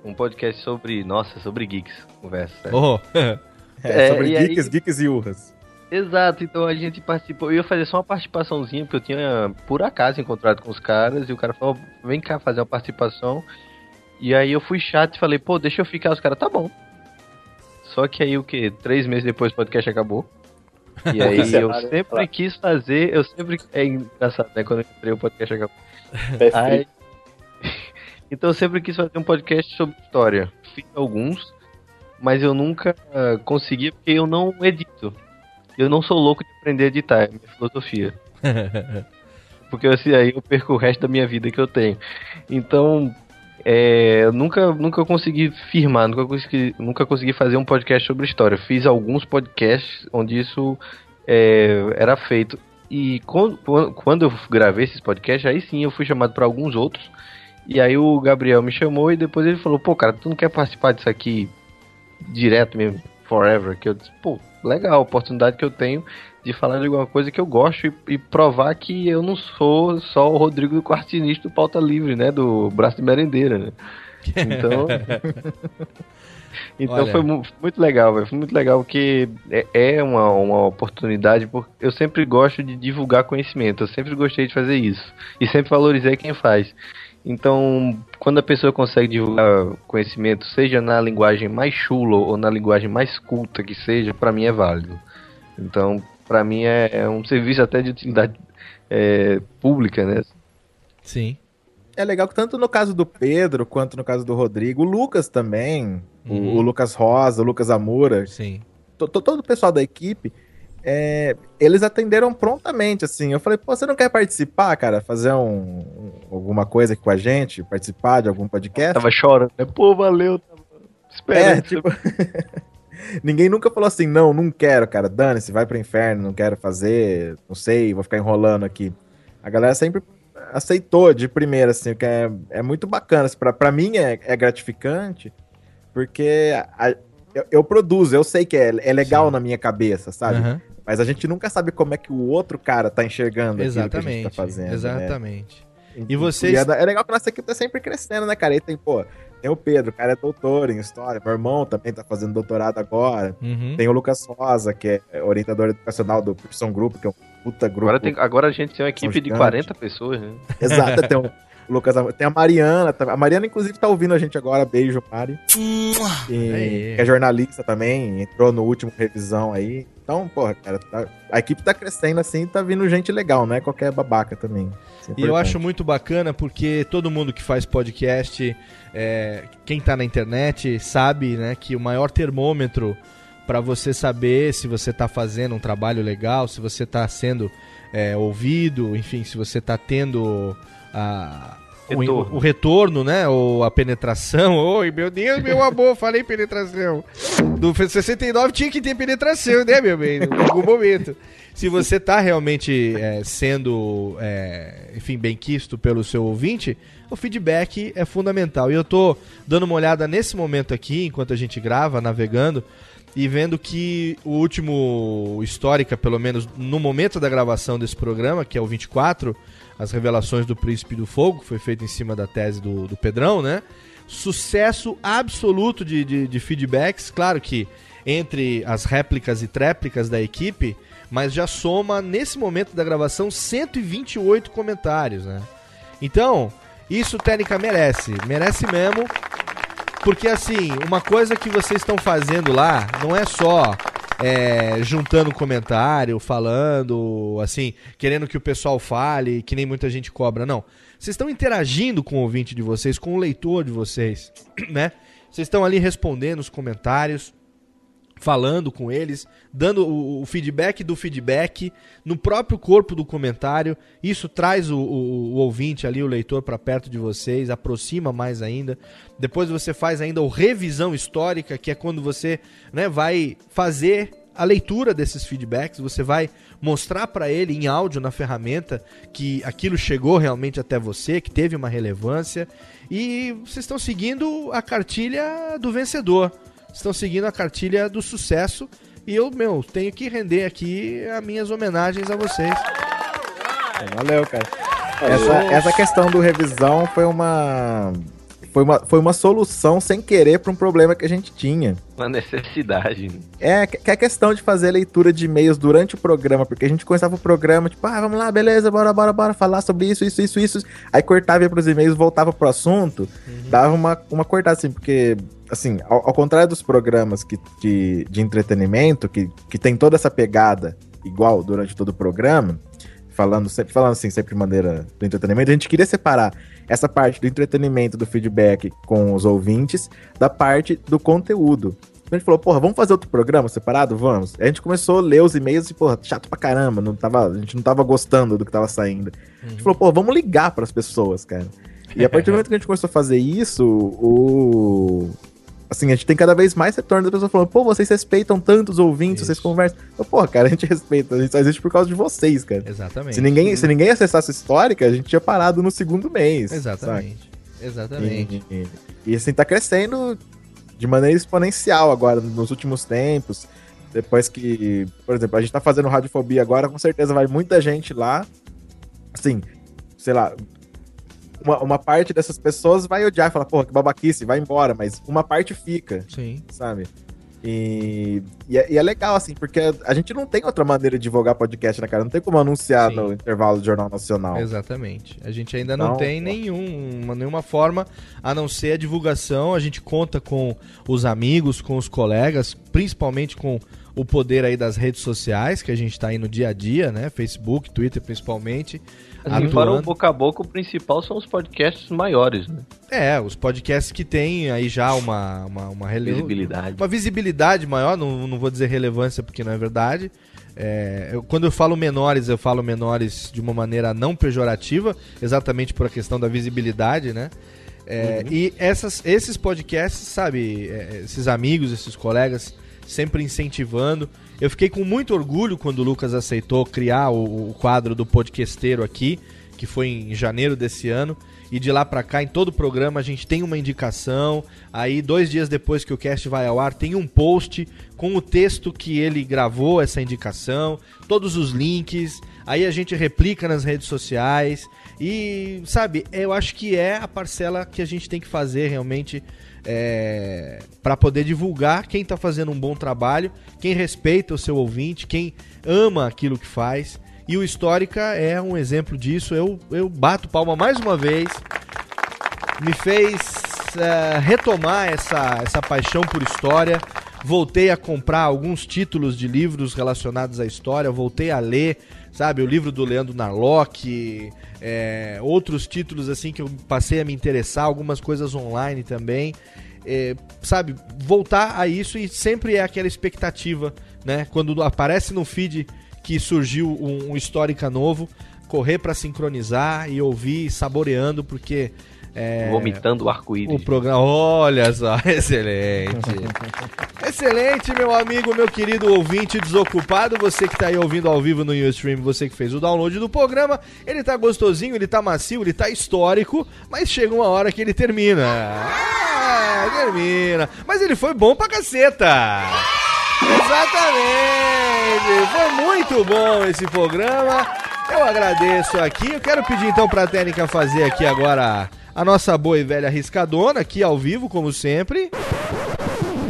um podcast sobre. Nossa, sobre geeks. Conversa. né? Oh. É, sobre e aí- geeks, geeks e urras. Exato, então a gente participou. Eu ia fazer só uma participaçãozinha, porque eu tinha por acaso encontrado com os caras e o cara falou: vem cá fazer uma participação. E aí eu fui chato e falei: pô, deixa eu ficar. Os caras, tá bom. Só que aí o que? Três meses depois o podcast acabou. E aí eu sempre claro. quis fazer, eu sempre. É engraçado, né? Quando eu entrei o podcast acabou. Aí- então eu sempre quis fazer um podcast sobre história. Fiz alguns, mas eu nunca ah, consegui porque eu não edito. Eu não sou louco de aprender a editar, é minha filosofia. Porque assim, aí eu perco o resto da minha vida que eu tenho. Então, é, nunca, nunca consegui firmar, nunca consegui, nunca consegui fazer um podcast sobre história. Fiz alguns podcasts onde isso é, era feito. E quando, quando eu gravei esses podcasts, aí sim eu fui chamado para alguns outros. E aí o Gabriel me chamou e depois ele falou: pô, cara, tu não quer participar disso aqui direto mesmo, forever? Que eu disse: pô, legal, oportunidade que eu tenho de falar de alguma coisa que eu gosto e, e provar que eu não sou só o Rodrigo do Quarto Sinistro do Pauta Livre, né? Do Braço de Merendeira, né? Então. Então Olha. foi mu- muito legal, velho. Foi muito legal porque é, é uma, uma oportunidade, porque eu sempre gosto de divulgar conhecimento, eu sempre gostei de fazer isso. E sempre valorizei quem faz. Então, quando a pessoa consegue divulgar conhecimento, seja na linguagem mais chula ou na linguagem mais culta que seja, pra mim é válido. Então, pra mim é, é um serviço até de utilidade é, pública, né? Sim. É legal que tanto no caso do Pedro quanto no caso do Rodrigo, o Lucas também, o- Uhum. o, Lucas Rosa, o Lucas Amura, Sim. to- to- todo o pessoal da equipe, é, eles atenderam prontamente, assim. Eu falei, pô, você não quer participar, cara? Fazer um, um- alguma coisa aqui com a gente? Participar de algum podcast? Tava chorando, né? Pô, valeu, tava esperando. É, tipo. Ninguém nunca falou assim, não, não quero, cara. Dane-se, vai pro inferno, não quero fazer, não sei, vou ficar enrolando aqui. A galera sempre aceitou de primeira, assim, o que é, é muito bacana. Assim, pra, pra mim é, é gratificante, porque a- eu, eu produzo, eu sei que é, é legal na minha cabeça, sabe? Aham. Mas a gente nunca sabe como é que o outro cara tá enxergando aquilo que a gente Exatamente. tá fazendo. né? exatamente. E, E vocês- é, da- é legal que a nossa equipe tá sempre crescendo, né, cara? E tem, pô, tem o Pedro, o cara é doutor em história. Meu irmão também tá fazendo doutorado agora. Uhum. Tem o Lucas Rosa, que é orientador educacional do Pearson Group, que é um puta grupo. Agora, tem- agora a gente tem uma equipe de gigantes. 40 pessoas, né? Exato, tem o Lucas Tem a Mariana. A Mariana, inclusive, tá ouvindo a gente agora. Beijo, Mari. E, que é jornalista também, entrou no último revisão aí. Então, porra, cara, tá- a equipe tá crescendo assim, tá vindo gente legal, não é qualquer babaca também. É E eu acho muito bacana porque todo mundo que faz podcast, é, quem tá na internet, sabe né, que o maior termômetro para você saber se você tá fazendo um trabalho legal, se você tá sendo é, ouvido, enfim, se você tá tendo a, Retorno. O, retorno, né? Ou a penetração. Oi, meu Deus, meu amor, falei penetração. Do 69 tinha que ter penetração, né, meu bem? Em algum momento. Se você tá realmente é, sendo, é, enfim, bem quisto pelo seu ouvinte, o feedback é fundamental. E eu tô dando uma olhada nesse momento aqui, enquanto a gente grava, navegando, e vendo que o último histórica, pelo menos no momento da gravação desse programa, que é o 24, as revelações do Príncipe do Fogo, que foi feito em cima da tese do, do Pedrão, né? Sucesso absoluto de, de, de feedbacks, claro que entre as réplicas e tréplicas da equipe, mas já soma, nesse momento da gravação, 128 comentários, né? Então, isso Técnica merece, merece mesmo, porque assim, uma coisa que vocês estão fazendo lá não é só é, juntando comentário, falando, assim, querendo que o pessoal fale, que nem muita gente cobra, não. Vocês estão interagindo com o ouvinte de vocês, com o leitor de vocês, né? Vocês estão ali respondendo os comentários, falando com eles, dando o, o feedback do feedback no próprio corpo do comentário. Isso traz o, o- o ouvinte ali, o leitor, para perto de vocês, aproxima mais ainda. Depois você faz ainda o revisão histórica, que é quando você né, vai fazer a leitura desses feedbacks, você vai mostrar para ele em áudio na ferramenta que aquilo chegou realmente até você, que teve uma relevância, e vocês estão seguindo a cartilha do vencedor estão seguindo a cartilha do sucesso. E eu, meu, tenho que render aqui as minhas homenagens a vocês. Valeu, cara. Essa, essa questão do revisão foi uma, foi uma. Foi uma solução sem querer para um problema que a gente tinha. Uma necessidade. É, que é a questão de fazer leitura de e-mails durante o programa, porque a gente começava o programa, tipo, ah, vamos lá, beleza, bora, bora, bora, falar sobre isso, isso, isso, isso. Aí cortava ia pros e-mails, voltava pro assunto, dava uma, uma cortada, assim, porque, assim, ao, ao contrário dos programas que, que, de entretenimento, que, que tem toda essa pegada igual durante todo o programa, falando sempre falando assim, sempre de maneira do entretenimento, a gente queria separar essa parte do entretenimento, do feedback com os ouvintes, da parte do conteúdo. Então a gente falou, porra, vamos fazer outro programa separado? Vamos. Aí a gente começou a ler os e-mails e, porra, chato pra caramba, não tava, a gente não tava gostando do que tava saindo. A gente falou, pô, vamos ligar pras pessoas, cara. E a partir do momento que a gente começou a fazer isso, o. Assim, a gente tem cada vez mais retorno das pessoas falando, pô, vocês respeitam tanto os ouvintes, vocês conversam. Porra, cara, a gente respeita, a gente só existe por causa de vocês, cara. Exatamente. Se ninguém, se ninguém acessasse histórica, a gente tinha parado no segundo mês. Exatamente. Exatamente. E, e, e, assim, tá crescendo de maneira exponencial agora, nos últimos tempos. Depois que, por exemplo, a gente tá fazendo Radiofobia agora, com certeza vai muita gente lá. Assim, sei lá, uma, uma parte dessas pessoas vai odiar e falar, porra, que babaquice, vai embora, mas uma parte fica. Sim. Sabe? E, e, é, e é legal, assim, porque a gente não tem outra maneira de divulgar podcast, né, cara? Não tem como anunciar no intervalo do Jornal Nacional. Exatamente. A gente ainda não Não, tem nenhuma, nenhuma forma a não ser a divulgação. A gente conta com os amigos, com os colegas, principalmente com o poder aí das redes sociais, que a gente tá aí no dia a dia, né? Facebook, Twitter principalmente. Assim, fora o boca a boca, o principal são os podcasts maiores, né? É, os podcasts que têm aí já uma, uma, uma rele- Visibilidade. Uma visibilidade maior, não, não vou dizer relevância porque não é verdade. É, eu- quando eu falo menores, eu falo menores de uma maneira não pejorativa, exatamente por a questão da visibilidade, né? É, E essas, esses podcasts, sabe, é, esses amigos, esses colegas, sempre incentivando. Eu fiquei com muito orgulho quando o Lucas aceitou criar o, o quadro do podcasteiro aqui, que foi em janeiro desse ano. E de lá pra cá, em todo o programa, a gente tem uma indicação. Aí, dois dias depois que o cast vai ao ar, tem um post com o texto que ele gravou, essa indicação, todos os links. Aí a gente replica nas redes sociais. E, sabe, eu acho que é a parcela que a gente tem que fazer realmente é, para poder divulgar quem tá fazendo um bom trabalho, quem respeita o seu ouvinte, quem ama aquilo que faz. E o Histórica é um exemplo disso. Eu, eu bato palma mais uma vez. Me fez é, retomar essa, essa paixão por história. Voltei a comprar alguns títulos de livros relacionados à história. Voltei a ler, sabe, o livro do Leandro Narlock, é, outros títulos assim que eu passei a me interessar, algumas coisas online também. É, sabe, voltar a isso e sempre é aquela expectativa, né? Quando aparece no feed que surgiu um, um Histórica novo, correr pra sincronizar e ouvir saboreando, porque. É, Vomitando o arco-íris. o programa. Olha só, excelente. excelente, meu amigo, meu querido ouvinte desocupado. Você que tá aí ouvindo ao vivo no Ustream, você que fez o download do programa. Ele tá gostosinho, ele tá macio, ele tá histórico, mas chega uma hora que ele termina. Ah, termina. Mas ele foi bom pra caceta. Exatamente! Foi muito bom esse programa. Eu agradeço aqui. Eu quero pedir então pra técnica fazer aqui agora a nossa boa e velha riscadona, aqui ao vivo, como sempre.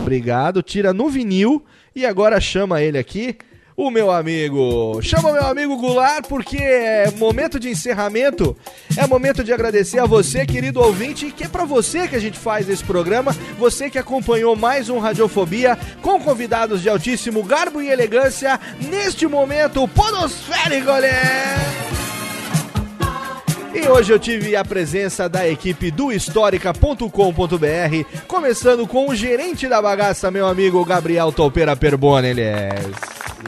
Obrigado. Tira no vinil e agora chama ele aqui. O meu amigo, chama meu amigo Goulart, porque é momento de encerramento, é momento de agradecer a você, querido ouvinte, que é pra você que a gente faz esse programa, você que acompanhou mais um Radiofobia com convidados de altíssimo garbo e elegância, neste momento podosférico, né? E hoje eu tive a presença da equipe do Histórica.com.br, começando com o gerente da bagaça, meu amigo Gabriel ele é.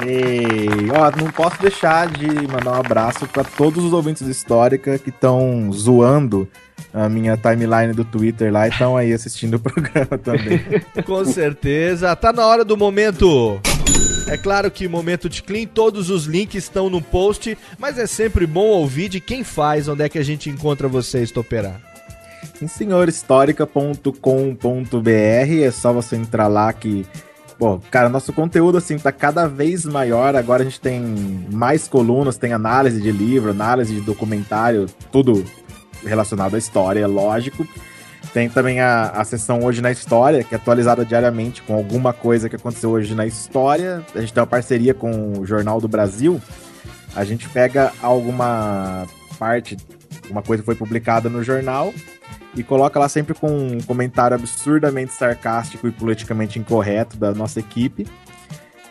Ei, ó, não posso deixar de mandar um abraço pra todos os ouvintes do Histórica que estão zoando a minha timeline do Twitter lá e estão aí assistindo o programa também. Com certeza. Tá na hora do momento. É claro que momento de clean, todos os links estão no post, mas é sempre bom ouvir de quem faz, onde é que a gente encontra você, Estoperar. Sim, senhor, histórica.com.br, é só você entrar lá que Pô, cara, nosso conteúdo assim tá cada vez maior. Agora a gente tem mais colunas, tem análise de livro, análise de documentário, tudo relacionado à história, lógico. Tem também a, a sessão Hoje na História, que é atualizada diariamente com alguma coisa que aconteceu hoje na história. A gente tem uma parceria com o Jornal do Brasil. A gente pega alguma parte, uma coisa que foi publicada no jornal e coloca lá sempre com um comentário absurdamente sarcástico e politicamente incorreto da nossa equipe.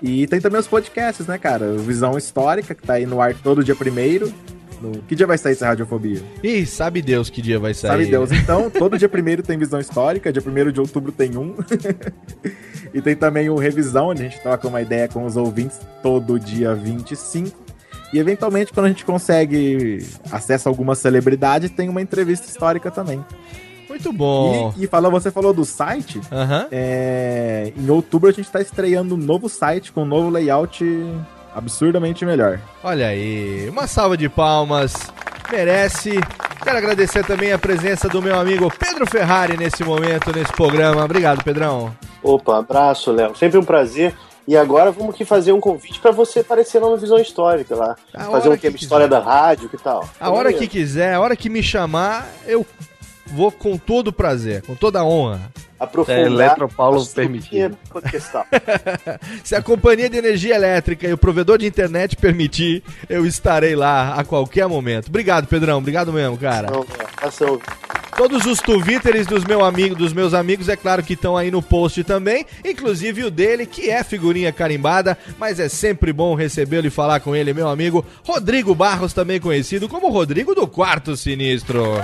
E tem também os podcasts, né, cara? Visão Histórica, que tá aí no ar todo dia primeiro. No... Que dia vai sair essa radiofobia? Ih, sabe Deus que dia vai sair. Sabe Deus. Então, todo dia primeiro tem Visão Histórica, dia primeiro de outubro tem um. e tem também o Revisão, onde a gente troca uma ideia com os ouvintes todo dia 25. E eventualmente, quando a gente consegue acesso a alguma celebridade, tem uma entrevista histórica também. Muito bom. E, e fala, você falou do site. É, em outubro a gente está estreando um novo site com um novo layout absurdamente melhor. Olha aí, uma salva de palmas. Merece. Quero agradecer também a presença do meu amigo Pedro Ferrari nesse momento, nesse programa. Obrigado, Pedrão. Opa, abraço, Léo. Sempre um prazer. E agora vamos aqui fazer um convite para você aparecer lá no Visão Histórica lá. A fazer hora um tema que história quiser. da rádio, que tal? A hora que quiser, a hora que me chamar, eu vou com todo prazer, com toda a honra. Aprofundar. Eletropaulo a permitido. Questão. Se a companhia de energia elétrica e o provedor de internet permitir, eu estarei lá a qualquer momento. Obrigado, Pedrão. Obrigado mesmo, cara. Não, ação. Todos os twitters dos, meu amigo, dos meus amigos, é claro que estão aí no post também, inclusive o dele, que é figurinha carimbada, mas é sempre bom recebê-lo e falar com ele, meu amigo Rodrigo Barros, também conhecido como Rodrigo do Quarto Sinistro.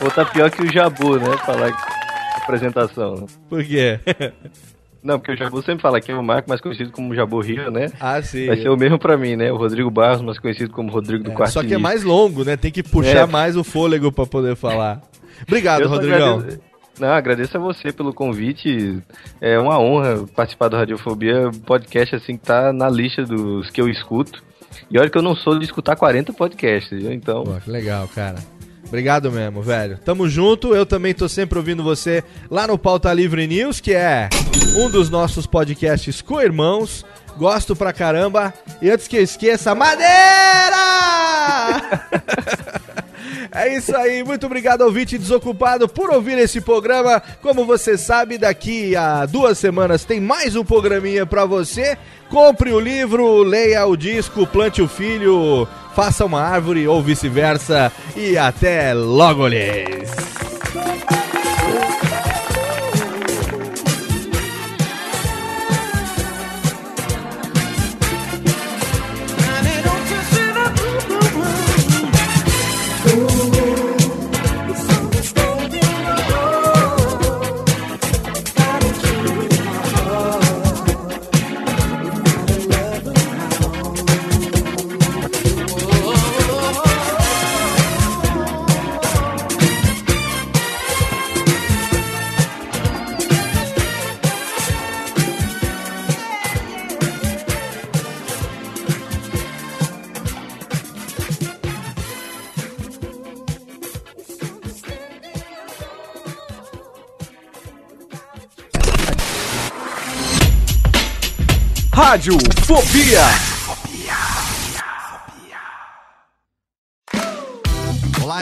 Ou tá pior que o Jabu, né? Falar apresentação. né? Por quê? Não, porque o Jabu sempre fala que é o Marco, mais conhecido como Jabu Rio, né? Ah, sim. Vai ser o mesmo pra mim, né? O Rodrigo Barros, mais conhecido como Rodrigo do Quarto Só que é mais longo, né? Tem que puxar É. mais o fôlego pra poder falar. Obrigado, Eu Rodrigão. Não, agradeço a você pelo convite. É uma honra participar do Radiofobia, podcast assim que tá na lista dos que eu escuto. E olha que eu não sou de escutar 40 podcasts, então. Pô, que legal, cara. Obrigado mesmo, velho. Tamo junto. Eu também tô sempre ouvindo você lá no Pauta Livre News, que é um dos nossos podcasts co-irmãos. Gosto pra caramba. E antes que eu esqueça, Madeira! É isso aí, muito obrigado ouvinte desocupado por ouvir esse programa. Como você sabe, daqui a duas semanas tem mais um programinha pra você. Compre o livro, leia o disco, plante o filho, faça uma árvore ou vice-versa. E até logo, lhes! Rádio Fobia.